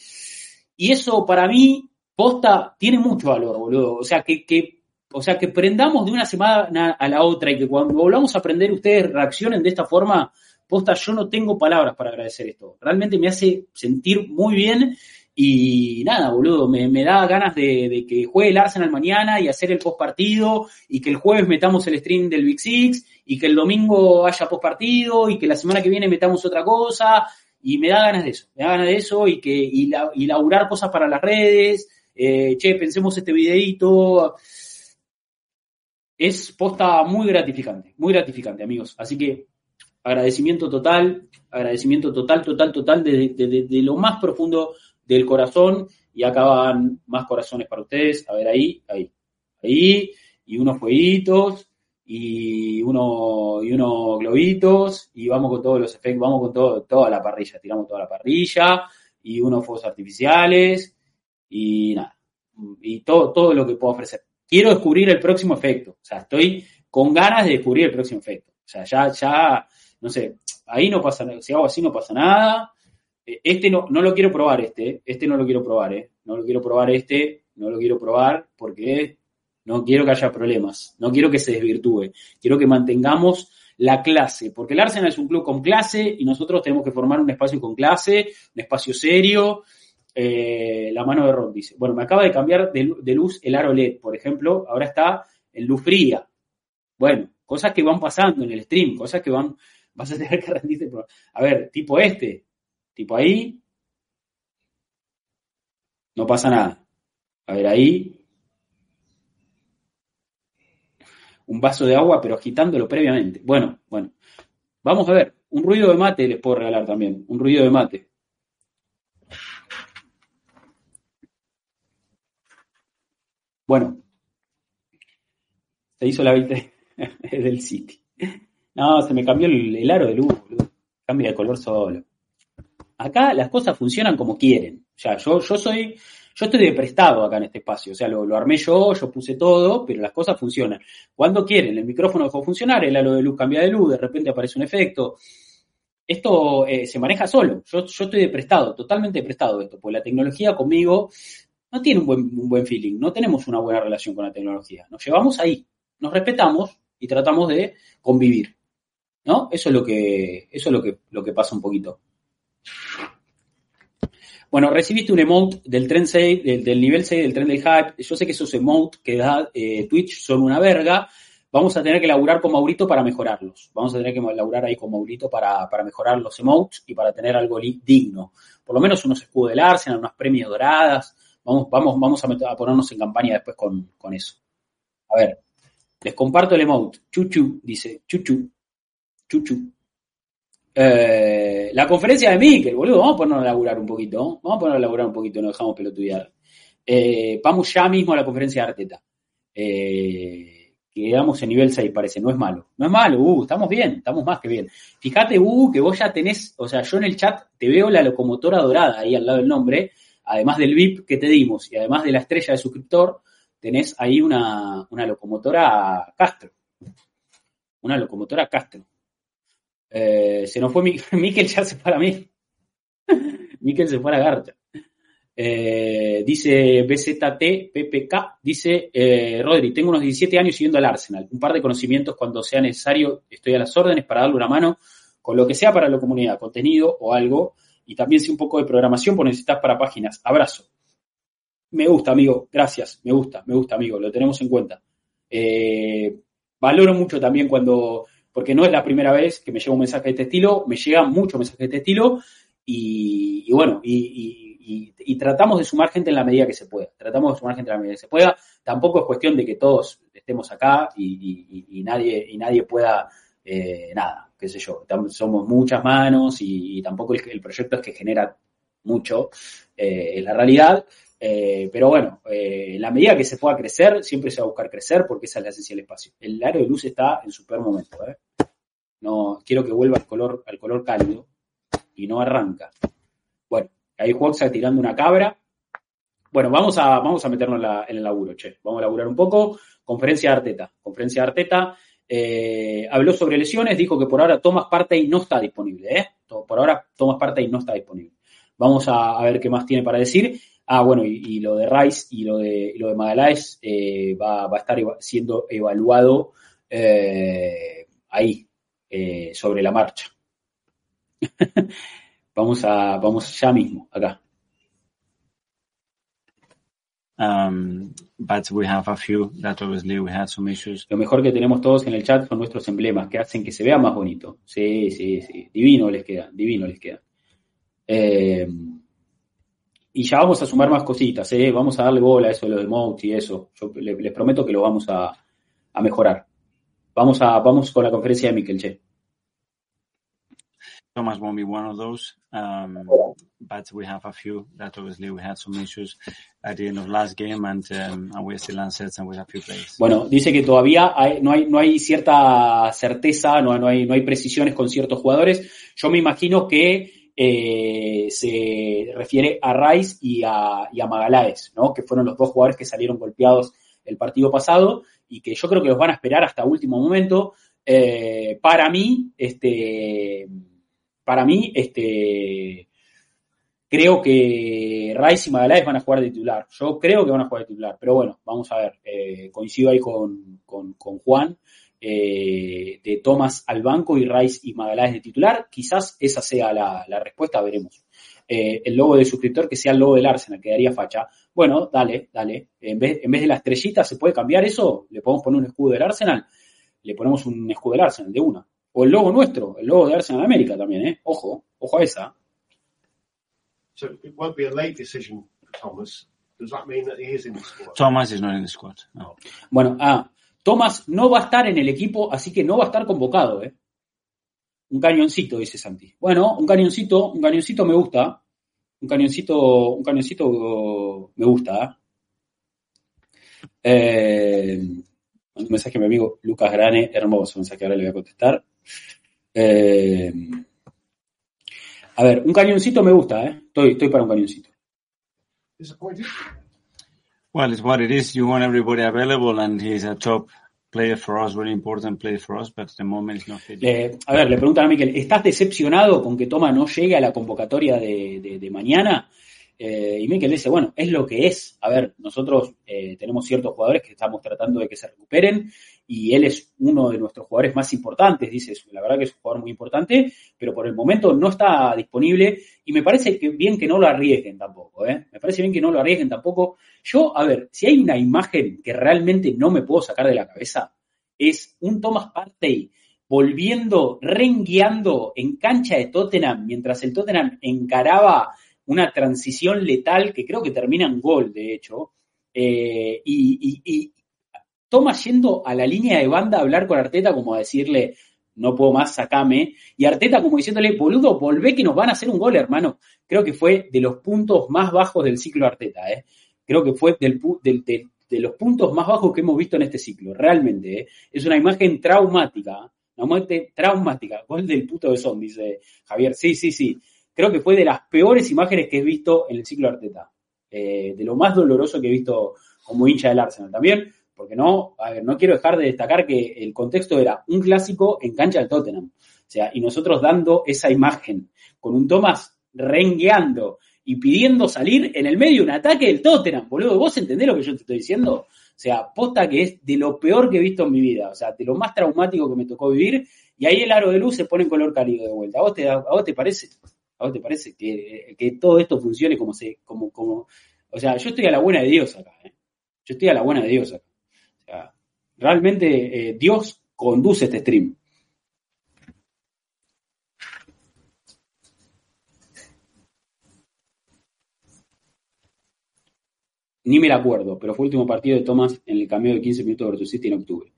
y eso para mí, posta, tiene mucho valor, boludo. O sea, que, que, o sea, que prendamos de una semana a la otra y que cuando volvamos a aprender ustedes reaccionen de esta forma, posta, yo no tengo palabras para agradecer esto. Realmente me hace sentir muy bien y nada, boludo, me, da ganas de, que juegue el Arsenal mañana y hacer el post partido y que el jueves metamos el stream del Big Six y que el domingo haya post partido y que la semana que viene metamos otra cosa Y me da ganas de eso, me da ganas de eso y que y, la, y laburar cosas para las redes, eh, che, pensemos este videíto. Es posta muy gratificante, muy gratificante, amigos. Así que agradecimiento total, agradecimiento total, total, total, de, de, lo más profundo del corazón. Y acaban más corazones para ustedes. A ver, ahí, ahí, ahí. Y unos fueguitos y uno y unos globitos y vamos con todos los efectos, vamos con todo, toda la parrilla, tiramos toda la parrilla y unos fuegos artificiales y nada, y todo, todo lo que puedo ofrecer. Quiero descubrir el próximo efecto, o sea, estoy con ganas de descubrir el próximo efecto. O sea, ya, ya, no sé, ahí no pasa si hago así no pasa nada. Eh, este no, no lo quiero probar, este, este no lo quiero probar, eh. No lo quiero probar este, no lo quiero probar porque no quiero que haya problemas, no quiero que se desvirtúe, quiero que mantengamos la clase, porque el Arsenal es un club con clase y nosotros tenemos que formar un espacio con clase, un espacio serio. Eh, la mano de Ron dice, bueno, me acaba de cambiar de, luz el aro LED, por ejemplo, ahora está en luz fría. Bueno, cosas que van pasando en el stream, cosas que van, vas a tener que rendirte. A ver, tipo este, tipo ahí, no pasa nada. A ver, ahí, un vaso de agua, pero agitándolo previamente. Bueno, bueno. Vamos a ver. Un ruido de mate les puedo regalar también. Un ruido de mate. Bueno. Se hizo la <laughs> es del City. No, se me cambió el, aro de luz, Cambia de color solo. Acá las cosas funcionan como quieren. O sea, yo, yo soy yo estoy de prestado acá en este espacio, o sea, lo, armé yo, yo puse todo, pero las cosas funcionan. Cuando quieren, el micrófono dejó de funcionar, el halo de luz cambia de luz, de repente aparece un efecto. Esto eh, se maneja solo. Yo, yo estoy de prestado, totalmente de prestado esto, porque la tecnología conmigo no tiene un buen, un buen feeling, no tenemos una buena relación con la tecnología. Nos llevamos ahí, nos respetamos y tratamos de convivir. ¿No? Eso es lo que, eso es lo que, lo que pasa un poquito. Bueno, recibiste un emote del tren 6, del, nivel 6 del tren del hype. Yo sé que esos emotes que da eh, Twitch son una verga. Vamos a tener que laburar con Maurito para mejorarlos. Vamos a tener que laburar ahí con Maurito para, mejorar los emotes y para tener algo digno. Por lo menos unos escudos del Arsenal, unas premios doradas. Vamos, vamos, vamos a, ponernos en campaña después con, con eso. A ver, les comparto el emote. Chuchu, dice, chuchu, chuchu. Eh, la conferencia de Mikel, boludo, vamos a ponernos a laburar un poquito, vamos a ponernos a laburar un poquito, no dejamos pelotudear. Eh, vamos ya mismo a la conferencia de Arteta. Eh, quedamos en nivel 6, parece, no es malo. No es malo, uh, estamos bien, estamos más que bien. Fíjate, uh, que vos ya tenés, o sea, yo en el chat te veo la locomotora dorada ahí al lado del nombre, además del VIP que te dimos y además de la estrella de suscriptor, tenés ahí una, una locomotora Castro. Una locomotora Castro. Eh, se nos fue <laughs> Miquel, ya se fue a mí. <laughs> Miquel se fue a la garcha. Eh, dice BZT, PPK, dice eh, Rodri, tengo unos 17 años siguiendo al Arsenal. Un par de conocimientos cuando sea necesario, estoy a las órdenes para darle una mano con lo que sea para la comunidad, contenido o algo. Y también si un poco de programación, por necesitas para páginas. Abrazo. Me gusta, amigo. Gracias. Me gusta, me gusta, amigo. Lo tenemos en cuenta. valoro mucho también cuando porque no es la primera vez que me llega un mensaje de este estilo, me llegan muchos mensajes de este estilo y, bueno, y, tratamos de sumar gente en la medida que se pueda, tratamos de sumar gente en la medida que se pueda, tampoco es cuestión de que todos estemos acá y, nadie, y nadie pueda, eh, nada, qué sé yo, somos muchas manos y, tampoco el, proyecto es que genera mucho, eh, en la realidad, eh, pero bueno, eh, la medida que se pueda crecer, siempre se va a buscar crecer porque esa es la esencia del espacio. El aro de luz está en su peor momento. ¿eh? No, quiero que vuelva al color, al color cálido y no arranca. Bueno, ahí Juanza tirando una cabra. Bueno, vamos a, vamos a meternos en, el laburo, che. Vamos a laburar un poco. Conferencia de Arteta. Conferencia de Arteta. habló sobre lesiones, dijo que por ahora Thomas Partey no está disponible. Por ahora Thomas Partey no está disponible. Vamos a ver qué más tiene para decir. Ah, bueno, y, lo de Rice y lo de, lo de Magaláes eh, va, a estar siendo evaluado eh, ahí, eh, sobre la marcha. <laughs> vamos, a, vamos ya mismo, acá. Um, but we have a few that obviously we had some issues. Lo mejor que tenemos todos en el chat son nuestros emblemas que hacen que se vea más bonito. Sí, sí, sí. Divino les queda, divino les queda. Eh, y ya vamos a sumar más cositas, ¿eh? vamos a darle bola a eso, lo de Mount y eso. Yo les, les prometo que lo vamos a, a, mejorar. Vamos a vamos con la conferencia de Mikel, che. Thomas won't be one of those, um, but we have a few that obviously we had some issues at the end of last game and, um, and we're still uncertain with a few players. Bueno, dice que todavía hay, no, hay, no hay cierta certeza, no, no, hay, no hay precisiones con ciertos jugadores. Yo me imagino que eh, se refiere a Rice y a, y Magaláes, ¿no? que fueron los dos jugadores que salieron golpeados el partido pasado y que yo creo que los van a esperar hasta último momento. Eh, para mí, este, para mí, este, creo que Rice y Magaláes van a jugar de titular. Yo creo que van a jugar de titular, pero bueno, vamos a ver. Eh, coincido ahí con, con, con Juan. Eh, de Thomas al banco y Rice y Magaláes de titular. Quizás esa sea la, la respuesta, veremos. Eh, el logo de suscriptor que sea el logo del Arsenal, quedaría facha. Bueno, dale, dale. En vez, en vez de la estrellita, ¿se puede cambiar eso? ¿Le podemos poner un escudo del Arsenal? Le ponemos un escudo del Arsenal, de una. O el logo nuestro, el logo de Arsenal América también, ¿eh? Ojo, ojo a esa. So it won't be a late decision for Thomas. Does that mean that he is in the squad? Thomas is not in the squad. No. Bueno, ah, Thomas no va a estar en el equipo, así que no va a estar convocado, ¿eh? Un cañoncito, dice Santi. Bueno, un cañoncito, un cañoncito me gusta. Un cañoncito, un cañoncito me gusta. ¿eh? un mensaje a mi amigo Lucas Grane, hermoso mensaje, ahora le voy a contestar. Eh, a ver, un cañoncito me gusta, ¿eh? Estoy, estoy para un cañoncito. Well, it's what it is. You want everybody available, and he's a top player for us, really important player for us, but at the moment it's not. Eh, a ver, le preguntan a Miquel, ¿estás decepcionado con que Toma no llegue a la convocatoria de, de, de mañana? Eh, y Miquel dice, bueno, es lo que es. A ver, nosotros eh, tenemos ciertos jugadores que estamos tratando de que se recuperen y él es uno de nuestros jugadores más importantes, dice, la verdad que es un jugador muy importante, pero por el momento no está disponible y me parece que bien que no lo arriesguen tampoco, ¿eh? Me parece bien que no lo arriesguen tampoco. Yo, a ver, si hay una imagen que realmente no me puedo sacar de la cabeza, es un Thomas Partey volviendo, rengueando en cancha de Tottenham, mientras el Tottenham encaraba una transición letal que creo que termina en gol, de hecho, eh, y, y, y, toma yendo a la línea de banda a hablar con Arteta como a decirle, no puedo más, sacame, y Arteta como diciéndole, boludo, volvé que nos van a hacer un gol, hermano. Creo que fue de los puntos más bajos del ciclo Arteta, ¿eh? Creo que fue de, los puntos más bajos que hemos visto en este ciclo, realmente, ¿eh? Es una imagen traumática, una muerte traumática, gol del puto de son, dice Javier, sí, sí, sí creo que fue de las peores imágenes que he visto en el ciclo Arteta. Eh, de lo más doloroso que he visto como hincha del Arsenal también, porque no, a ver, no quiero dejar de destacar que el contexto era un clásico en cancha del Tottenham. O sea, y nosotros dando esa imagen con un Thomas rengueando y pidiendo salir en el medio de un ataque del Tottenham, boludo. ¿Vos entendés lo que yo te estoy diciendo? O sea, posta que es de lo peor que he visto en mi vida, o sea, de lo más traumático que me tocó vivir, y ahí el aro de luz se pone en color cálido de vuelta. ¿A vos te, a vos te parece? ¿A vos te parece que, que, todo esto funcione como se, como, como, o sea, yo estoy a la buena de Dios acá, ¿eh? Yo estoy a la buena de Dios acá. O sea, realmente eh, Dios conduce este stream. Ni me la acuerdo, pero fue el último partido de Thomas en el cambio de 15 minutos versus City en octubre.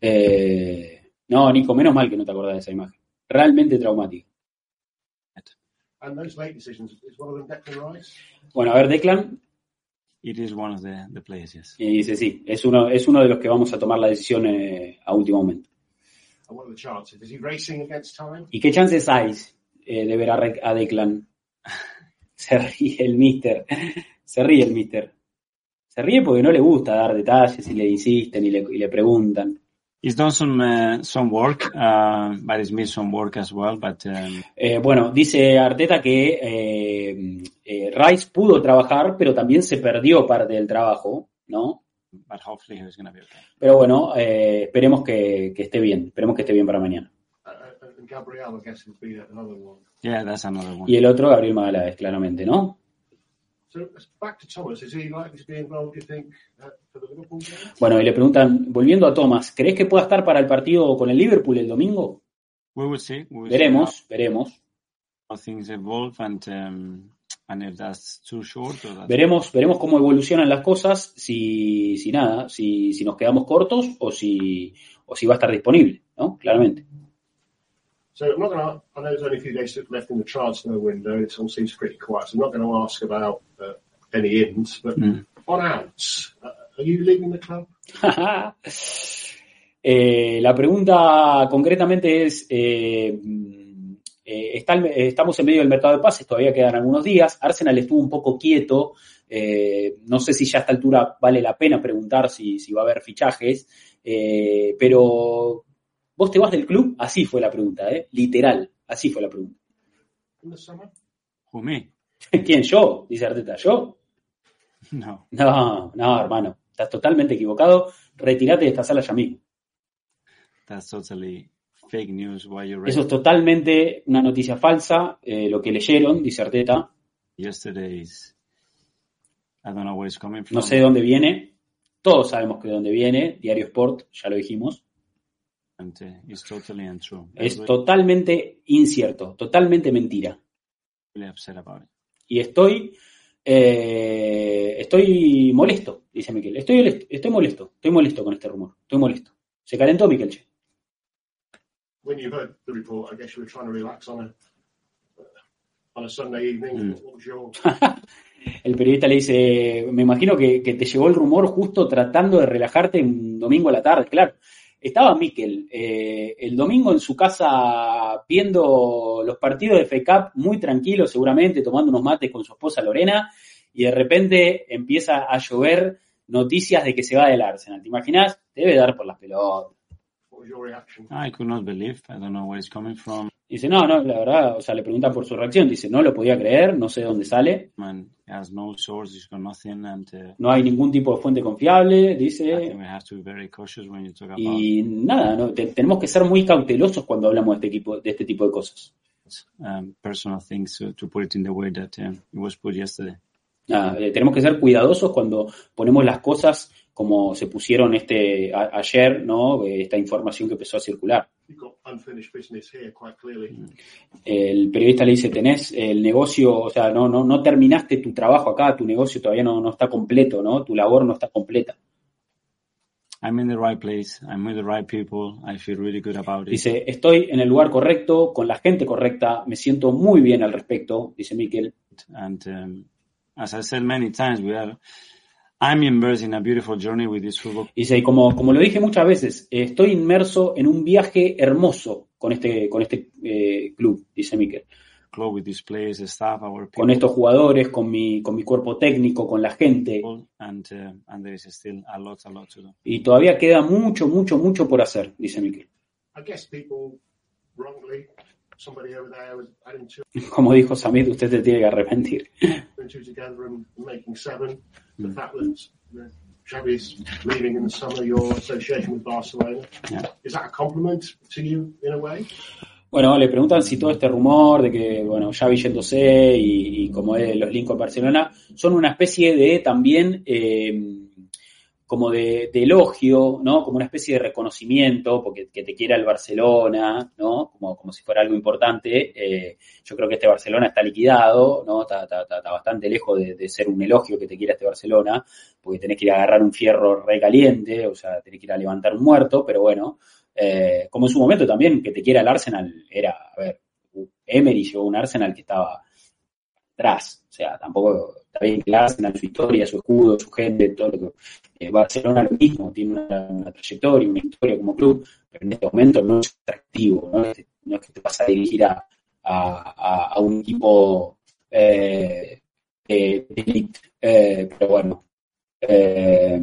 Eh, no, Nico, menos mal que no te acordás de esa imagen. Realmente traumática. Bueno, a ver, Declan. It is one of the, the players, yes. Y dice sí, es uno, es uno de los que vamos a tomar la decisión eh, a último momento. And what are the chances? Is he racing against time? ¿Y qué chances hay eh, de ver a, a Declan? <laughs> Se ríe el mister. Se ríe el mister. Se ríe porque no le gusta dar detalles y le insisten y le, y le preguntan. He's done some uh, some work, uh, but he's missed some work as well. But um... eh, bueno, dice Arteta que eh, eh, Rice pudo trabajar, pero también se perdió parte del trabajo, ¿no? But hopefully he's gonna be okay. Pero bueno, eh, esperemos que, que, esté bien, esperemos que esté bien para mañana. Uh, Gabriel, I guess, be another one. Yeah, that's another one. Y el otro, Gabriel Magaláes, claramente, ¿no? Bueno, y le preguntan, volviendo a Thomas, ¿crees que pueda estar para el partido con el Liverpool el domingo? We will see. We will veremos, see veremos. how things evolve and um, and if that's too short or that's Veremos, veremos cómo evolucionan las cosas, si, si nada, si, si nos quedamos cortos o si, o si va a estar disponible, ¿no? Claramente. So I'm not going to. I know there's only a few days left in the transfer window. It all seems pretty quiet. So I'm not going to ask about uh, any ins, but Mm. on outs, uh, are you leaving the club? <laughs> Eh, la pregunta concretamente es, eh, eh, está estamos en medio del mercado de pases, todavía quedan algunos días, Arsenal estuvo un poco quieto, eh, no sé si ya a esta altura vale la pena preguntar si, si va a haber fichajes, eh, pero vos te vas del club, así fue la pregunta, ¿eh? literal, así fue la pregunta. Me? <laughs> ¿Quién? ¿Yo? Dice Arteta, ¿yo? No. No, no, hermano, estás totalmente equivocado, retirate de esta sala ya mismo. That's totally fake news. Why you read Eso es totalmente una noticia falsa, eh, lo que leyeron, dice Arteta. yesterday's. I don't know where it's coming from. No sé de dónde viene. Todos sabemos que de dónde viene. Diario Sport, ya lo dijimos. And uh, it's totally untrue. Es totalmente incierto, totalmente mentira. Y estoy, eh, estoy molesto, dice Miquel. Estoy, estoy molesto, estoy molesto con este rumor. Estoy molesto. Se calentó Miquel. che. When you heard the report, I guess you were trying to relax on a on a Sunday evening. Mm. What was your <laughs> El periodista le dice, me imagino que, que te llegó el rumor justo tratando de relajarte un domingo a la tarde, claro. Estaba Miquel eh, el domingo en su casa viendo los partidos de FA Cup muy tranquilo seguramente, tomando unos mates con su esposa Lorena, y de repente empieza a llover noticias de que se va del Arsenal. ¿Te imaginas? Te debe dar por las pelotas. what was your reaction? I could not believe. I don't know where it's coming from. Dice, no, no, la verdad, o sea, le preguntan por su reacción. Dice, no lo podía creer, no sé de dónde sale, Man, has no source. It's got nothing. And uh, no hay ningún tipo de fuente confiable, dice. Y nada, ¿no? Te- tenemos que ser muy cautelosos cuando hablamos de este, equipo, de este tipo de cosas. um, personal things uh, to put it in the way that it was put yesterday. Nada, eh, tenemos que ser cuidadosos cuando ponemos las cosas como se pusieron este a- ayer, ¿no? Esta información que empezó a circular. El periodista le dice, tenés el negocio, o sea, no, no, no terminaste tu trabajo acá, tu negocio todavía no, no está completo, ¿no? Tu labor no está completa. I'm in the right place. I'm with the right people. I feel really good about it. Dice, estoy en el lugar correcto, con la gente correcta, me siento muy bien al respecto, dice Miquel. And um, as I said many times, we are. I'm immersed in a beautiful journey with this football Dice, y como, como lo dije muchas veces, estoy inmerso en un viaje hermoso con este, con este eh, club, dice Miquel. club, with these players, the staff, our people, Con estos jugadores, con mi, con mi cuerpo técnico, con la gente. and uh, and there is still a lot, a lot to do. Y todavía queda mucho, mucho, mucho por hacer, dice Miquel. I guess people wrongly, Como dijo Samid, usted se tiene que arrepentir. Xavi's leaving in the summer, your association with Barcelona, is that a compliment to you in a way? Bueno, le preguntan si todo este rumor de que, bueno, ya yéndose y, y como es los links con Barcelona, son una especie de también eh, como de, de elogio, ¿no? Como una especie de reconocimiento, porque que te quiera el Barcelona, ¿no? Como, como si fuera algo importante. Eh, yo creo que este Barcelona está liquidado, ¿no? Está, está- está- bastante lejos de, ser un elogio que te quiera este Barcelona, porque tenés que ir a agarrar un fierro recaliente, o sea, tenés que ir a levantar un muerto, pero bueno, eh, como en su momento también que te quiera el Arsenal era, a ver, Emery llegó un Arsenal que estaba atrás, o sea, tampoco está bien que Arsenal, su historia, su escudo, su gente, todo lo que eh, Barcelona lo mismo, tiene una, trayectoria, una historia como club, pero en este momento no es atractivo, no es, que te vas a dirigir a, a, un equipo eh, de, de elite, eh, pero bueno, eh,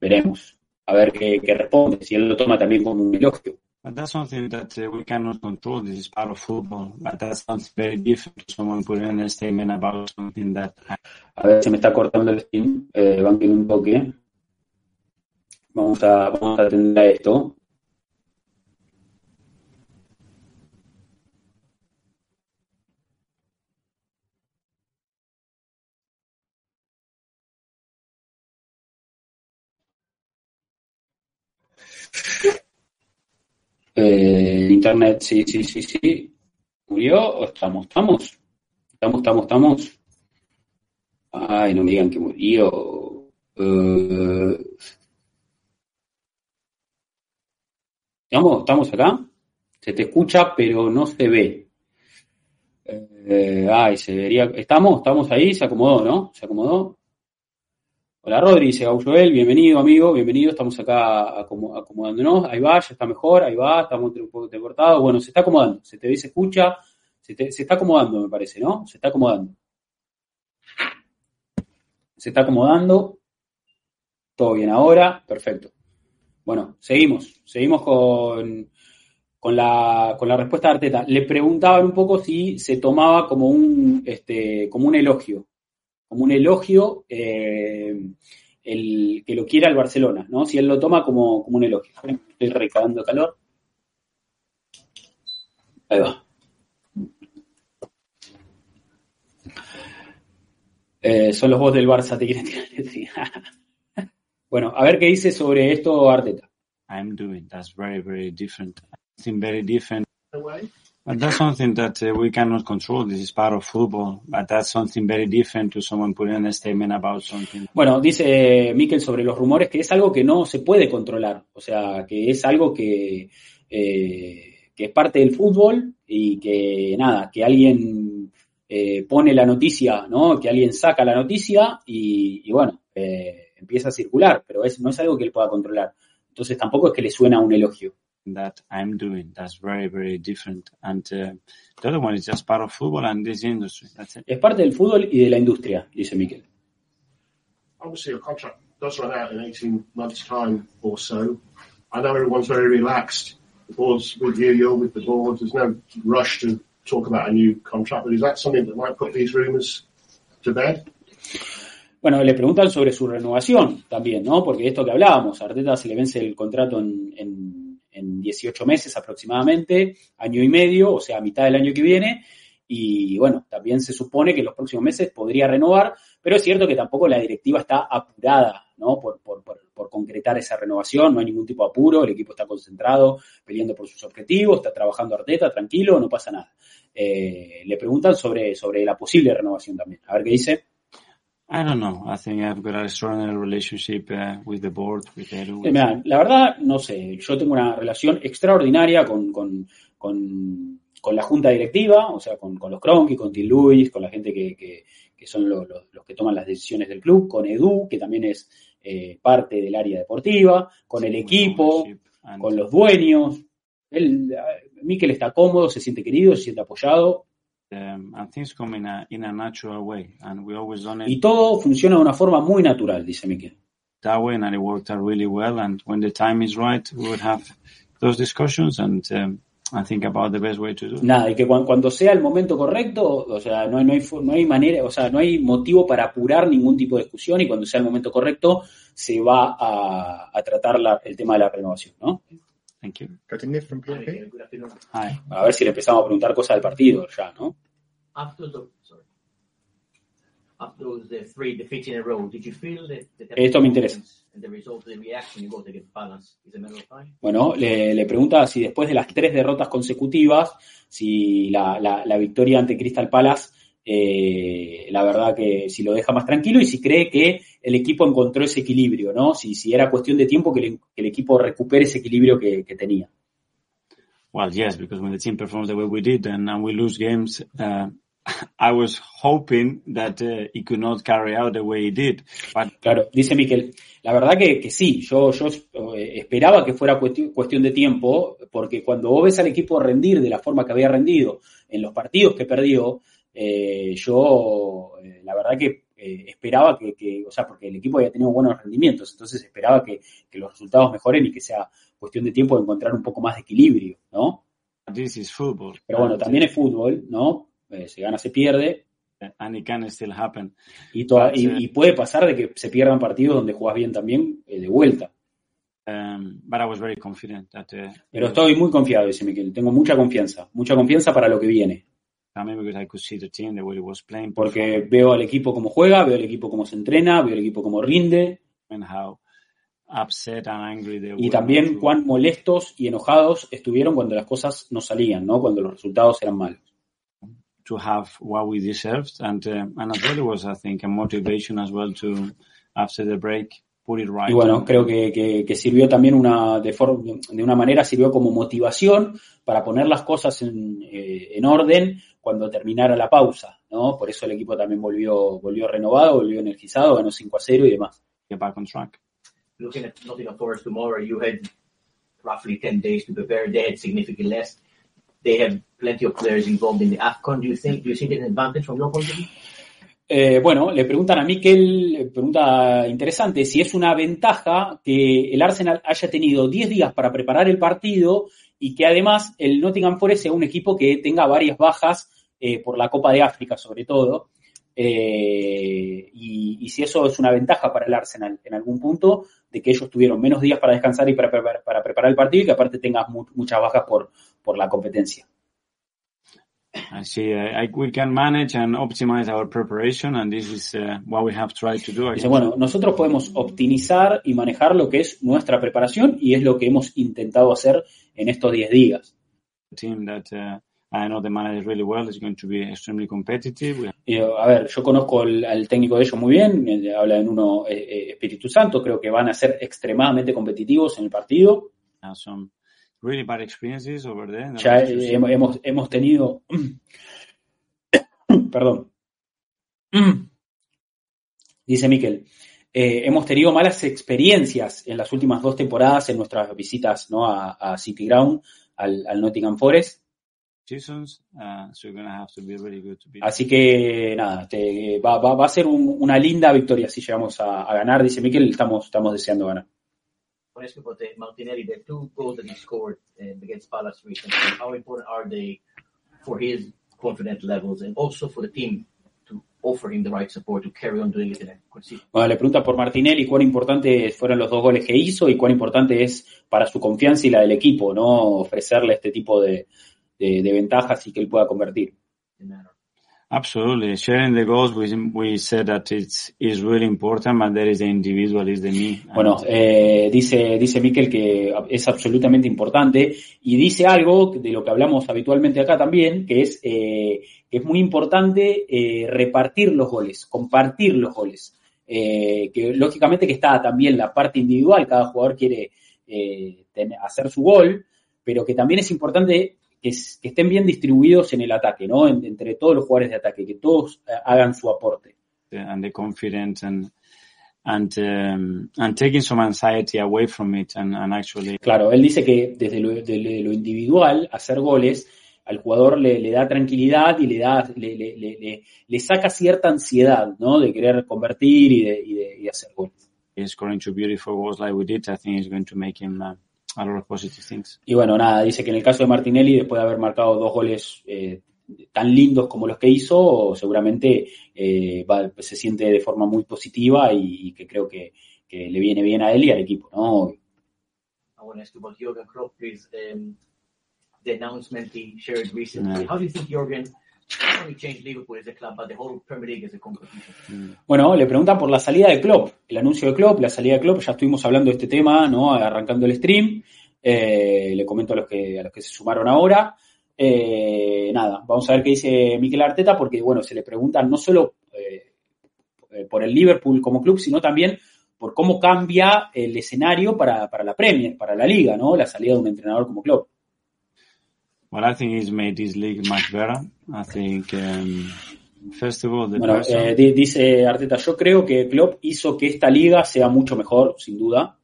veremos. A ver qué, qué responde, si él lo toma también como un elogio. But that's something that uh, we cannot control. This is part of football. But that sounds very different to someone putting in a statement about something that A ver, se me está cortando el stream. Eh, un toque. Vamos a, vamos a atender a esto. Eh, internet, sí, sí, sí, sí. ¿Murió o estamos? ¿Estamos? ¿Estamos, estamos, estamos? Ay, no me digan que murió. Uh, ¿Estamos, ¿Estamos acá? Se te escucha, pero no se ve. Eh, ay, se vería. ¿Estamos? ¿Estamos ahí? Se acomodó, ¿no? Se acomodó. Hola Rodri, dice Gaujoel, bienvenido amigo, bienvenido, estamos acá acomodándonos, ahí va, ya está mejor, ahí va, estamos un poco cortado, bueno, se está acomodando, se te ve, se escucha, se, se está acomodando me parece, ¿no? Se está acomodando. Se está acomodando, todo bien ahora, perfecto. Bueno, seguimos, seguimos con, con la, con la respuesta de Arteta. Le preguntaban un poco si se tomaba como un, este, como un elogio, como un elogio eh, el que lo quiera el Barcelona, ¿no? Si él lo toma como, como un elogio. Estoy recabando calor. Ahí va. Eh, son los voz del Barça, te quieren tirar. <laughs> bueno, a ver qué dice sobre esto Arteta. I'm doing. That's very, very different. Something very different. But that's something that we cannot control. This is part of football. But that's something very different to someone putting a statement about something. Bueno, dice Mikel sobre los rumores que es algo que no se puede controlar. O sea, que es algo que, eh, que es parte del fútbol y que nada, que alguien eh, pone la noticia, ¿no? Que alguien saca la noticia y, y bueno, eh, empieza a circular, pero es, no es algo que él pueda controlar. Entonces tampoco es que le suena un elogio. That I'm doing. That's very, very different. And uh, the other one is just part of football and this industry. That's it. Es parte del fútbol y de la industria, dice Miquel. Obviously, your contract does run out in 18 months' time or so. I know everyone's very relaxed. The board's with you, you're with the board. There's no rush to talk about a new contract, but is that something that might put these rumours to bed? Bueno, le preguntan sobre su renovación también, ¿no? Porque esto que hablábamos, a Arteta se le vence el contrato en, en, en 18 meses aproximadamente, año y medio, o sea, a mitad del año que viene. Y bueno, también se supone que en los próximos meses podría renovar, pero es cierto que tampoco la directiva está apurada, ¿no? Por, por, por, por concretar esa renovación, no hay ningún tipo de apuro, el equipo está concentrado, peleando por sus objetivos, está trabajando Arteta, tranquilo, no pasa nada. Eh, le preguntan sobre, sobre la posible renovación también. A ver qué dice. I don't know. I think I've got a strong relationship uh, with the board, with Edu. Mirá, la verdad, no sé, yo tengo una relación extraordinaria con, con, con, con la junta directiva, o sea, con, con los Cronky, con Tim Lewis, con la gente que, que, que son los, los, los que toman las decisiones del club, con Edu, que también es eh, parte del área deportiva, con el equipo, And con los dueños. Él, Mikel está cómodo, se siente querido, se siente apoyado and things come in a in a natural way, and we always done it y todo funciona de una forma muy natural, dice that way, and it worked out really well. And when the time is right, we would have those discussions and um, and think about the best way to do it. Nada, y que cuan- cuando sea el momento correcto, o sea, no hay, no hay, fo- no hay manera, o sea, no hay motivo para apurar ningún tipo de discusión y cuando sea el momento correcto se va a, a tratar la- el tema de la renovación, ¿no? Thank you. Continue from PLP. Hi. A ver si le empezamos a preguntar cosas del partido ya, ¿no? after the sorry after those three defeats in a row, did you feel that, that Esto me interesa. Bueno, le, le pregunta si después de las tres derrotas consecutivas, si la, la- la victoria ante Crystal Palace, eh, la verdad que si lo deja más tranquilo y si cree que el equipo encontró ese equilibrio, ¿no? Si, si era cuestión de tiempo que, le- que el equipo recupere ese equilibrio que, que tenía. Well, yes, because when the team performs the way we did and, and we lose games, uh, <laughs> I was hoping that uh, he could not carry out the way he did. But Claro, dice Miquel, la verdad que, que sí, yo, yo eh, esperaba que fuera cuestión, cuestión de tiempo, porque cuando vos ves al equipo rendir de la forma que había rendido en los partidos que perdió, eh, yo eh, la verdad que eh, esperaba que, que, o sea, porque el equipo había tenido buenos rendimientos, entonces esperaba que, que los resultados mejoren y que sea cuestión de tiempo de encontrar un poco más de equilibrio, ¿no? this is football. Pero bueno, también es fútbol, ¿no? Se gana, se pierde, and it can still happen. y, toda- y, y puede pasar de que se pierdan partidos donde jugás bien también de vuelta. Um, but I was very confident that uh, Pero estoy muy confiado, dice Miquel. Tengo mucha confianza. Mucha confianza para lo que viene. Coming because I could see the team the way it was playing, Porque veo al equipo cómo juega, veo al equipo cómo se entrena, veo al equipo cómo rinde. and how upset and angry they Y were. también cuán molestos y enojados estuvieron cuando las cosas no salían, ¿no? Cuando los resultados eran malos. to have what we deserved, and uh, and as well was I think a motivation as well to after the break put it right. Y bueno, creo que, que, que sirvió también una de, forma, de una manera sirvió como motivación para poner las cosas en, eh, en orden cuando terminara la pausa, ¿no? Por eso el equipo también volvió volvió renovado, volvió energizado, ganó 5 a 0 y demás. Get back on track. Looking at Nottingham Forest tomorrow, you had roughly 10 days to prepare. They had significantly less. They have plenty of players involved in the AFCON. Do you think, do you see an advantage from your point of view? Eh, bueno, le preguntan a Miquel, pregunta interesante, si es una ventaja que el Arsenal haya tenido 10 días para preparar el partido y que además el Nottingham Forest sea un equipo que tenga varias bajas eh, por la Copa de África sobre todo. Eh, y, y, si eso es una ventaja para el Arsenal en algún punto, de que ellos tuvieron menos días para descansar y para, para, para preparar el partido y que aparte tengas mu muchas bajas por, por la competencia. I see. Uh, we can manage and optimize our preparation, and this is uh, what we have tried to do. Dice, bueno, nosotros podemos optimizar y manejar lo que es nuestra preparación y es lo que hemos intentado hacer en estos 10 días. Y, a ver, yo conozco al, al, técnico de ellos muy bien, habla en uno eh, eh, Espíritu Santo, creo que van a ser extremadamente competitivos en el partido. Some really bad experiences over there. Ya hemos, hemos tenido, <coughs> perdón, <coughs> dice Miquel, eh, hemos tenido malas experiencias en las últimas dos temporadas en nuestras visitas ¿no? a, a City Ground, al, al Nottingham Forest. Seasons, uh, so you're gonna have to be really good to beat Así que nada, te, va, va, va, a ser un, una linda victoria si llegamos a, a ganar, dice Miquel, estamos, estamos deseando ganar. When I about the Martinelli, the two goals that he scored um, against Palace recently, how important are they for his confident levels and also for the team to offer him the right support to carry on doing it in a consistent Bueno, le pregunta por Martinelli cuán importantes fueron los dos goles que hizo y cuán importante es para su confianza y la del equipo, ¿no? Ofrecerle este tipo de, de, de ventajas y que él pueda convertir. Absolutely. Sharing the goals, we, we said that it's is really important, but there is the individual, is the me. Bueno, eh, dice, dice Miquel que es absolutamente importante y dice algo de lo que hablamos habitualmente acá también, que es eh, que es muy importante eh, repartir los goles, compartir los goles. Eh, que lógicamente que está también la parte individual, cada jugador quiere eh, tener, hacer su gol, pero que también es importante que, que, estén bien distribuidos en el ataque, ¿no? En, entre todos los jugadores de ataque, que todos uh, hagan su aporte. And the confidence and and um, and taking some anxiety away from it and, and actually. Claro, él dice que desde lo, de lo individual hacer goles al jugador le, le, da tranquilidad y le da le, le, le, saca cierta ansiedad, ¿no? De querer convertir y de, y de, y hacer goles. Scoring two beautiful goals like we did, I think is going to make him. Uh, a lot of positive things. Y bueno, nada, dice que en el caso de Martinelli, después de haber marcado dos goles eh, tan lindos como los que hizo, seguramente eh, va, se siente de forma muy positiva y, y que creo que, que, le viene bien a él y al equipo, ¿no? I want to ask you about Jurgen Klopp, please. Um, the announcement he shared recently. Yeah. How do you think Jurgen Bueno, le preguntan por la salida de Klopp, el anuncio de Klopp, la salida de Klopp, ya estuvimos hablando de este tema, ¿no? Arrancando el stream. Eh, le comento a los que, a los que se sumaron ahora. Eh, nada, vamos a ver qué dice Mikel Arteta, porque bueno, se le preguntan no solo eh, por el Liverpool como club, sino también por cómo cambia el escenario para, para la Premier, para la Liga, ¿no? La salida de un entrenador como Klopp. Well, I think he's made this league much better. I think, um, first of all, the bueno, person... eh, dice Arteta, yo creo que Klopp hizo que esta liga sea mucho mejor, sin duda.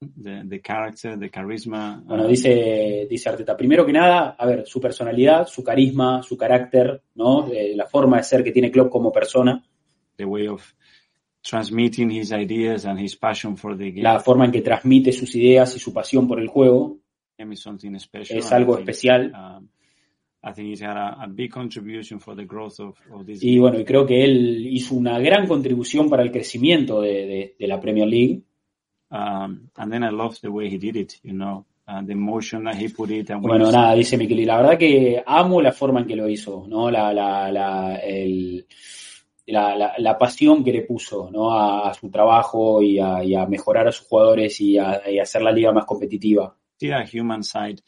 The, the character, the charisma. Bueno, dice, dice Arteta, primero que nada, a ver, su personalidad, su carisma, su carácter, ¿no? Eh, la forma de ser que tiene Klopp como persona. The way of transmitting his ideas and his passion for the game. La forma en que transmite sus ideas y su pasión por el juego. Es algo especial. Y bueno, y creo que él hizo una gran contribución para el crecimiento de, de, de la Premier League. Bueno, nada, dice Miquel, y la verdad que amo la forma en que lo hizo, ¿no? La, la, la, el, la, la, la, pasión que le puso ¿no? a, a su trabajo y a, y a, mejorar a sus jugadores y a, y a hacer la liga más competitiva. A human side,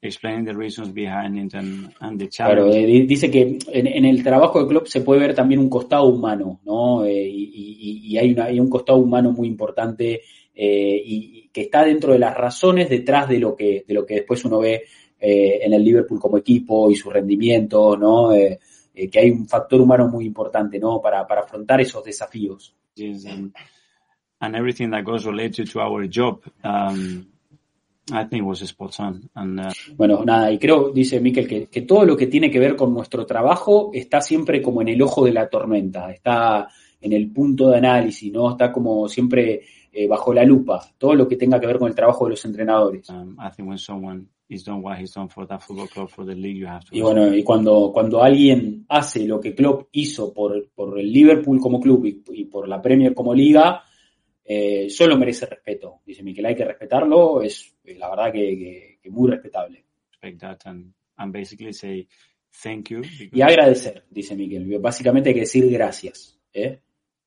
explaining the reasons behind it and, and the Claro, challenge. eh, di- dice que en, en el trabajo de Klopp se puede ver también un costado humano, ¿no? Eh, y, y- y hay, una- hay un costado humano muy importante eh, y, y que está dentro de las razones detrás de lo que, de lo que después uno ve eh, en el Liverpool como equipo y su rendimiento, ¿no? Eh, eh, que hay un factor humano muy importante, ¿no? Para, para afrontar esos desafíos. and, and everything that goes related to our job, um, I think was spot on. And uh, Bueno, nada, y creo, dice Miquel, que, que todo lo que tiene que ver con nuestro trabajo está siempre como en el ojo de la tormenta, está en el punto de análisis, ¿no? Está como siempre eh, bajo la lupa, todo lo que tenga que ver con el trabajo de los entrenadores. um, I think when someone is done what he's done for that football club, for the league, you have to. Y bueno, y cuando, cuando alguien hace lo que Klopp hizo por, por el Liverpool como club y, y por la Premier como liga, eh, solo merece respeto. Dice Miquel, hay que respetarlo, es eh, la verdad que, que- que muy respetable. respect that and, and basically say thank you. because Y agradecer, dice Miquel. Básicamente hay que decir gracias. ¿eh?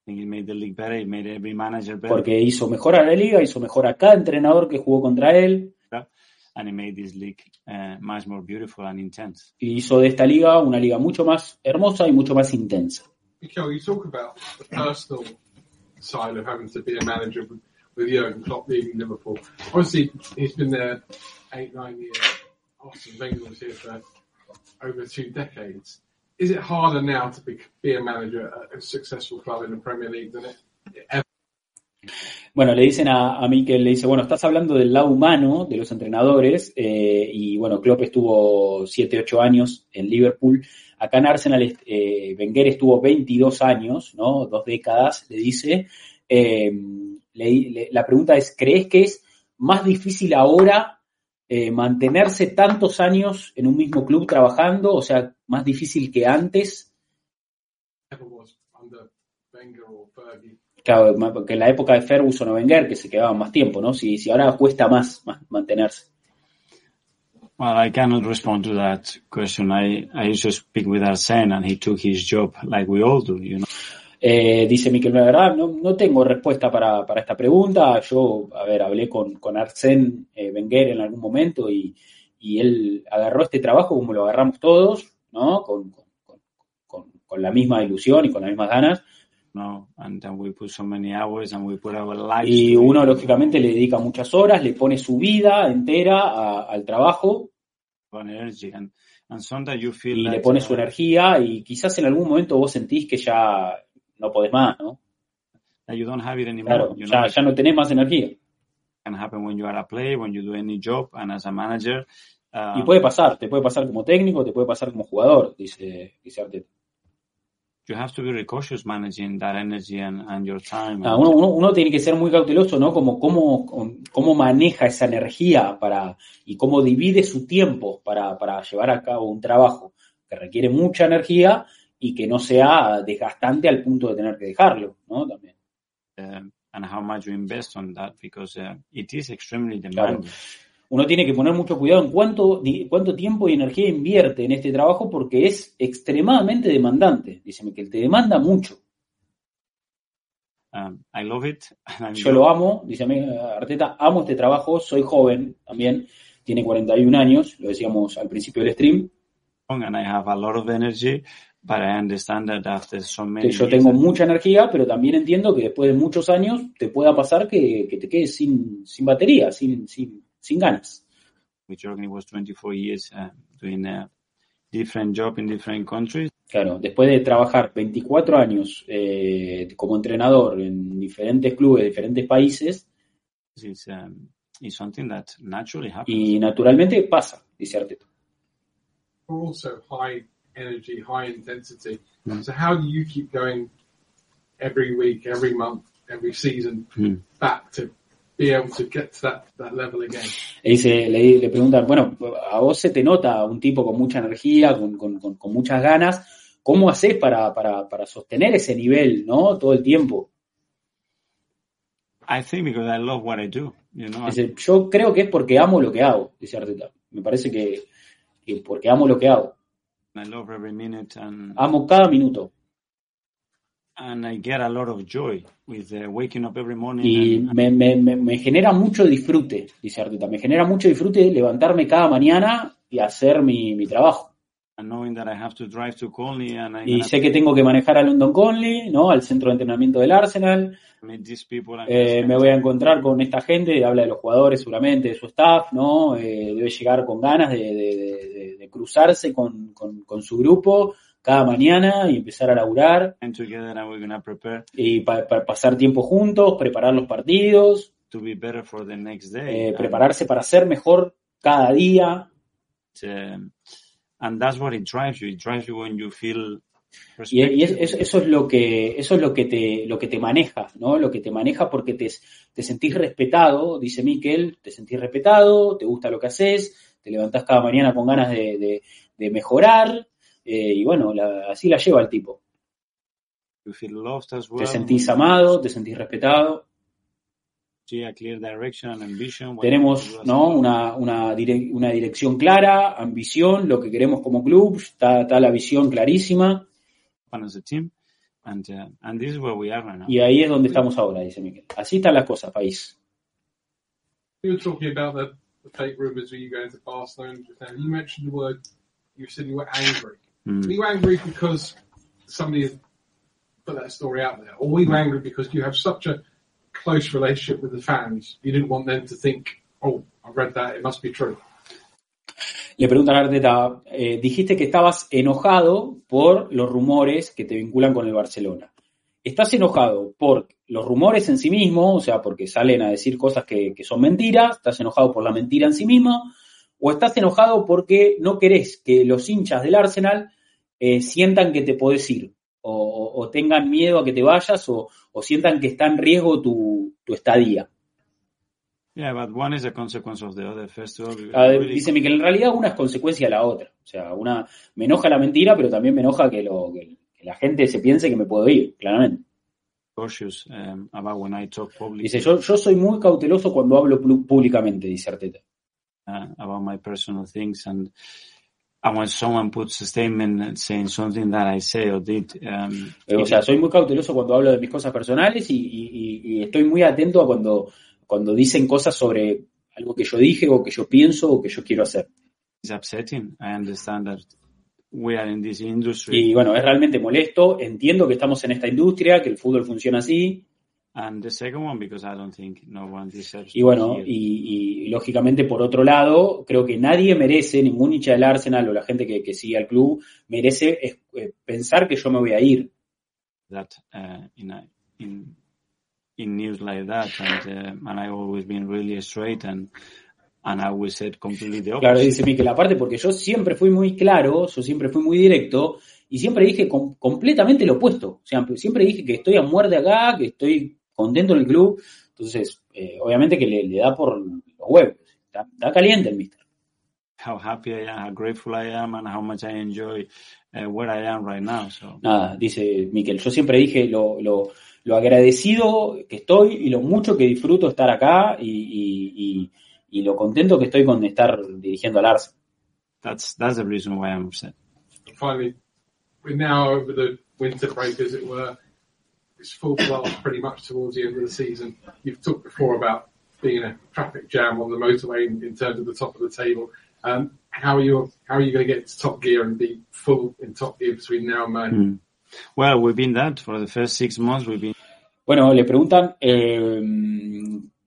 I think it made the league better, it made every manager better, porque hizo mejor a la liga, hizo mejor a cada entrenador que jugó contra él and it made this league uh, much more beautiful and intense. y hizo de esta liga una liga mucho más hermosa y mucho más intensa. Side of having to be a manager with, Jurgen Klopp leaving Liverpool. Obviously, he's been there eight, nine years. Arsene Wenger was here for over two decades. Is it harder now to be, be a manager at a successful club in the Premier League than it ever? Bueno, le dicen a, a Mikel, le dice, bueno, estás hablando del lado humano de los entrenadores eh, y bueno, Klopp estuvo 7, 8 años en Liverpool. Acá en Arsenal eh, Wenger estuvo 22 años, ¿no? Dos décadas, le dice. Eh, la pregunta es, ¿crees que es más difícil ahora eh, mantenerse tantos años en un mismo club trabajando? O sea, más difícil que antes. Claro, que en la época de Ferguson o Wenger, que se quedaban más tiempo, ¿no? Si, si ahora cuesta más, más mantenerse. Well, I cannot respond to that question. I, I used to speak with Arsene and he took his job like we all do, you know. Eh, dice Miquel, la verdad, no, no tengo respuesta para, para esta pregunta. Yo, a ver, hablé con, con Arsène eh, Wenger en algún momento y, y él agarró este trabajo como lo agarramos todos, ¿no? Con, con, con- con la misma ilusión y con las mismas ganas. No, and then we put so many hours and we put our lives. Y it. uno, lógicamente, le dedica muchas horas, le pone su vida entera a- al trabajo energy and, and sometimes you y feel le that, pone su uh, energía y quizás en algún momento vos sentís que ya no podés más, ¿no? you don't have it anymore. Claro, you know, ya, ya no tenés más energía. it can happen when you are a player, when you do any job, and as a manager, Y puede pasar, te puede pasar como técnico, te puede pasar como jugador, dice, dice Arteta. You have to be very cautious managing that energy and, and your time. Ah, and- uno, uno- uno tiene que ser muy cauteloso, ¿no? Como cómo, cómo maneja esa energía para, y cómo divide su tiempo para, para llevar a cabo un trabajo que requiere mucha energía y que no sea desgastante al punto de tener que dejarlo, ¿no? También. um, and how much you invest on that because uh, it is extremely Claro. Uno tiene que poner mucho cuidado en cuánto, cuánto tiempo y energía invierte en este trabajo porque es extremadamente demandante. Dice que te demanda mucho. Um, I love it. <laughs> Yo lo amo, dice Arteta, amo este trabajo, soy joven también, tiene 41 años, lo decíamos al principio del stream, and I have a lot of energy, but I understand that after so many yo tengo mucha energía, pero también entiendo que después de muchos años te pueda pasar que, que te quedes sin, sin batería, sin, sin, sin ganas. which Jorgen was 24 years uh, doing a different job in different countries. Claro, después de trabajar 24 años eh, como entrenador en diferentes clubes, diferentes países, It's, um, it's something that naturally happens. y naturalmente pasa, dice Arteta. Also high energy, high intensity. So how do you keep going every week, every month, every season Hmm. back to be able to get to that, that level again? Le dice, le, le preguntan, bueno, a vos se te nota un tipo con mucha energía, con, con- con- con muchas ganas, ¿cómo haces para, para, para sostener ese nivel, no? Todo el tiempo. I think because I love what I do, you know. Dice, yo creo que es porque amo lo que hago, dice Arteta. Me parece que, que porque amo lo que hago. I love every minute and Amo cada minuto. Y me, me, me, genera mucho disfrute, dice Arteta. Me genera mucho disfrute levantarme cada mañana y hacer mi, mi trabajo. Y sé que tengo que manejar a London Conley, ¿no? Al centro de entrenamiento del Arsenal. Eh, me voy a encontrar con esta gente, habla de los jugadores seguramente, de su staff, ¿no? Eh, debe llegar con ganas de- de- de- de cruzarse con, con- con su grupo cada mañana y empezar a laburar and together we're gonna prepare y pa- pa- pasar tiempo juntos, preparar los partidos, to be better for the next day. eh, prepararse para ser mejor cada día. Um, and that's what it drives you. It drives you when you feel Y, y es- eso es lo que eso es lo que te lo que te maneja, ¿no? Lo que te maneja porque te, te sentís respetado, dice Miquel, te sentís respetado, te gusta lo que haces, te levantás cada mañana con ganas de, de- de mejorar eh, y bueno, la- así la lleva el tipo. You feel loved as well. Te sentís amado, te sentís respetado. Clear direction and ambition. Tenemos, ¿no? Una, una, dire- una dirección clara, ambición, lo que queremos como club, está, está la visión clarísima and uh, and this is where we are right now. y ahí es donde estamos ahora, dice Miquel. Así están las cosas, país. You were talking about the, the fake rumours of you going to Barcelona just now. You mentioned the word, you said you were angry. Mm. Were you angry because somebody had put that story out there? Or were you angry because you have such a close relationship with the fans? You didn't want them to think, oh, I read that, it must be true. Le preguntan a Arteta, eh, dijiste que estabas enojado por los rumores que te vinculan con el Barcelona. ¿Estás enojado por los rumores en sí mismos, o sea, porque salen a decir cosas que, que son mentiras? ¿Estás enojado por la mentira en sí misma? ¿O estás enojado porque no querés que los hinchas del Arsenal eh, sientan que te podés ir? O, o- tengan miedo a que te vayas o, o sientan que está en riesgo tu, tu estadía. Yeah, but one is a consequence of the other. Ver, dice Miquel, en realidad una es consecuencia de la otra. O sea, una me enoja la mentira, pero también me enoja que, lo, que, que la gente se piense que me puedo ir, claramente. cautious um, about when I talk Dice, yo, yo soy muy cauteloso cuando hablo públicamente, dice Arteta. uh, about my personal things and when someone puts a statement saying something that I say or did, um, Eh, O sea, soy muy cauteloso cuando hablo de mis cosas personales y- y- y estoy muy atento a cuando, cuando dicen cosas sobre algo que yo dije o que yo pienso o que yo quiero hacer. it's upsetting. I understand that we are in this industry Y bueno, es realmente molesto. Entiendo que estamos en esta industria, que el fútbol funciona así. And the second one because I don't think no one deserves Y bueno, y, y, lógicamente por otro lado, creo que nadie merece, ningún hincha del Arsenal o la gente que, que sigue al club, merece eh, pensar que yo me voy a ir. that uh, in a, in in news like that and uh, and I always been really straight and and I always said completely the Claro, opposite. dice Miquel, aparte porque yo siempre fui muy claro, yo siempre fui muy directo y siempre dije com- completamente lo opuesto. O sea, siempre dije que estoy a muerte acá, que estoy contento en el club. Entonces, eh, obviamente que le, le da por los huevos. Está, está caliente el mister. how happy I am, how grateful I am, and how much I enjoy uh, where I am right now. So Nada, dice Miquel, yo siempre dije lo, lo, lo agradecido que estoy y lo mucho que disfruto estar acá y, y, y- y lo contento que estoy con estar dirigiendo al Arsenal. that's that's the reason why I'm upset. Finally, we're now over the winter break, as it were. It's full blast pretty much towards the end of the season. You've talked before about being a traffic jam on the motorway in, in terms of the top of the table. Um, how are you? How are you going to get to top gear and be full in top gear between now and May? Mm. Well, we've been that for the first six months. We've been Bueno, le preguntan eh,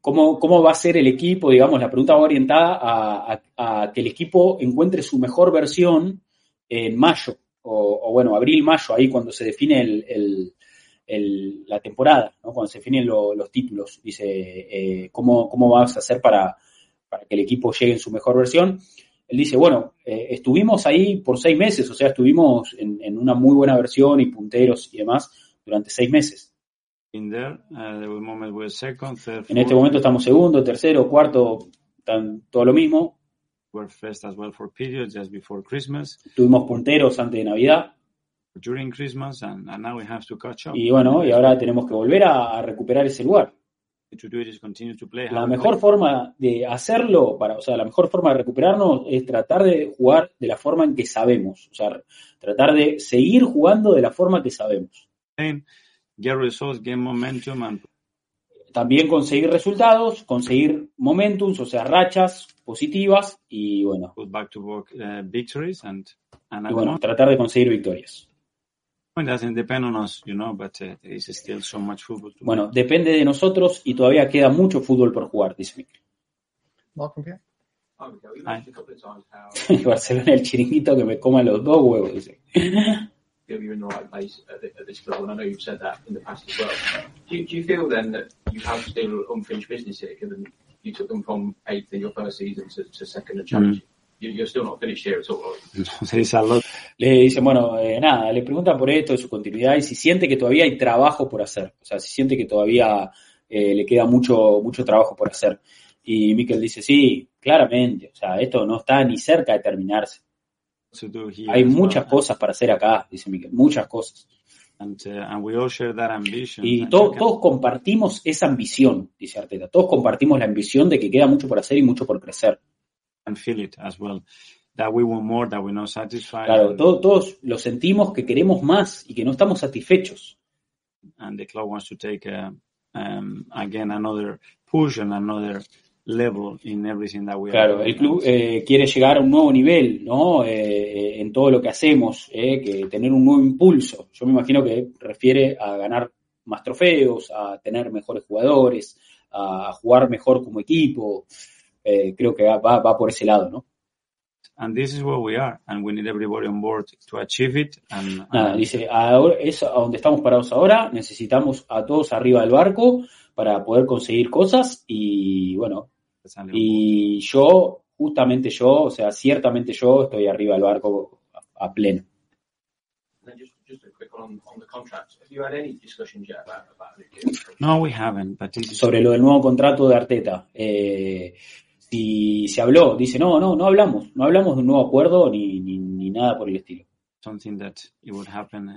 cómo, cómo va a ser el equipo, digamos, la pregunta va orientada a, a- a que el equipo encuentre su mejor versión en mayo, o, o bueno, abril-mayo, ahí cuando se define el, el- el- la temporada, ¿no? cuando se definen lo- los títulos. Dice, eh, ¿cómo, ¿cómo vas a hacer para, para que el equipo llegue en su mejor versión? Él dice, bueno, eh, estuvimos ahí por seis meses, o sea, estuvimos en, en una muy buena versión y punteros y demás durante seis meses. there. Uh, moments we were second, third, En este momento estamos segundo, tercero, cuarto, tan, todo lo mismo. Well for periods just Tuvimos punteros antes de Navidad y bueno, y ahora tenemos que volver a, a recuperar ese lugar. to do it is continue to play. La mejor forma de hacerlo, para, o sea, la mejor forma de recuperarnos es tratar de jugar de la forma en que sabemos. O sea, tratar de seguir jugando de la forma que sabemos. También conseguir resultados, conseguir momentums, o sea, rachas positivas y bueno, put back to work victories. And and y bueno, tratar de conseguir victorias. It doesn't depend on us, you know, but uh, there is still so much football to Bueno, depende de nosotros y todavía queda mucho fútbol por jugar, dice Mikel. El <laughs> Barcelona, el chiringuito que me coma los dos huevos, dice. feel you're in the right place at, thi- at this club, and I know you've said that in the past as well. Do you, do you feel then that you have still unfinished business here, given you took them from eighth in your first season to, to second and championship? You're still not finished here at all. are you? there is a lot Le dicen, bueno, eh, nada, le preguntan por esto, de su continuidad y si siente que todavía hay trabajo por hacer. O sea, si siente que todavía eh, le queda mucho, mucho trabajo por hacer. Y Mikel dice, sí, claramente. O sea, esto no está ni cerca de terminarse. Hay muchas cosas para hacer acá, dice Mikel, muchas cosas. And, uh, and we all share that ambition. Y to- can- todos compartimos esa ambición, dice Arteta. Todos compartimos la ambición de que queda mucho por hacer y mucho por crecer. And feel it as well. That we want more, that we're not satisfied. Claro, todos lo sentimos que queremos más y que no estamos satisfechos. and the club wants to take uh, um, again another push and another level in everything that we Claro, el club eh, quiere llegar a un nuevo nivel, ¿no? Eh, en todo lo que hacemos, eh, que tener un nuevo impulso. Yo me imagino que refiere a ganar más trofeos, a tener mejores jugadores, a jugar mejor como equipo. Eh, creo que va, va- por ese lado, ¿no? and this is where we are, and we need everybody on board to achieve it. And, Nada, and dice, ahora, es a donde estamos parados ahora, necesitamos a todos arriba del barco para poder conseguir cosas y bueno, y yo, justamente yo, o sea, ciertamente yo estoy arriba del barco a, a pleno. And then just, just a quick one on, on the contract. Have you had any discussions yet about, about it? No, we haven't, but this is Sobre lo del nuevo contrato de Arteta, eh, si se habló, dice, no, no, no hablamos, no hablamos de un nuevo acuerdo ni, ni, ni nada por el estilo.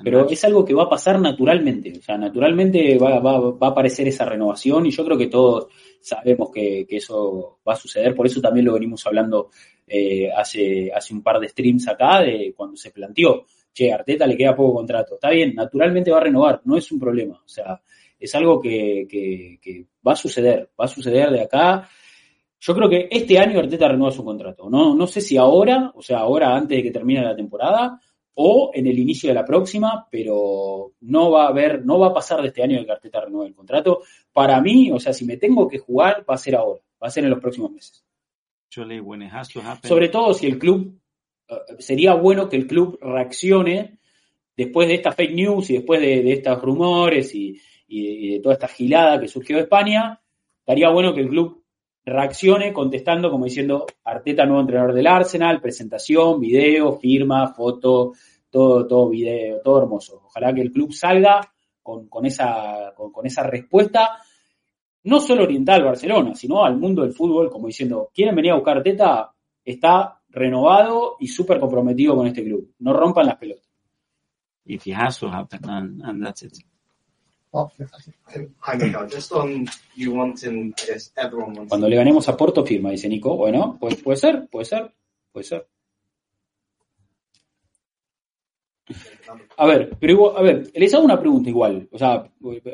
Pero es algo que va a pasar naturalmente, o sea, naturalmente va, va, va a aparecer esa renovación y yo creo que todos sabemos que, que eso va a suceder, por eso también lo venimos hablando eh, hace, hace un par de streams acá, de cuando se planteó, che, Arteta le queda poco contrato, está bien, naturalmente va a renovar, no es un problema, o sea, es algo que, que, que va a suceder, va a suceder de acá. Yo creo que este año Arteta renueva su contrato, no, no sé si ahora, o sea, ahora antes de que termine la temporada, o en el inicio de la próxima, pero no va a haber, no va a pasar de este año de que Arteta renueve el contrato. Para mí, o sea, si me tengo que jugar, va a ser ahora, va a ser en los próximos meses. Sobre todo si el club, eh, sería bueno que el club reaccione después de esta fake news y después de, de estos rumores y, y de, y de toda esta gilada que surgió de España, estaría bueno que el club reaccione contestando como diciendo Arteta nuevo entrenador del Arsenal, presentación, video, firma, foto, todo, todo video, todo hermoso. Ojalá que el club salga con, esa, con, esa respuesta, no solo oriental al Barcelona, sino al mundo del fútbol, como diciendo, ¿quieren venir a buscar Arteta? Está renovado y súper comprometido con este club. No rompan las pelotas. Cuando le ganemos a Porto, firma, dice Nico. Bueno, puede, puede ser, puede ser, puede ser. A ver, pero igual- a ver, les hago una pregunta igual. O sea,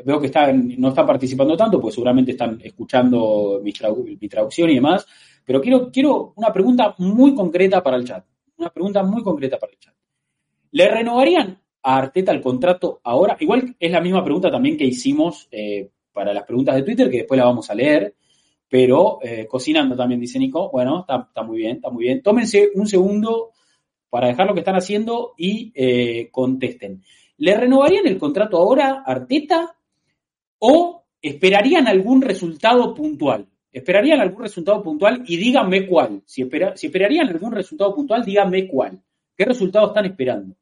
veo que están, no están participando tanto, pues seguramente están escuchando mi, mi traducción y demás. Pero quiero, quiero una pregunta muy concreta para el chat. Una pregunta muy concreta para el chat. ¿Le renovarían a Arteta el contrato ahora? Igual es la misma pregunta también que hicimos eh, para las preguntas de Twitter, que después la vamos a leer. Pero eh, cocinando también, dice Nico. Bueno, está, muy bien, está muy bien. Tómense un segundo para dejar lo que están haciendo y eh, contesten. ¿Le renovarían el contrato ahora a Arteta o esperarían algún resultado puntual? Esperarían algún resultado puntual y díganme cuál. Si, espera- si esperarían algún resultado puntual, díganme cuál. ¿Qué resultado están esperando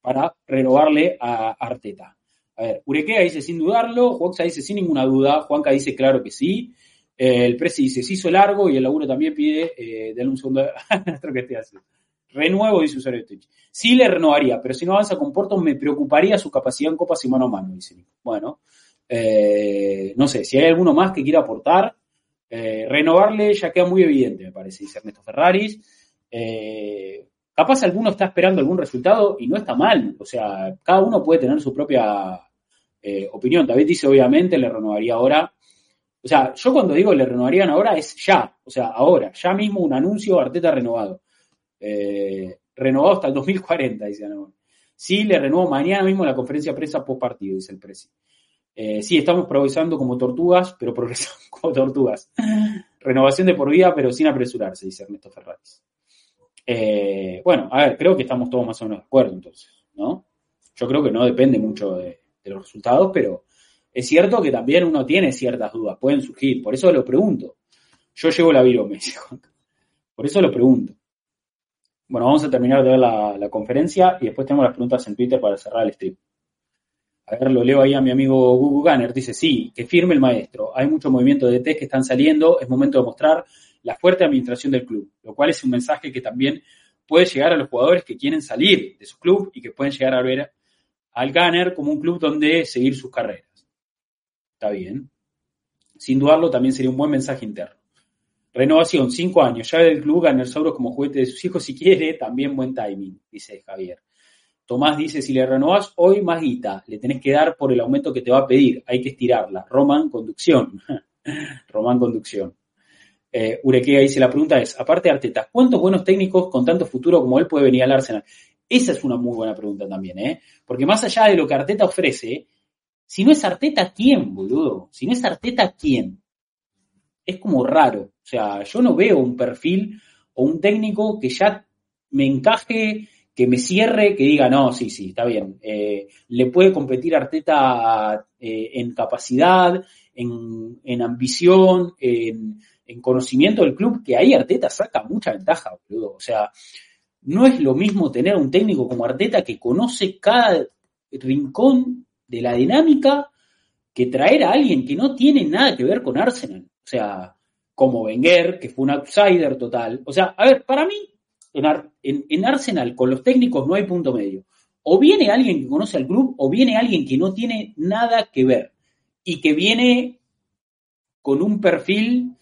para renovarle a Arteta? A ver, Urequea dice sin dudarlo, Juanca dice sin ninguna duda, Juanca dice claro que sí, eh, el Presi dice se hizo largo y el laburo también pide, eh, denle un segundo <laughs> a nuestro que esté haciendo. Renuevo, dice usuario de Twitch. Sí le renovaría, pero si no avanza con Porto me preocuparía su capacidad en copas y mano a mano, dice Nico. Bueno, eh, no sé, si hay alguno más que quiera aportar, eh, renovarle ya queda muy evidente, me parece, dice Ernesto Ferraris. Capaz alguno está esperando algún resultado y no está mal. O sea, cada uno puede tener su propia eh, opinión. David dice, obviamente, le renovaría ahora. O sea, yo cuando digo le renovarían ahora es ya, o sea, ahora, ya mismo un anuncio Arteta renovado. Eh, renovado hasta el 2040, dice Ana. Sí, le renuevo mañana mismo la conferencia de prensa post partido, dice el precio. Eh, sí, estamos progresando como tortugas, pero <laughs> progresamos como tortugas. Renovación de por vida, pero sin apresurarse, dice Ernesto Ferraris. Eh, bueno, a ver, creo que estamos todos más o menos de acuerdo entonces, ¿no? Yo creo que no depende mucho de, los resultados, pero es cierto que también uno tiene ciertas dudas, pueden surgir, por eso lo pregunto. Yo llevo la virome, <laughs> Por eso lo pregunto. Bueno, vamos a terminar de ver la, conferencia y después tengo las preguntas en Twitter para cerrar el stream. A ver, lo leo ahí a mi amigo Gugu Gunner. Dice, sí, que firme el maestro. Hay mucho movimiento de test que están saliendo. Es momento de mostrar la fuerte administración del club, lo cual es un mensaje que también puede llegar a los jugadores que quieren salir de su club y que pueden llegar a ver al Gunner como un club donde seguir sus carreras. Está bien. Sin dudarlo, también sería un buen mensaje interno. Renovación, cinco años, llave del club, Sauros como juguete de sus hijos si quiere, también buen timing, dice Javier. Tomás dice, si le renovás hoy, más guita, le tenés que dar por el aumento que te va a pedir, hay que estirarla. Roman, conducción. <laughs> Roman, conducción. Eh, Urequea dice, la pregunta es, aparte de Arteta, ¿cuántos buenos técnicos con tanto futuro como él puede venir al Arsenal? Esa es una muy buena pregunta también, ¿eh? Porque más allá de lo que Arteta ofrece, si no es Arteta, ¿quién, boludo? Si no es Arteta, ¿quién? Es como raro. O sea, yo no veo un perfil o un técnico que ya me encaje, que me cierre, que diga, no, sí, sí, está bien. Eh, le puede competir Arteta eh, en capacidad, en, en ambición, en, en, conocimiento del club, que ahí Arteta saca mucha ventaja, boludo. O sea, no es lo mismo tener un técnico como Arteta que conoce cada rincón de la dinámica que traer a alguien que no tiene nada que ver con Arsenal. O sea, como Wenger, que fue un outsider total. O sea, a ver, para mí, en, en, Arsenal con los técnicos no hay punto medio. O viene alguien que conoce al club, o viene alguien que no tiene nada que ver y que viene con un perfil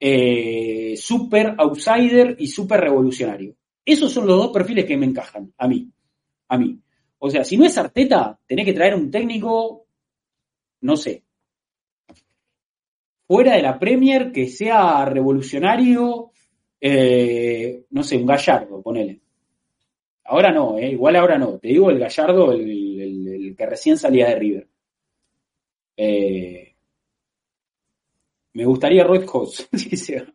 eh, súper outsider y súper revolucionario. Esos son los dos perfiles que me encajan, a mí. A mí. O sea, si no es Arteta, tenés que traer un técnico, no sé, fuera de la Premier, que sea revolucionario, eh, no sé, un gallardo, ponele. Ahora no, eh, igual ahora no. Te digo el gallardo, el, el, el que recién salía de River. Eh, me gustaría Hoss, <laughs> dice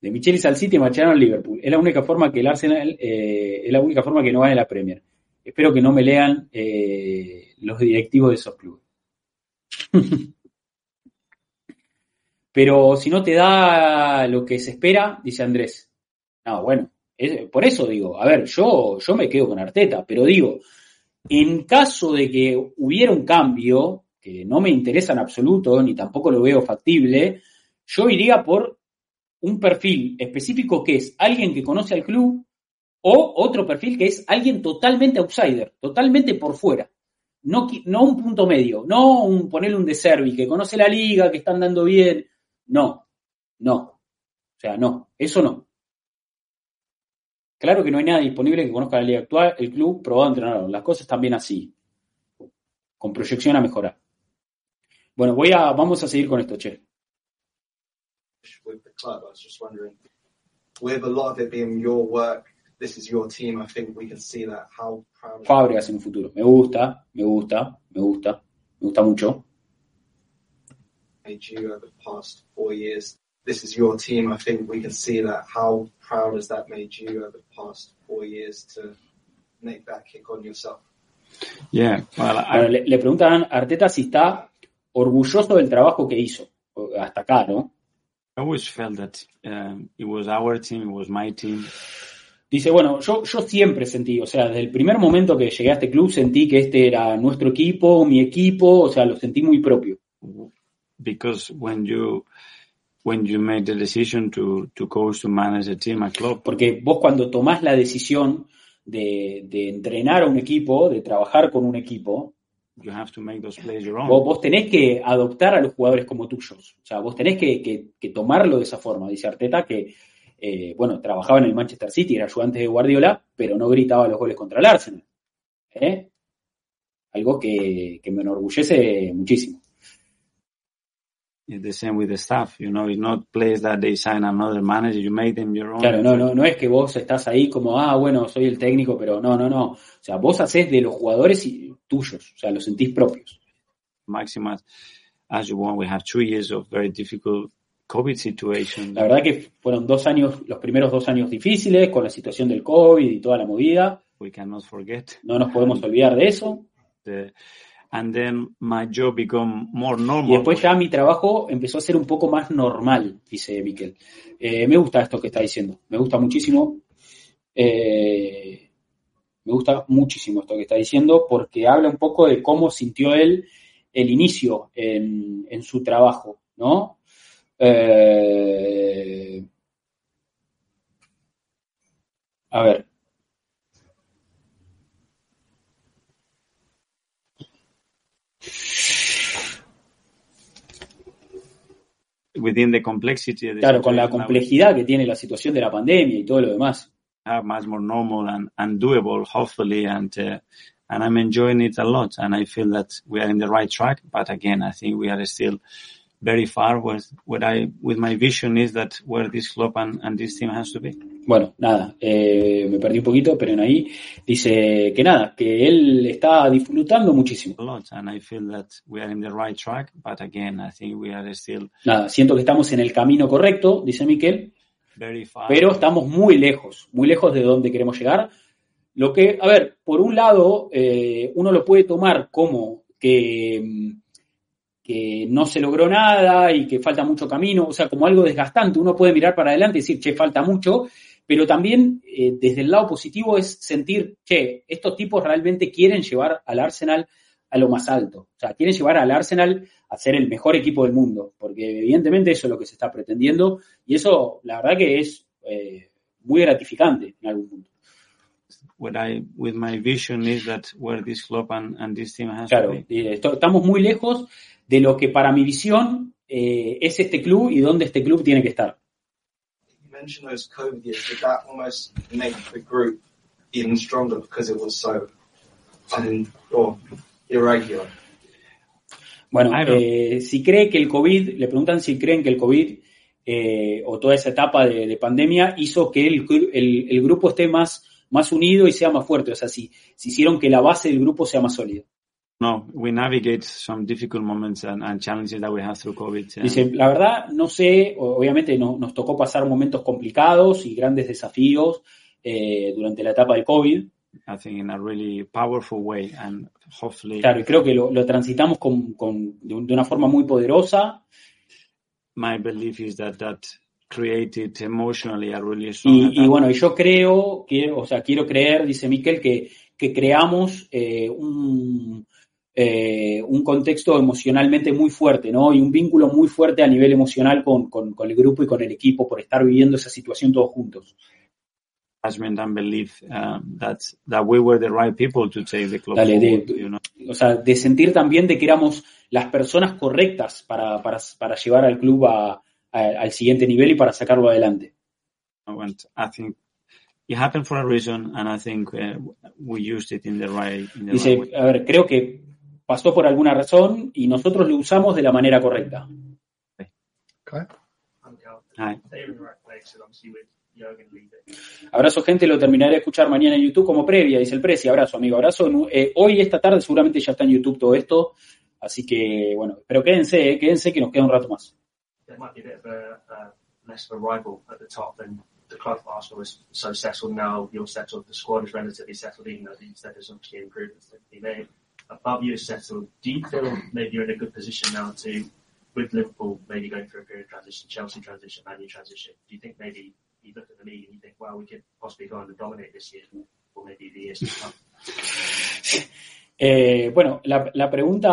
de Michelis al City marcharon al Liverpool. Es la única forma que el Arsenal, eh, es la única forma que no gane la Premier. Espero que no me lean eh, los directivos de esos clubes. <laughs> Pero si no te da lo que se espera, dice Andrés. No, bueno, por eso digo, a ver, yo, yo me quedo con Arteta, pero digo, en caso de que hubiera un cambio, que no me interesa en absoluto, ni tampoco lo veo factible, yo iría por un perfil específico que es alguien que conoce al club o otro perfil que es alguien totalmente outsider, totalmente por fuera. No, no un punto medio, no un ponerle un de Servi que conoce la liga, que está andando bien. No, no. O sea, no, eso no. Claro que no hay nada disponible que conozca la liga actual, el club probado entrenador. Las cosas están bien así, con proyección a mejorar. Bueno, voy a, vamos a seguir con esto, Che. with the club. I was just wondering, with a lot of it being your work, this is your team. I think we can see that. How proud. Fábregas en un futuro. Me gusta, me gusta, me gusta, me gusta mucho. Made you over the past four years. This is your team. I think we can see that. How proud has that made you over the past four years to make that kick on yourself? Yeah, well, I, Bueno, le, le preguntan a Arteta si está orgulloso del trabajo que hizo. Hasta acá, ¿no? I always felt that um, it was our team, it was my team. Dice, bueno, yo, yo siempre sentí, o sea, desde el primer momento que llegué a este club sentí que este era nuestro equipo, mi equipo, o sea, lo sentí muy propio. Because when you when you made the decision to to coach to manage a team, a club, Porque vos cuando tomás la decisión de, de entrenar a un equipo, de trabajar con un equipo, vos, tenés que adoptar a los jugadores como tuyos. O sea, vos tenés que, que- que tomarlo de esa forma. Dice Arteta que, eh, bueno, trabajaba en el Manchester City, era ayudante de Guardiola, pero no gritaba los goles contra el Arsenal. ¿Eh? algo que, que me enorgullece muchísimo. The same with the staff, you know, it's not players that they sign another manager, you make them your own. Claro, no, no, no es que vos estás ahí como, ah, bueno, soy el técnico, pero no, no, no. O sea, vos haces de los jugadores y- tuyos, o sea, los sentís propios. Maximize as you want. We have two years of very difficult COVID situation. La verdad que fueron dos años, los primeros dos años difíciles con la situación del COVID y toda la movida. We cannot forget. No nos podemos olvidar de eso. The, Y después ya mi trabajo empezó a ser un poco más normal, dice Miquel. Eh, me gusta esto que está diciendo, me gusta muchísimo. Eh, me gusta muchísimo esto que está diciendo porque habla un poco de cómo sintió él el inicio en, en su trabajo, ¿no? Eh, a ver, within the complexity of the claro, con la situation, I would complejidad que tiene la situación de la pandemia y todo lo demás. have much more normal and, and doable, hopefully, and uh, and I'm enjoying it a lot, and I feel that we are in the right track. But again, I think we are still very far with what I with my vision is that where this club and, and this team has to be. Bueno, nada, eh, me perdí un poquito, pero en ahí dice que nada, que él está disfrutando muchísimo. Nada, siento que estamos en el camino correcto, dice Miquel, pero estamos muy lejos, muy lejos de donde queremos llegar. Lo que, a ver, por un lado, eh, uno lo puede tomar como que, que no se logró nada y que falta mucho camino, o sea, como algo desgastante. Uno puede mirar para adelante y decir, che, falta mucho, pero también eh, desde el lado positivo es sentir, che, estos tipos realmente quieren llevar al Arsenal a lo más alto. O sea, quieren llevar al Arsenal a ser el mejor equipo del mundo, porque evidentemente eso es lo que se está pretendiendo y eso, la verdad que es eh, muy gratificante en algún punto. what I with my vision is that where this club and, and this team has Claro, to be. esto- estamos muy lejos de lo que para mi visión eh, es este club y dónde este club tiene que estar. You mentioned those COVID years. Did that almost make the group even stronger because it was so un or irregular? Bueno, eh, si cree que el COVID, le preguntan si creen que el COVID eh, o toda esa etapa de, de pandemia hizo que el, gru- el- el grupo esté más, más unido y sea más fuerte. O sea, si, si hicieron que la base del grupo sea más sólida. No, we navigate some difficult moments and, and challenges that we have through COVID. and Dice, la verdad, no sé, obviamente no- nos tocó pasar momentos complicados y grandes desafíos eh, durante la etapa de COVID. I think in a really powerful way and hopefully Claro, y creo que lo, lo transitamos con, con- de, un- de una forma muy poderosa my belief is that that created emotionally a really strong y, y bueno, yo creo, que, o sea, quiero creer, dice Miquel, que, que creamos eh, un, eh, un contexto emocionalmente muy fuerte, ¿no? Y un vínculo muy fuerte a nivel emocional con, con- con el grupo y con el equipo por estar viviendo esa situación todos juntos. and belief um, that that we were the right people to take the club Dale, de- forward, you know. o sea, de sentir también de que éramos las personas correctas para, para, para llevar al club a- a- al siguiente nivel y para sacarlo adelante. And I think it happened for a reason, and I think uh, we used it in the right in the Dice, right way. a ver, creo que pasó por alguna razón y nosotros lo usamos de la manera correcta. Hi. Abrazo, gente, lo terminaré de escuchar mañana en YouTube como previa, dice el Prezi. Abrazo, amigo, abrazo. Eh, hoy, esta tarde, seguramente ya está en YouTube todo esto. Así que, bueno, pero quédense, eh, quédense que nos queda un rato más. Above you settled. Do you feel maybe you're in a good position now to, with Liverpool maybe going through a period of transition, Chelsea transition, Man U transition? Do you think maybe you look at the league and you think, well, we could possibly go on and dominate this year, or maybe the years to come? <laughs> Eh, bueno, la, la pregunta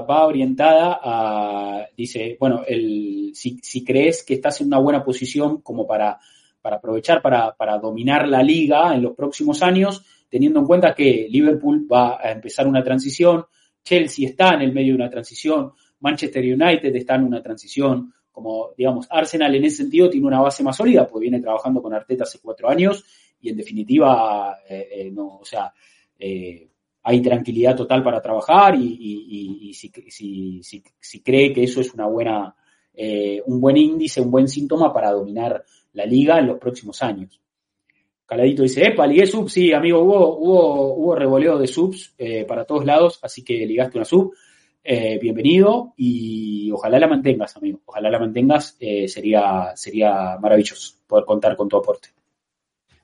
va orientada a, dice, bueno, el, si, si crees que estás en una buena posición como para, para aprovechar, para, para dominar la liga en los próximos años, teniendo en cuenta que Liverpool va a empezar una transición, Chelsea está en el medio de una transición, Manchester United está en una transición, como digamos, Arsenal en ese sentido tiene una base más sólida, porque viene trabajando con Arteta hace cuatro años y en definitiva, eh, eh, no, o sea, eh, hay tranquilidad total para trabajar y, si, si, cree que eso es una buena, un buen índice, un buen síntoma para dominar la liga en los próximos años. Caladito dice, epa, ligué sub, sí, amigo, hubo, hubo, hubo revoleo de subs eh, para todos lados, así que ligaste una sub. Eh, bienvenido y ojalá la mantengas, amigo. Ojalá la mantengas, eh, sería, sería maravilloso poder contar con tu aporte.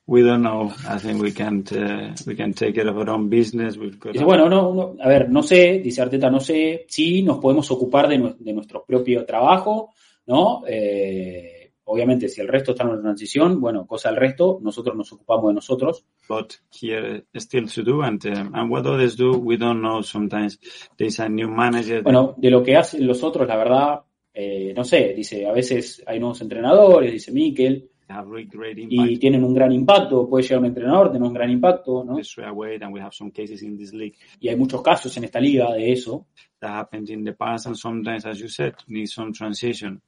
We don't know. I think we can't, uh, we can take care of our own business. Got... Dice, bueno, no, no, a ver, no sé, dice Arteta, no sé, sí, nos podemos ocupar de, de nuestro propio trabajo, ¿no? Eh, Obviamente, si el resto está en la transición, bueno, cosa del resto, nosotros nos ocupamos de nosotros. But here still to do, and, um, and what others do, we don't know. Sometimes there's a new manager. Bueno, de lo que hacen los otros, la verdad, eh, no sé, dice, a veces hay nuevos entrenadores, dice Mikel, y tienen un gran impacto, puede llegar un entrenador, tener un gran impacto, ¿no? Y hay muchos casos en esta liga de eso. That happened in the past, and sometimes, as you said, need some transition.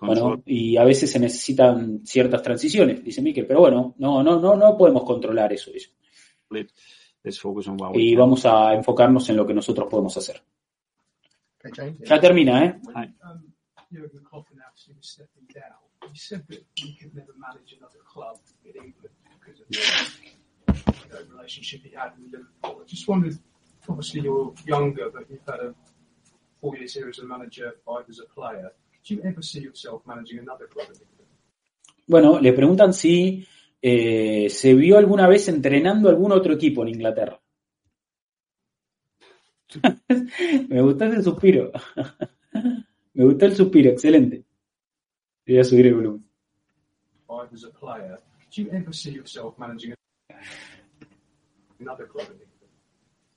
Bueno, y a veces se necesitan ciertas transiciones, dice Mikel, pero bueno, no, no, no, no podemos controlar eso. eso. Y vamos a enfocarnos en lo que nosotros podemos hacer. Ya termina, ¿eh? obviously you're younger, but you've had a four-year series as a manager, five as a player. Bueno, le preguntan si eh, se vio alguna vez entrenando algún otro equipo en Inglaterra. <laughs> Me gustó ese suspiro. <laughs> Me gustó el suspiro, excelente. Voy a subir el volumen.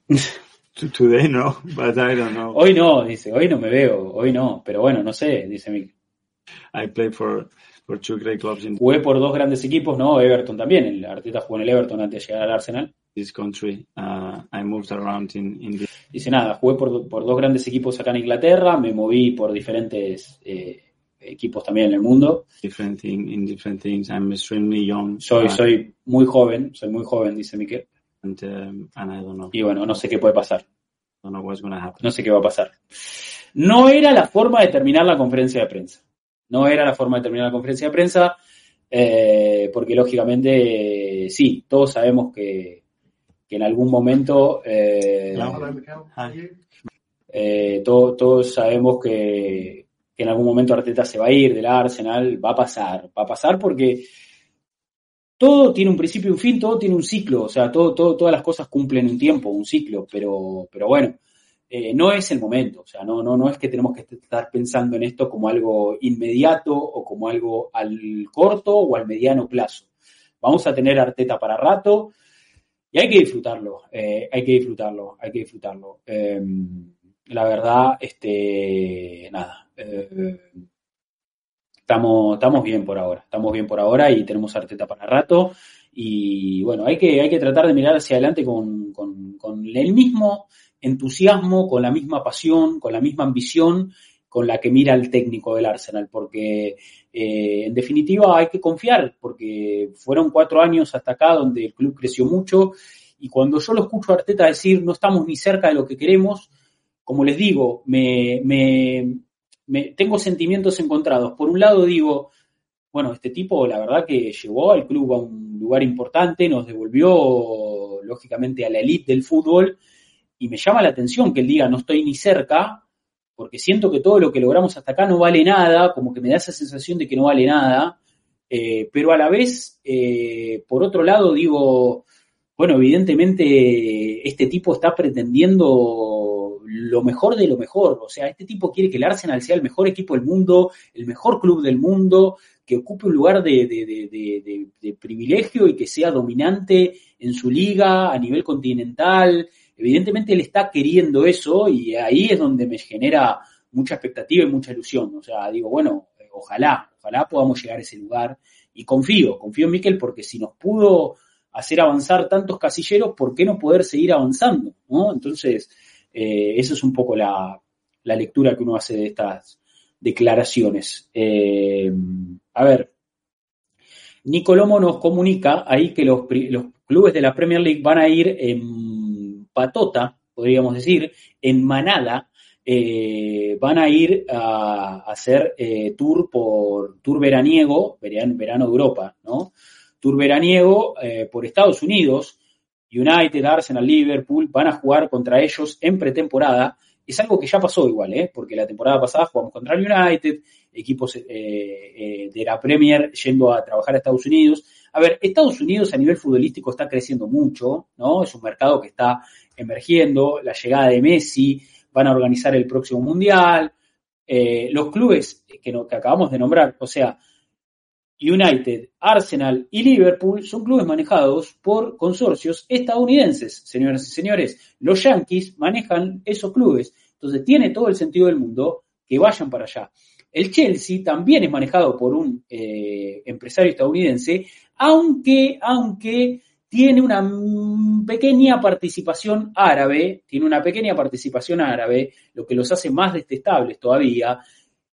<laughs> Today no, but I don't know. Hoy no, dice, hoy no me veo, hoy no, pero bueno, no sé, dice Mick. I played for, for two great clubs in Jugué por dos grandes equipos, ¿no? Everton también, el Arteta jugó en el Everton antes de llegar al Arsenal. this country. Uh, I moved around in, in. Dice nada, jugué por, por dos grandes equipos acá en Inglaterra, me moví por diferentes eh, equipos también en el mundo. different thing, in different things. I'm extremely young. Soy, uh, soy muy joven, soy muy joven, dice Miquel. And, um, and I don't know. Y bueno, no sé qué puede pasar. don't know what's gonna happen. No sé qué va a pasar. No era la forma de terminar la conferencia de prensa. No era la forma de terminar la conferencia de prensa, eh, porque lógicamente eh, sí, todos sabemos que, que en algún momento eh, eh, to- todos sabemos que, que en algún momento Arteta se va a ir del Arsenal, va a pasar, va a pasar porque todo tiene un principio y un fin, todo tiene un ciclo, o sea, todo, todo, todas las cosas cumplen un tiempo, un ciclo, pero, pero bueno, eh, no es el momento, o sea, no, no, no es que tenemos que estar pensando en esto como algo inmediato o como algo al corto o al mediano plazo. Vamos a tener Arteta para rato y hay que disfrutarlo, eh, hay que disfrutarlo, hay que disfrutarlo. Eh, la verdad, este, nada, eh, estamos, estamos bien por ahora, estamos bien por ahora y tenemos Arteta para rato. Y bueno, hay que, hay que tratar de mirar hacia adelante con, con, con el mismo entusiasmo, con la misma pasión, con la misma ambición con la que mira el técnico del Arsenal, porque eh, en definitiva hay que confiar, porque fueron cuatro años hasta acá donde el club creció mucho y cuando yo lo escucho a Arteta decir no estamos ni cerca de lo que queremos, como les digo, me, me, me- tengo sentimientos encontrados. Por un lado digo, bueno, este tipo la verdad que llevó al club a un lugar importante, nos devolvió lógicamente a la elite del fútbol y me llama la atención que él diga no estoy ni cerca, porque siento que todo lo que logramos hasta acá no vale nada, como que me da esa sensación de que no vale nada, eh, pero a la vez, eh, por otro lado, digo, bueno, evidentemente este tipo está pretendiendo lo mejor de lo mejor, o sea, este tipo quiere que el Arsenal sea el mejor equipo del mundo, el mejor club del mundo, que ocupe un lugar de, privilegio y que sea dominante en su liga a nivel continental. Evidentemente él está queriendo eso y ahí es donde me genera mucha expectativa y mucha ilusión. O sea, digo, bueno, ojalá, ojalá podamos llegar a ese lugar y confío, confío en Miquel porque si nos pudo hacer avanzar tantos casilleros, ¿por qué no poder seguir avanzando? ¿no? Entonces, eh, esa es un poco la, la lectura que uno hace de estas declaraciones. Eh, a ver, Nicolomo nos comunica ahí que los, los clubes de la Premier League van a ir en patota, podríamos decir, en manada, eh, van a ir a, hacer tour por tour veraniego, verano, de Europa, ¿no? Tour veraniego por Estados Unidos, United, Arsenal, Liverpool, van a jugar contra ellos en pretemporada. Es algo que ya pasó igual, ¿eh? porque la temporada pasada jugamos contra el United, equipos de la Premier yendo a trabajar a Estados Unidos. A ver, Estados Unidos a nivel futbolístico está creciendo mucho, ¿no? Es un mercado que está emergiendo, la llegada de Messi, van a organizar el próximo Mundial. Eh, los clubes que, que acabamos de nombrar, o sea, United, Arsenal y Liverpool son clubes manejados por consorcios estadounidenses, señoras y señores. Los Yankees manejan esos clubes. Entonces tiene todo el sentido del mundo que vayan para allá. El Chelsea también es manejado por un eh, empresario estadounidense, aunque, aunque tiene una pequeña participación árabe, tiene una pequeña participación árabe, lo que los hace más detestables todavía.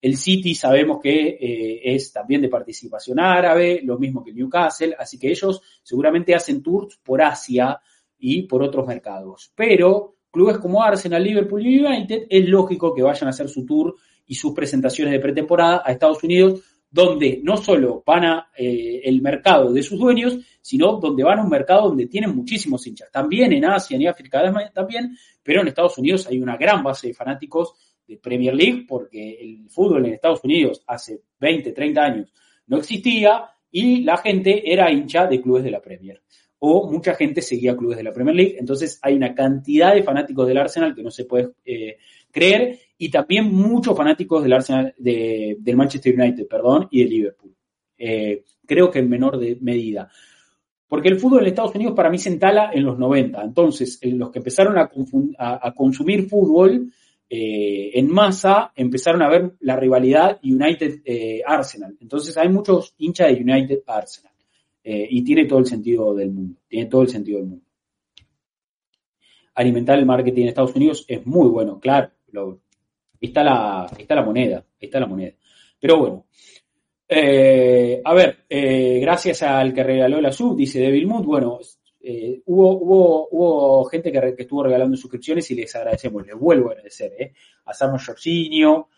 El City sabemos que eh, es también de participación árabe, lo mismo que el Newcastle, así que ellos seguramente hacen tours por Asia y por otros mercados. Pero clubes como Arsenal, Liverpool y United es lógico que vayan a hacer su tour y sus presentaciones de pretemporada a Estados Unidos donde no solo van a eh, el mercado de sus dueños, sino donde van a un mercado donde tienen muchísimos hinchas. También en Asia y África también, pero en Estados Unidos hay una gran base de fanáticos de Premier League, porque el fútbol en Estados Unidos hace 20, 30 años no existía y la gente era hincha de clubes de la Premier. O mucha gente seguía clubes de la Premier League. Entonces hay una cantidad de fanáticos del Arsenal que no se puede eh, creer y también muchos fanáticos del Arsenal, de, del Manchester United, perdón, y de Liverpool. Eh, creo que en menor de medida. Porque el fútbol en Estados Unidos para mí se entala en los 90. Entonces, los que empezaron a, a, consumir fútbol eh, en masa empezaron a ver la rivalidad United-Arsenal. Eh, Entonces, hay muchos hinchas de United-Arsenal. y tiene todo el sentido del mundo. Tiene todo el sentido del mundo. Alimentar el marketing en Estados Unidos es muy bueno, claro está la, está la moneda, está la moneda. Pero bueno, eh, a ver, eh, gracias al que regaló la sub, dice Devil Mood, bueno, eh, hubo, hubo, hubo gente que, estuvo regalando suscripciones y les agradecemos, les vuelvo a agradecer, a Sarno Jorginho,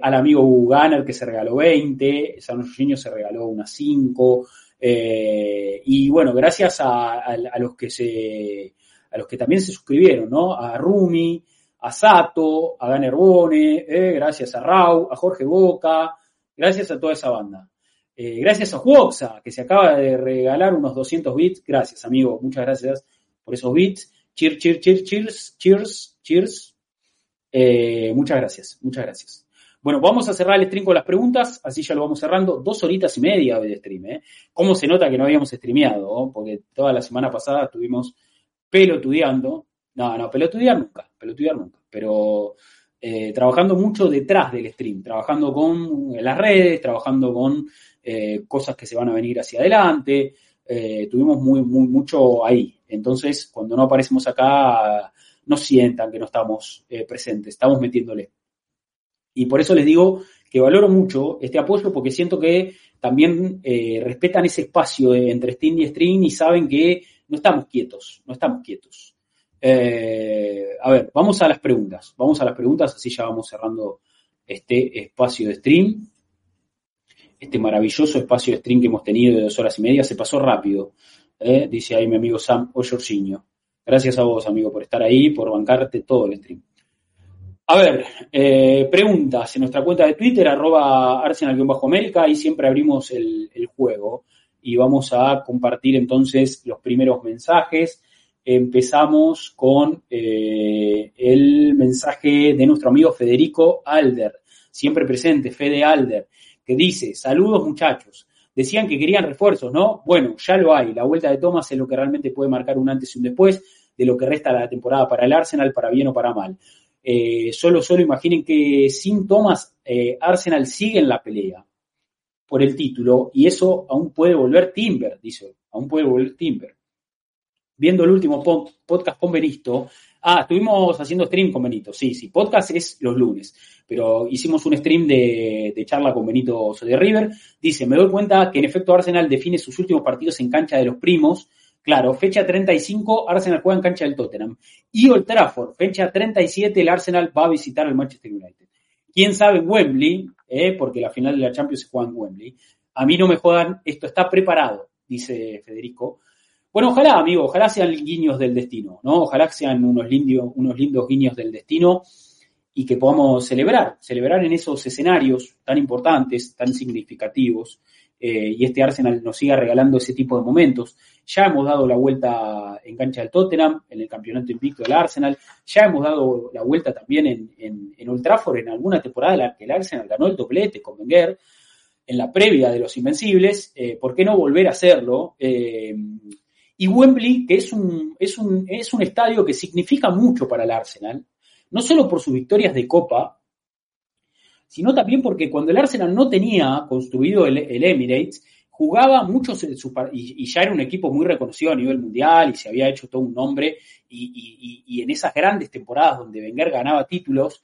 al amigo Gunner que se regaló 20, Sarno Jorginho se regaló unas 5, y bueno, gracias a, los que se, a los que también se suscribieron, ¿no? A Rumi, a Sato, a Dan Herbone, eh, gracias a Rau, a Jorge Boca, gracias a toda esa banda. Eh, gracias a Juoxa, que se acaba de regalar unos 200 bits. Gracias, amigo. Muchas gracias por esos bits. Cheers, cheers, cheers, cheers, cheers, cheers. Eh, muchas gracias, muchas gracias. Bueno, vamos a cerrar el stream con las preguntas, así ya lo vamos cerrando. Dos horitas y media de stream, ¿eh? ¿Cómo se nota que no habíamos streameado? Porque toda la semana pasada estuvimos pelotudeando no, no, pelotudear nunca, pelotudear nunca. Pero eh, trabajando mucho detrás del stream, trabajando con las redes, trabajando con eh, cosas que se van a venir hacia adelante. Eh, tuvimos muy, muy, mucho ahí. Entonces, cuando no aparecemos acá, no sientan que no estamos presentes, estamos metiéndole. Y por eso les digo que valoro mucho este apoyo porque siento que también respetan ese espacio entre stream y stream y saben que no estamos quietos, no estamos quietos. Eh, a ver, vamos a las preguntas. Vamos a las preguntas, así ya vamos cerrando este espacio de stream. Este maravilloso espacio de stream que hemos tenido de dos horas y media. Se pasó rápido, eh, dice ahí mi amigo Sam o Gracias a vos, amigo, por estar ahí, por bancarte todo el stream. A ver, eh, preguntas en nuestra cuenta de Twitter, arroba arsenal-américa, ahí siempre abrimos el, el juego y vamos a compartir entonces los primeros mensajes empezamos con eh, el mensaje de nuestro amigo Federico Alder, siempre presente, Fede Alder, dice, saludos muchachos, decían que querían refuerzos, ¿no? Bueno, ya lo hay, la vuelta de Thomas es lo que realmente puede marcar un antes y un después de lo que resta la temporada para el Arsenal, para bien o para mal. Eh, solo, solo imaginen que sin Thomas, eh, Arsenal sigue en la pelea por el título y eso aún puede volver Timber, dice, aún puede volver Timber viendo el último podcast con Benito. Ah, estuvimos haciendo stream con Benito, sí, sí, podcast es los lunes, pero hicimos un stream de, charla con Benito de River. Dice, me doy cuenta que en efecto Arsenal define sus últimos partidos en cancha de los primos, Claro, fecha 35, Arsenal juega en cancha del Tottenham. Y Old Trafford, fecha 37, el Arsenal va a visitar al Manchester United. ¿Quién sabe Wembley? Eh, porque la final de la Champions se juega en Wembley. A mí no me jodan, esto está preparado, dice Federico. Bueno, ojalá, amigo, ojalá sean guiños del destino, ¿no? Ojalá sean unos, lindos, unos lindos guiños del destino y que podamos celebrar, celebrar en esos escenarios tan importantes, tan significativos, eh, y este Arsenal nos siga regalando ese tipo de momentos. Ya hemos dado la vuelta en cancha del Tottenham, en el campeonato invicto del Arsenal, ya hemos dado la vuelta también en, en, en Old Trafford en alguna temporada en la que el Arsenal ganó el doblete con Wenger, en la previa de los Invencibles, eh, ¿por qué no volver a hacerlo? Eh, y Wembley, que es un, es, un, es un estadio que significa mucho para el Arsenal, no solo por sus victorias de Copa, sino también porque cuando el Arsenal no tenía construido el, Emirates, jugaba muchos y, y, ya era un equipo muy reconocido a nivel mundial y se había hecho todo un nombre y, y en esas grandes temporadas donde Wenger ganaba títulos,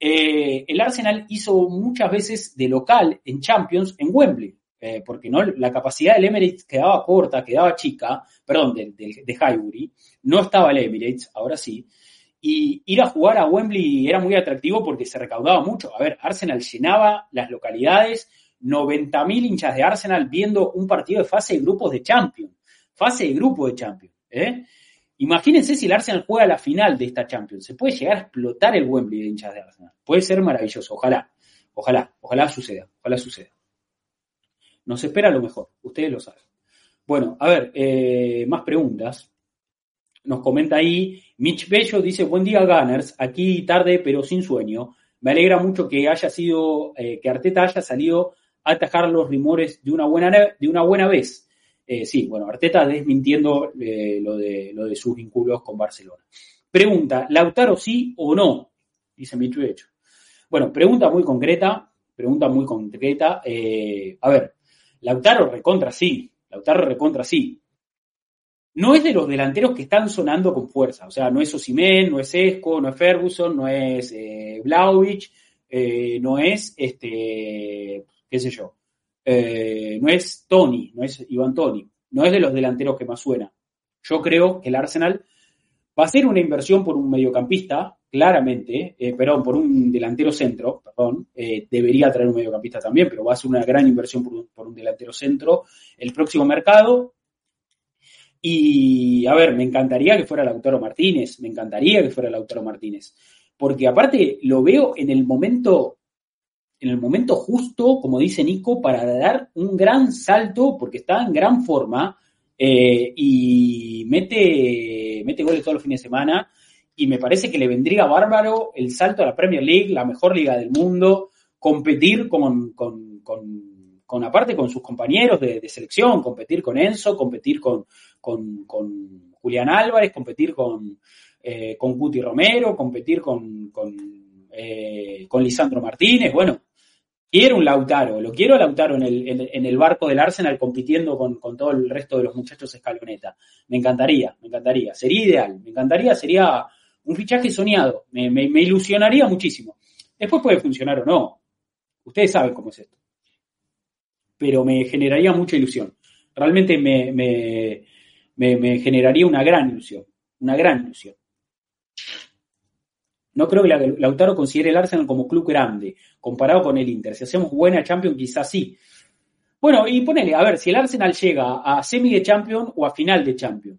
eh, el Arsenal hizo muchas veces de local en Champions en Wembley, eh, porque no la capacidad del Emirates quedaba corta, quedaba chica, perdón, de, de, de Highbury, no estaba el Emirates, ahora sí, y ir a jugar a Wembley era muy atractivo porque se recaudaba mucho. A ver, Arsenal llenaba las localidades, 90.000 hinchas de Arsenal viendo un partido de fase de grupos de Champions, fase de grupo de Champions, ¿eh? Imagínense si el Arsenal juega la final de esta Champions. Se puede llegar a explotar el Wembley de hinchas de Arsenal. Puede ser maravilloso. Ojalá. Ojalá. Ojalá suceda. Ojalá suceda. Nos espera lo mejor. Ustedes lo saben. Bueno, a ver, eh, más preguntas. Nos comenta ahí Mitch Bello, dice, buen día Gunners, aquí tarde pero sin sueño. Me alegra mucho que haya sido, eh, que Arteta haya salido a atajar los rumores de una buena, de una buena vez. Eh, sí, bueno, Arteta desmintiendo lo, de, lo de sus vínculos con Barcelona. Pregunta, ¿Lautaro sí o no? Dice Michu Hecho. Bueno, pregunta muy concreta, pregunta muy concreta. A ver, Lautaro recontra sí, Lautaro recontra sí. No es de los delanteros que están sonando con fuerza, o sea, no es Osimen, no es Esco, no es Ferguson, no es eh, eh, no es este, qué sé yo, eh, no es Tony, no es Iván Tony, no es de los delanteros que más suena. Yo creo que el Arsenal va a hacer una inversión por un mediocampista, claramente, eh, perdón, por un delantero centro, perdón, eh, debería traer un mediocampista también, pero va a ser una gran inversión por un, por un delantero centro el próximo mercado. Y, a ver, me encantaría que fuera Lautaro Martínez, me encantaría que fuera Lautaro Martínez, porque aparte lo veo en el momento en el momento justo, como dice Nico, para dar un gran salto, porque está en gran forma eh, y mete, mete goles todos los fines de semana. Y me parece que le vendría bárbaro el salto a la Premier League, la mejor liga del mundo, competir con, con, con, con aparte con sus compañeros de, selección, competir con Enzo, competir con, con, con Julián Álvarez, competir con, eh, con Guti Romero, competir con, con, eh, con Lisandro Martínez. Bueno, quiero un Lautaro, lo quiero a Lautaro en el, en, el barco del Arsenal compitiendo con, con, todo el resto de los muchachos escaloneta. Me encantaría, me encantaría, sería ideal, me encantaría, sería un fichaje soñado, me, me, ilusionaría muchísimo. Después puede funcionar o no, ustedes saben cómo es esto, pero me generaría mucha ilusión. Realmente me, me, me generaría una gran ilusión, una gran ilusión. No creo que Lautaro considere el Arsenal como club grande, comparado con el Inter. Si hacemos buena Champions, quizás sí. Bueno, y ponele, a ver, si el Arsenal llega a semi de Champions o a final de Champions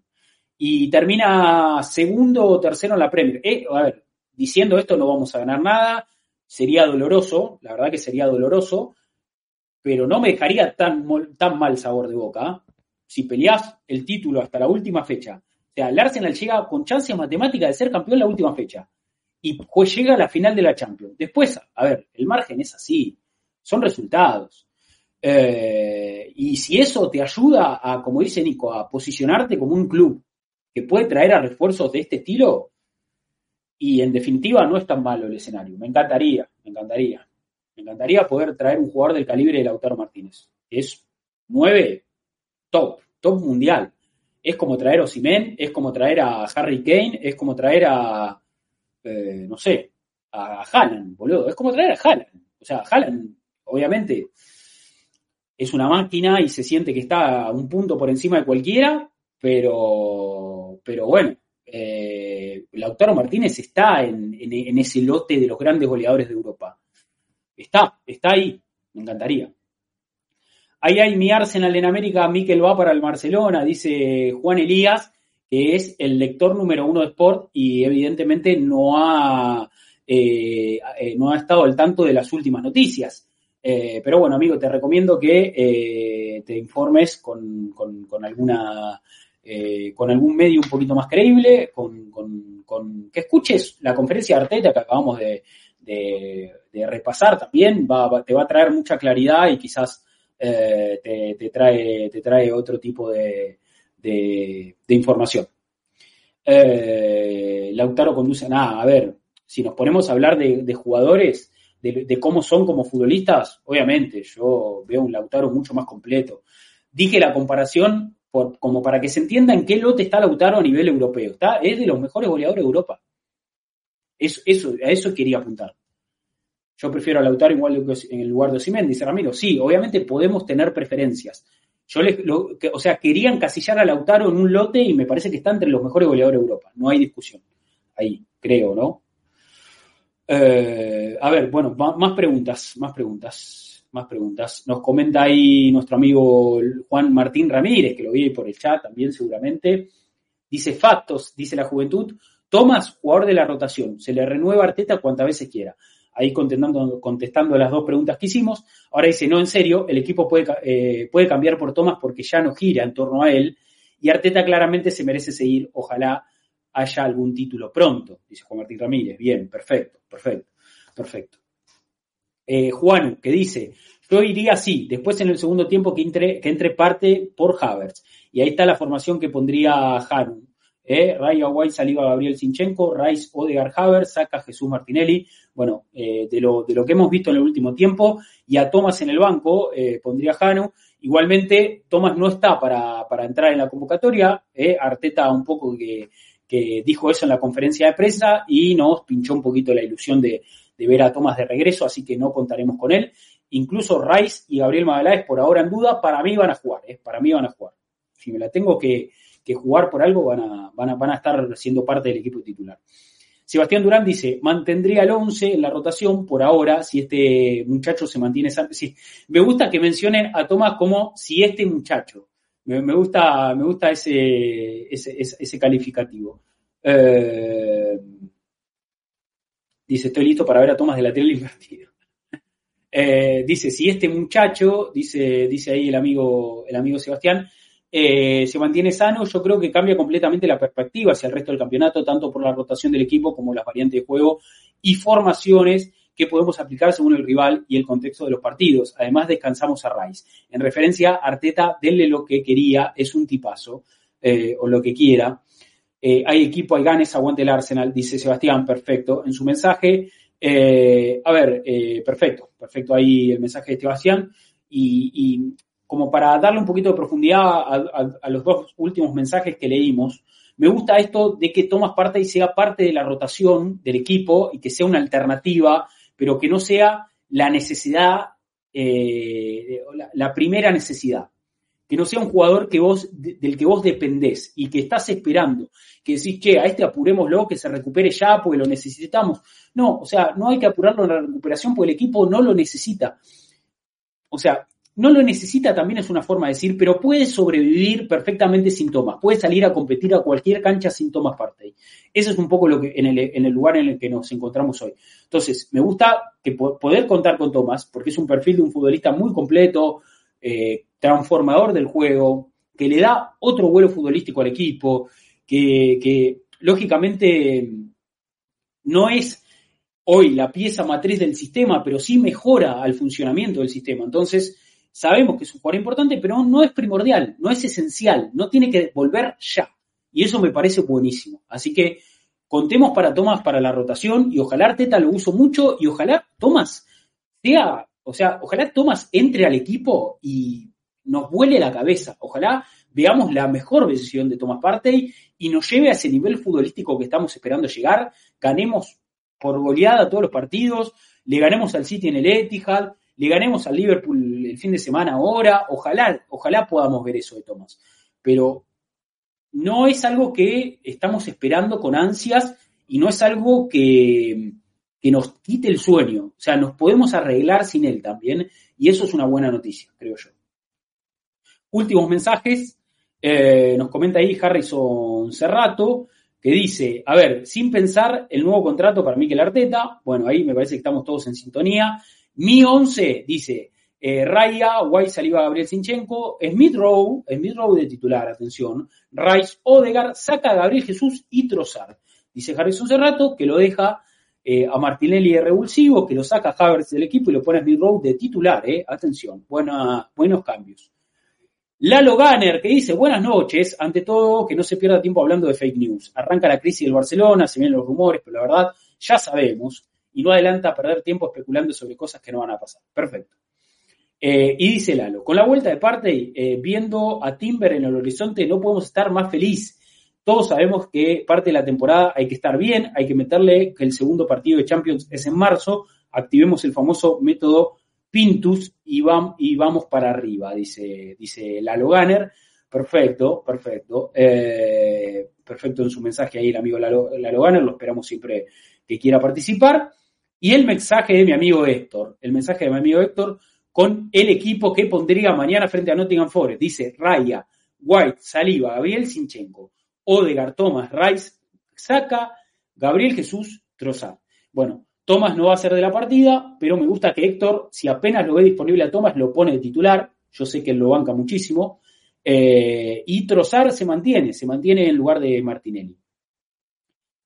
y termina segundo o tercero en la Premier, eh, a ver, diciendo esto no vamos a ganar nada, sería doloroso, la verdad que sería doloroso, pero no me dejaría tan, tan mal sabor de boca. ¿eh? Si peleás el título hasta la última fecha, o sea, el Arsenal llega con chance matemática de ser campeón la última fecha y pues llega a la final de la Champions. Después, a ver, el margen es así, son resultados. Eh, y si eso te ayuda a, como dice Nico, a posicionarte como un club que puede traer a refuerzos de este estilo, y en definitiva no es tan malo el escenario. Me encantaría, me encantaría. Me encantaría poder traer un jugador del calibre de Lautaro Martínez. Es nueve, top, top mundial. Es como traer a Osimen, es como traer a Harry Kane, es como traer a, eh, no sé, a Haaland, boludo. Es como traer a Haaland. O sea, Haaland, obviamente, es una máquina y se siente que está a un punto por encima de cualquiera, pero, pero bueno, eh, Lautaro Martínez está en, en, en, ese lote de los grandes goleadores de Europa. Está, está ahí, me encantaría. Ahí hay mi Arsenal en América, Miquel va para el Barcelona, dice Juan Elías, que es el lector número uno de Sport y evidentemente no ha, eh, eh, no ha estado al tanto de las últimas noticias. Eh, pero bueno, amigo, te recomiendo que eh, te informes con, con, alguna con algún medio un poquito más creíble, con, con, que escuches la conferencia de Arteta que acabamos de, de, repasar también, va, te va a traer mucha claridad y quizás te, te, trae, te trae otro tipo de, de, información. Eh, Lautaro conduce nada, a ver, si nos ponemos a hablar de, jugadores, de, cómo son como futbolistas, obviamente, yo veo un Lautaro mucho más completo. Dije la comparación por, como para que se entienda en qué lote está Lautaro a nivel europeo. Está, es de los mejores goleadores de Europa. Eso, a eso quería apuntar. Yo prefiero a Lautaro igual en el lugar de Osimhen, dice Ramiro. Sí, obviamente podemos tener preferencias. Yo les, o sea, querían casillar a Lautaro en un lote y me parece que está entre los mejores goleadores de Europa. No hay discusión. Ahí, creo, ¿no? Eh, a ver, bueno, más preguntas, más preguntas, más preguntas. Nos comenta ahí nuestro amigo Juan Martín Ramírez, que lo vi por el chat también seguramente. Dice factos, dice la juventud. Tomás, jugador de la rotación, se le renueva Arteta cuantas veces quiera. Ahí contestando, las dos preguntas que hicimos. Ahora dice, no, en serio, el equipo puede, eh, puede cambiar por Tomás porque ya no gira en torno a él. Y Arteta claramente se merece seguir. Ojalá haya algún título pronto, dice Juan Martín Ramírez. Bien, perfecto, perfecto, perfecto. Eh, Juan, que dice, yo iría así, después en el segundo tiempo que entre, que entre parte por Havertz. Y ahí está la formación que pondría Harun. Eh, Raya White, Saliva Gabriel Sinchenko, Rice, Odegar Havertz, saca Jesús Martinelli. Bueno, eh, de, lo, de lo que hemos visto en el último tiempo. Y a Thomas en el banco eh, pondría Hanu. Igualmente, Thomas no está para, para entrar en la convocatoria. Eh, Arteta un poco que dijo eso en la conferencia de prensa y nos pinchó un poquito la ilusión de, de ver a Tomás de regreso, así que no contaremos con él. Incluso Rice y Gabriel Magaláes por ahora en duda, para mí van a jugar, para mí van a jugar. Si me la tengo que, que jugar por algo, van a, van, a, van a estar siendo parte del equipo titular. Sebastián Durán dice, mantendría el 11 en la rotación por ahora si este muchacho se mantiene... Sí. Me gusta que mencionen a Tomás como si este muchacho. Me, gusta, me gusta ese, ese, ese calificativo. Eh, dice, estoy listo para ver a Tomás de lateral <laughs> invertido. Eh, dice, si este muchacho, dice, dice ahí el amigo, el amigo Sebastián, eh, se mantiene sano, yo creo que cambia completamente la perspectiva hacia el resto del campeonato, tanto por la rotación del equipo como las variantes de juego y formaciones que podemos aplicar según el rival y el contexto de los partidos. Además, descansamos a Rice. En referencia, Arteta, denle lo que quería, es un tipazo, eh, o lo que quiera. Eh, hay equipo, hay ganes, aguante el Arsenal, dice Sebastián, perfecto. En su mensaje, a ver, perfecto, perfecto ahí el mensaje de Sebastián. Y, como para darle un poquito de profundidad a, los dos últimos mensajes que leímos, me gusta esto de que tomas parte y sea parte de la rotación del equipo y que sea una alternativa pero que no sea la necesidad, eh, la, primera necesidad. Que no sea un jugador del que vos dependés y que estás esperando, que decís, che, a este apurémoslo, que se recupere ya porque lo necesitamos. No, o sea, no hay que apurarlo en la recuperación porque el equipo no lo necesita. O sea, no lo necesita también es una forma de decir, pero puede sobrevivir perfectamente sin Thomas, puede salir a competir a cualquier cancha sin Thomas Partey. Eso es un poco lo que en el, lugar en el que nos encontramos hoy. Entonces, me gusta que poder contar con Thomas, porque es un perfil de un futbolista muy completo, eh, transformador del juego, que le da otro vuelo futbolístico al equipo, que, que lógicamente no es hoy la pieza matriz del sistema, pero sí mejora al funcionamiento del sistema. Entonces, sabemos que es un jugador importante, pero no es primordial, no es esencial, no tiene que volver ya. Y eso me parece buenísimo. Así que contemos para Tomás para la rotación y ojalá Arteta lo uso mucho y ojalá Tomás sea, o sea, ojalá Tomás entre al equipo y nos vuele la cabeza. Ojalá veamos la mejor versión de Tomás Partey y nos lleve a ese nivel futbolístico que estamos esperando llegar, ganemos por goleada todos los partidos, le ganemos al City en el Etihad, le ganemos al Liverpool el fin de semana ahora, ojalá, ojalá podamos ver eso de Tomás. Pero no es algo que estamos esperando con ansias y no es algo que, que nos quite el sueño. O sea, nos podemos arreglar sin él también y eso es una buena noticia, creo yo. Últimos mensajes. Eh, nos comenta ahí Harrison Cerrato, que dice, a ver, sin pensar el nuevo contrato para Mikel Arteta, bueno, ahí me parece que estamos todos en sintonía. Mi 11 dice, eh, Raya, White, Saliba, Gabriel Sinchenko, Smith Rowe, Smith Rowe de titular, atención, Rice, Odegar, saca a Gabriel Jesús y Trozar. Dice Harrison Cerrato que lo deja eh, a Martinelli de revulsivo, que lo saca a Havertz del equipo y lo pone a Smith Rowe de titular, eh, atención, buenos cambios. Lalo Ganner, que dice, buenas noches, ante todo, que no se pierda tiempo hablando de fake news. Arranca la crisis del Barcelona, se vienen los rumores, pero la verdad, ya sabemos, y no adelanta a perder tiempo especulando sobre cosas que no van a pasar. Perfecto. Eh, y dice Lalo, con la vuelta de parte, eh, viendo a Timber en el horizonte, no podemos estar más feliz. Todos sabemos que parte de la temporada hay que estar bien, hay que meterle que el segundo partido de Champions es en marzo, activemos el famoso método Pintus y, y vamos para arriba, dice, dice Lalo Ganner. Perfecto, perfecto. Eh, perfecto en su mensaje ahí el amigo Lalo Ganner, lo esperamos siempre que quiera participar. Y el mensaje de mi amigo Héctor, el mensaje de mi amigo Héctor con el equipo que pondría mañana frente a Nottingham Forest. Dice Raya, White, Saliba, Gabriel Sinchenko, Odegar, Thomas, Rice, Saca, Gabriel Jesús, Trozar. Bueno, Thomas no va a ser de la partida, pero me gusta que Héctor, si apenas lo ve disponible a Thomas, lo pone de titular. Yo sé que él lo banca muchísimo. Eh, y Trozar se mantiene, se mantiene en lugar de Martinelli.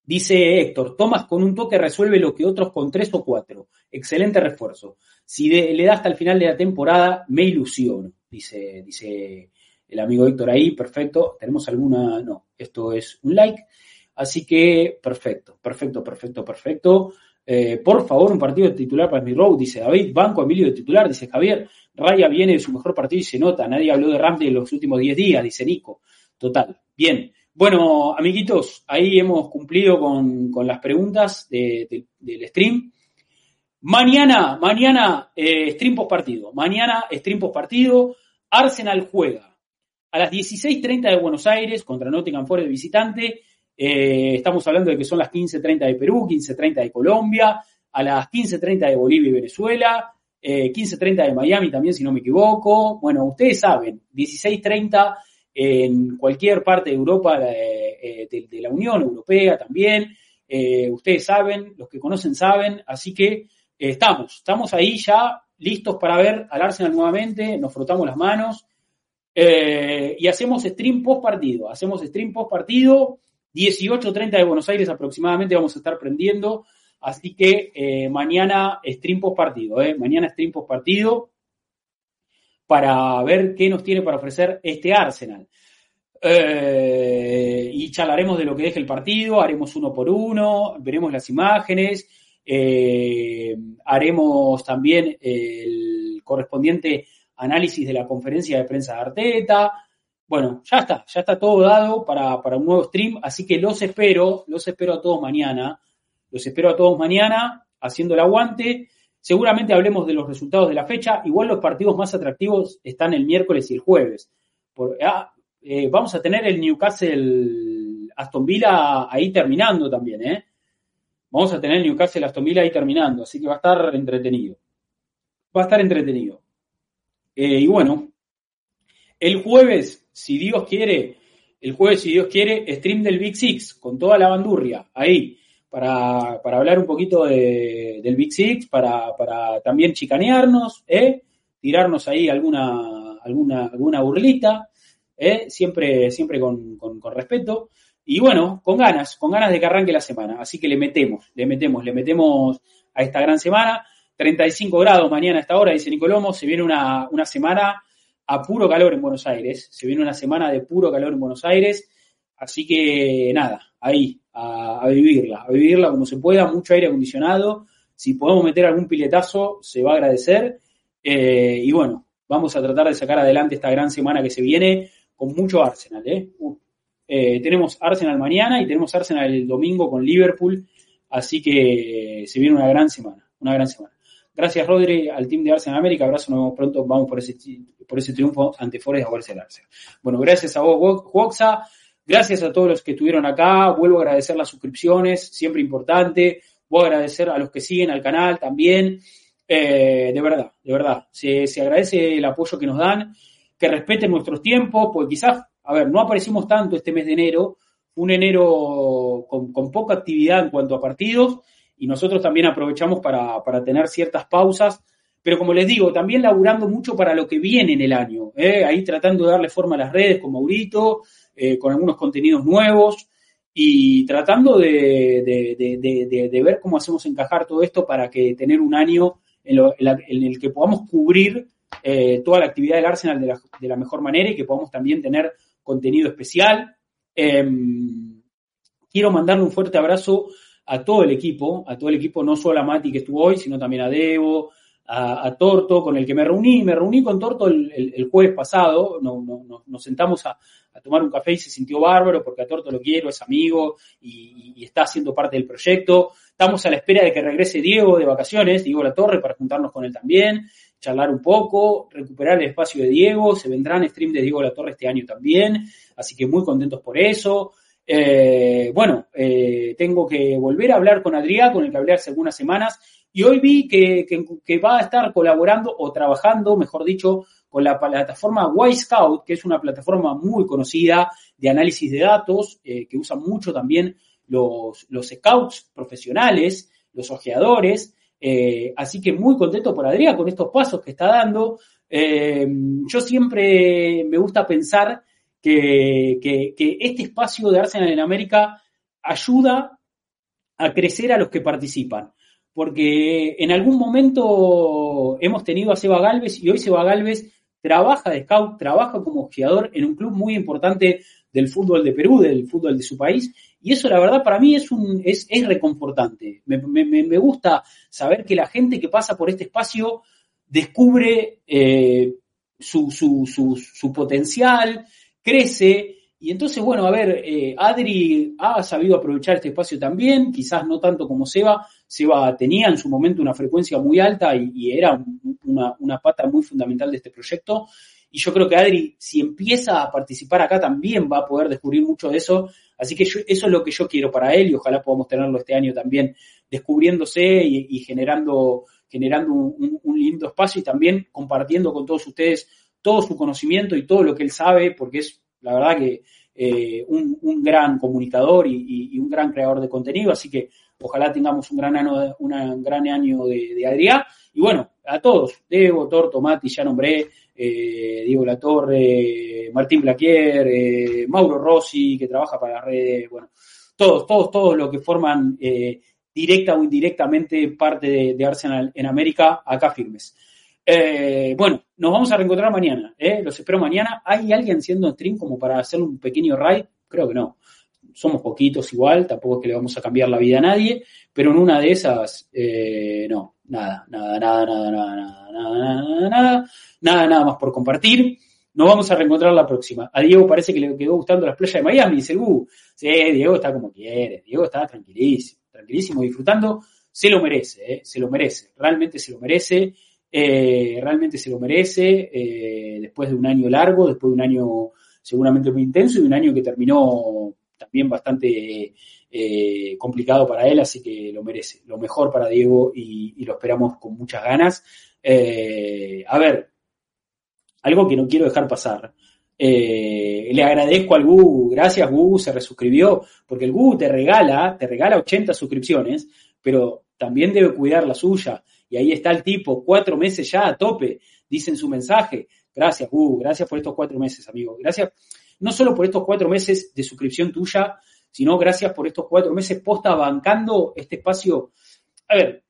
Dice Héctor, Thomas con un toque resuelve lo que otros con tres o cuatro. Excelente refuerzo. Si le da hasta el final de la temporada, me ilusiono, dice, dice el amigo Héctor ahí, perfecto. ¿Tenemos alguna? No, esto es un like. Así que perfecto, perfecto, perfecto, perfecto. Eh, por favor, un partido de titular para Smith Rowe, dice David. Banco Emilio de titular, dice Javier. Raya viene de su mejor partido y se nota. Nadie habló de Ramsey en los últimos 10 días, dice Nico. Total. Bien. Bueno, amiguitos, ahí hemos cumplido con, las preguntas del stream. Mañana, mañana, eh, stream post partido. Mañana, stream post partido. Arsenal juega a las 16.30 de Buenos Aires contra Nottingham Forest visitante. Eh, estamos hablando de que son las 15.30 de Perú, 15.30 de Colombia, a las 15.30 de Bolivia y Venezuela, 15.30 eh, de Miami también, si no me equivoco. Bueno, ustedes saben, 16.30 en cualquier parte de Europa, eh, de, la Unión Europea también. Eh, ustedes saben, los que conocen saben, así que eh, estamos, estamos ahí ya listos para ver al Arsenal nuevamente, nos frotamos las manos y hacemos stream post partido, hacemos stream post partido, 18.30 de Buenos Aires aproximadamente vamos a estar prendiendo, así que mañana stream post partido, mañana stream post partido para ver qué nos tiene para ofrecer este Arsenal. Eh, y charlaremos de lo que deje el partido, haremos uno por uno, veremos las imágenes, eh, haremos también el correspondiente análisis de la conferencia de prensa de Arteta. Bueno, ya está, ya está todo dado para, para un nuevo stream, así que los espero, los espero a todos mañana, los espero a todos mañana haciendo el aguante. Seguramente hablemos de los resultados de la fecha. Igual los partidos más atractivos están el miércoles y el jueves. Ah, eh, vamos a tener el Newcastle Aston Villa ahí terminando también, ¿eh? Vamos a tener el Newcastle Aston Villa ahí terminando, así que va a estar entretenido. Va a estar entretenido. Eh, y bueno, el jueves, si Dios quiere, el jueves, si Dios quiere, stream del Big Six con toda la bandurria ahí para, para hablar un poquito de, del Big Six, para, para también chicanearnos, ¿eh? tirarnos ahí alguna, alguna, alguna burlita, ¿eh? siempre, siempre con, con, respeto. Y bueno, con ganas, con ganas de que arranque la semana. Así que le metemos, le metemos, le metemos a esta gran semana. 35 grados mañana a esta hora, dice Nicolomo. Se viene una, una semana a puro calor en Buenos Aires. Se viene una semana de puro calor en Buenos Aires. Así que nada, ahí, a, vivirla, a vivirla como se pueda, mucho aire acondicionado. Si podemos meter algún piletazo, se va a agradecer. Eh, y bueno, vamos a tratar de sacar adelante esta gran semana que se viene con mucho Arsenal. ¿eh? eh tenemos Arsenal mañana y tenemos Arsenal el domingo con Liverpool. Así que se viene una gran semana, una gran semana. Gracias, Rodri, al team de Arsenal América. Abrazo, nos vemos pronto. Vamos por ese, por ese triunfo ante Forest a el Arsenal. Bueno, gracias a vos, Woxa. Gracias a todos los que estuvieron acá. Vuelvo a agradecer las suscripciones, siempre importante. Voy a agradecer a los que siguen al canal también. Eh, de verdad, de verdad. Se, se agradece el apoyo que nos dan, que respeten nuestros tiempos, porque quizás, a ver, no aparecimos tanto este mes de enero, un enero con, con poca actividad en cuanto a partidos, y nosotros también aprovechamos para, para tener ciertas pausas pero como les digo, también laburando mucho para lo que viene en el año, ¿eh? ahí tratando de darle forma a las redes con Maurito, eh, con algunos contenidos nuevos y tratando de, de, de, ver cómo hacemos encajar todo esto para que tener un año en, el que podamos cubrir eh, toda la actividad del Arsenal de la, de la, mejor manera y que podamos también tener contenido especial. Em, quiero mandarle un fuerte abrazo a todo el equipo, a todo el equipo, no solo a Mati que estuvo hoy, sino también a Debo, a, Torto, con el que me reuní. Me reuní con Torto el, el, jueves pasado, no, no, nos sentamos a, tomar un café y se sintió bárbaro porque a Torto lo quiero, es amigo y, y, está haciendo parte del proyecto. Estamos a la espera de que regrese Diego de vacaciones, Diego La Torre, para juntarnos con él también, charlar un poco, recuperar el espacio de Diego. Se vendrán stream de Diego La Torre este año también, así que muy contentos por eso. Eh, bueno, eh, tengo que volver a hablar con Adrián, con el que hablé hace algunas semanas, y hoy vi que, va a estar colaborando o trabajando, mejor dicho, con la plataforma Y-Scout, que es una plataforma muy conocida de análisis de datos, eh, que usan mucho también los, scouts profesionales, los ojeadores. Eh, así que muy contento por Adrián con estos pasos que está dando. Eh, yo siempre me gusta pensar que este espacio de Arsenal en América ayuda a crecer a los que participan porque en algún momento hemos tenido a Seba Galvez y hoy Seba Galvez trabaja de scout, trabaja como ojeador en un club muy importante del fútbol de Perú, del fútbol de su país, y eso la verdad para mí es, un, es, reconfortante. Me, gusta saber que la gente que pasa por este espacio descubre eh, su, su, su, su potencial, crece, y entonces, bueno, a ver, eh, Adri ha sabido aprovechar este espacio también, quizás no tanto como Seba. Seba tenía en su momento una frecuencia muy alta y, era una, pata muy fundamental de este proyecto. Y yo creo que Adri, si empieza a participar acá, también va a poder descubrir mucho de eso. Así que eso es lo que yo quiero para él y ojalá podamos tenerlo este año también descubriéndose y, generando, generando un, lindo espacio y también compartiendo con todos ustedes todo su conocimiento y todo lo que él sabe, porque es la verdad que eh, un, gran comunicador y, un gran creador de contenido, así que ojalá tengamos un gran año, un gran año de, de, Adrián. Y bueno, a todos, Diego, Torto, Mati, ya nombré, eh, Diego Latorre, Martín Blaquier, eh, Mauro Rossi, que trabaja para las redes, bueno, todos, todos, todos los que forman eh, directa o indirectamente parte de, Arsenal en América, acá firmes. Eh, bueno, nos vamos a reencontrar mañana. ¿eh? Los espero mañana. ¿Hay alguien haciendo stream como para hacer un pequeño raid? Creo que no. Somos poquitos igual, tampoco es que le vamos a cambiar la vida a nadie, pero en una de esas, eh, no, nada, nada, nada, nada, nada, nada, nada, nada, nada, nada más por compartir. Nos vamos a reencontrar la próxima. A Diego parece que le quedó gustando las playas de Miami, dice uh, Sí, Diego está como quiere, Diego está tranquilísimo, tranquilísimo, disfrutando. Se lo merece, se lo merece, realmente se lo merece. Eh, realmente se lo merece, eh, después de un año largo, después de un año seguramente muy intenso y un año que terminó también bastante eh, complicado para él, así que lo merece. Lo mejor para Diego y, lo esperamos con muchas ganas. Eh, a ver, algo que no quiero dejar pasar. Eh, le agradezco al Google, gracias Google, se resuscribió, porque el Google te regala, te regala 80 suscripciones, pero también debe cuidar la suya. Y ahí está el tipo, cuatro meses ya a tope, dice en su mensaje. Gracias, uh, gracias por estos cuatro meses, amigo. Gracias, no solo por estos cuatro meses de suscripción tuya, sino gracias por estos cuatro meses posta bancando este espacio. A ver,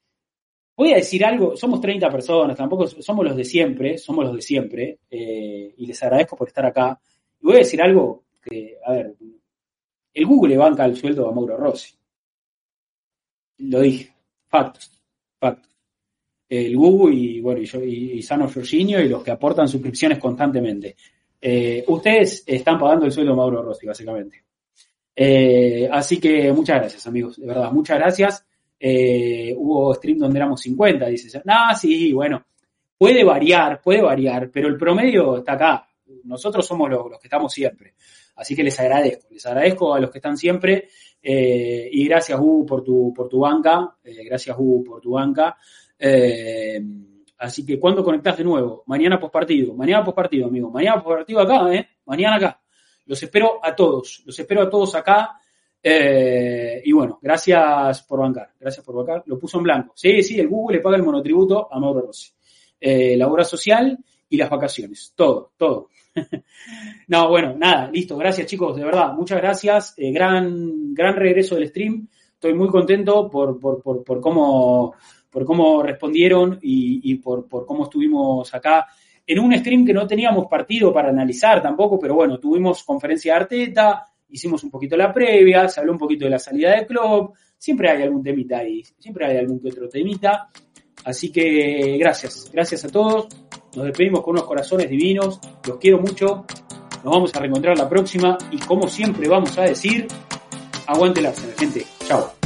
voy a decir algo, somos 30 personas, tampoco somos los de siempre, somos los de siempre, eh, y les agradezco por estar acá. Y voy a decir algo que, a ver, el Google banca el sueldo a Mauro Rossi. Lo dije, factos, factos el Google y bueno y, yo, y, Sano y los que aportan suscripciones constantemente. Eh, ustedes están pagando el sueldo de Mauro Rossi, básicamente. Eh, así que muchas gracias, amigos, de verdad, muchas gracias. Eh, hubo stream donde éramos 50, dice. No, sí, bueno, puede variar, puede variar, pero el promedio está acá. nosotros somos los, que estamos siempre. Así que les agradezco, les agradezco a los que están siempre y gracias Hugo por tu, por tu banca, gracias Hugo por tu banca. Eh, así que cuando conectás de nuevo, mañana partido, mañana partido, amigo, mañana partido acá, ¿eh? Mañana acá. Los espero a todos, los espero a todos acá. Eh, y bueno, gracias por bancar, gracias por bancar. Lo puso en blanco. Sí, sí, el Google le paga el monotributo a Mauro Rossi. Eh, la obra social y las vacaciones, todo, todo. <laughs> no, bueno, nada, listo, gracias chicos, de verdad, muchas gracias. Eh, gran, gran regreso del stream. Estoy muy contento por, por, por, por cómo, por cómo respondieron y, por, cómo estuvimos acá en un stream que no teníamos partido para analizar tampoco, pero bueno, tuvimos conferencia de Arteta, hicimos un poquito la previa, se habló un poquito de la salida del club, siempre hay algún temita ahí, siempre hay algún otro temita. Así que gracias, gracias a todos. Nos despedimos con unos corazones divinos, los quiero mucho. Nos vamos a reencontrar la próxima y como siempre vamos a decir, aguante la gente. Chao.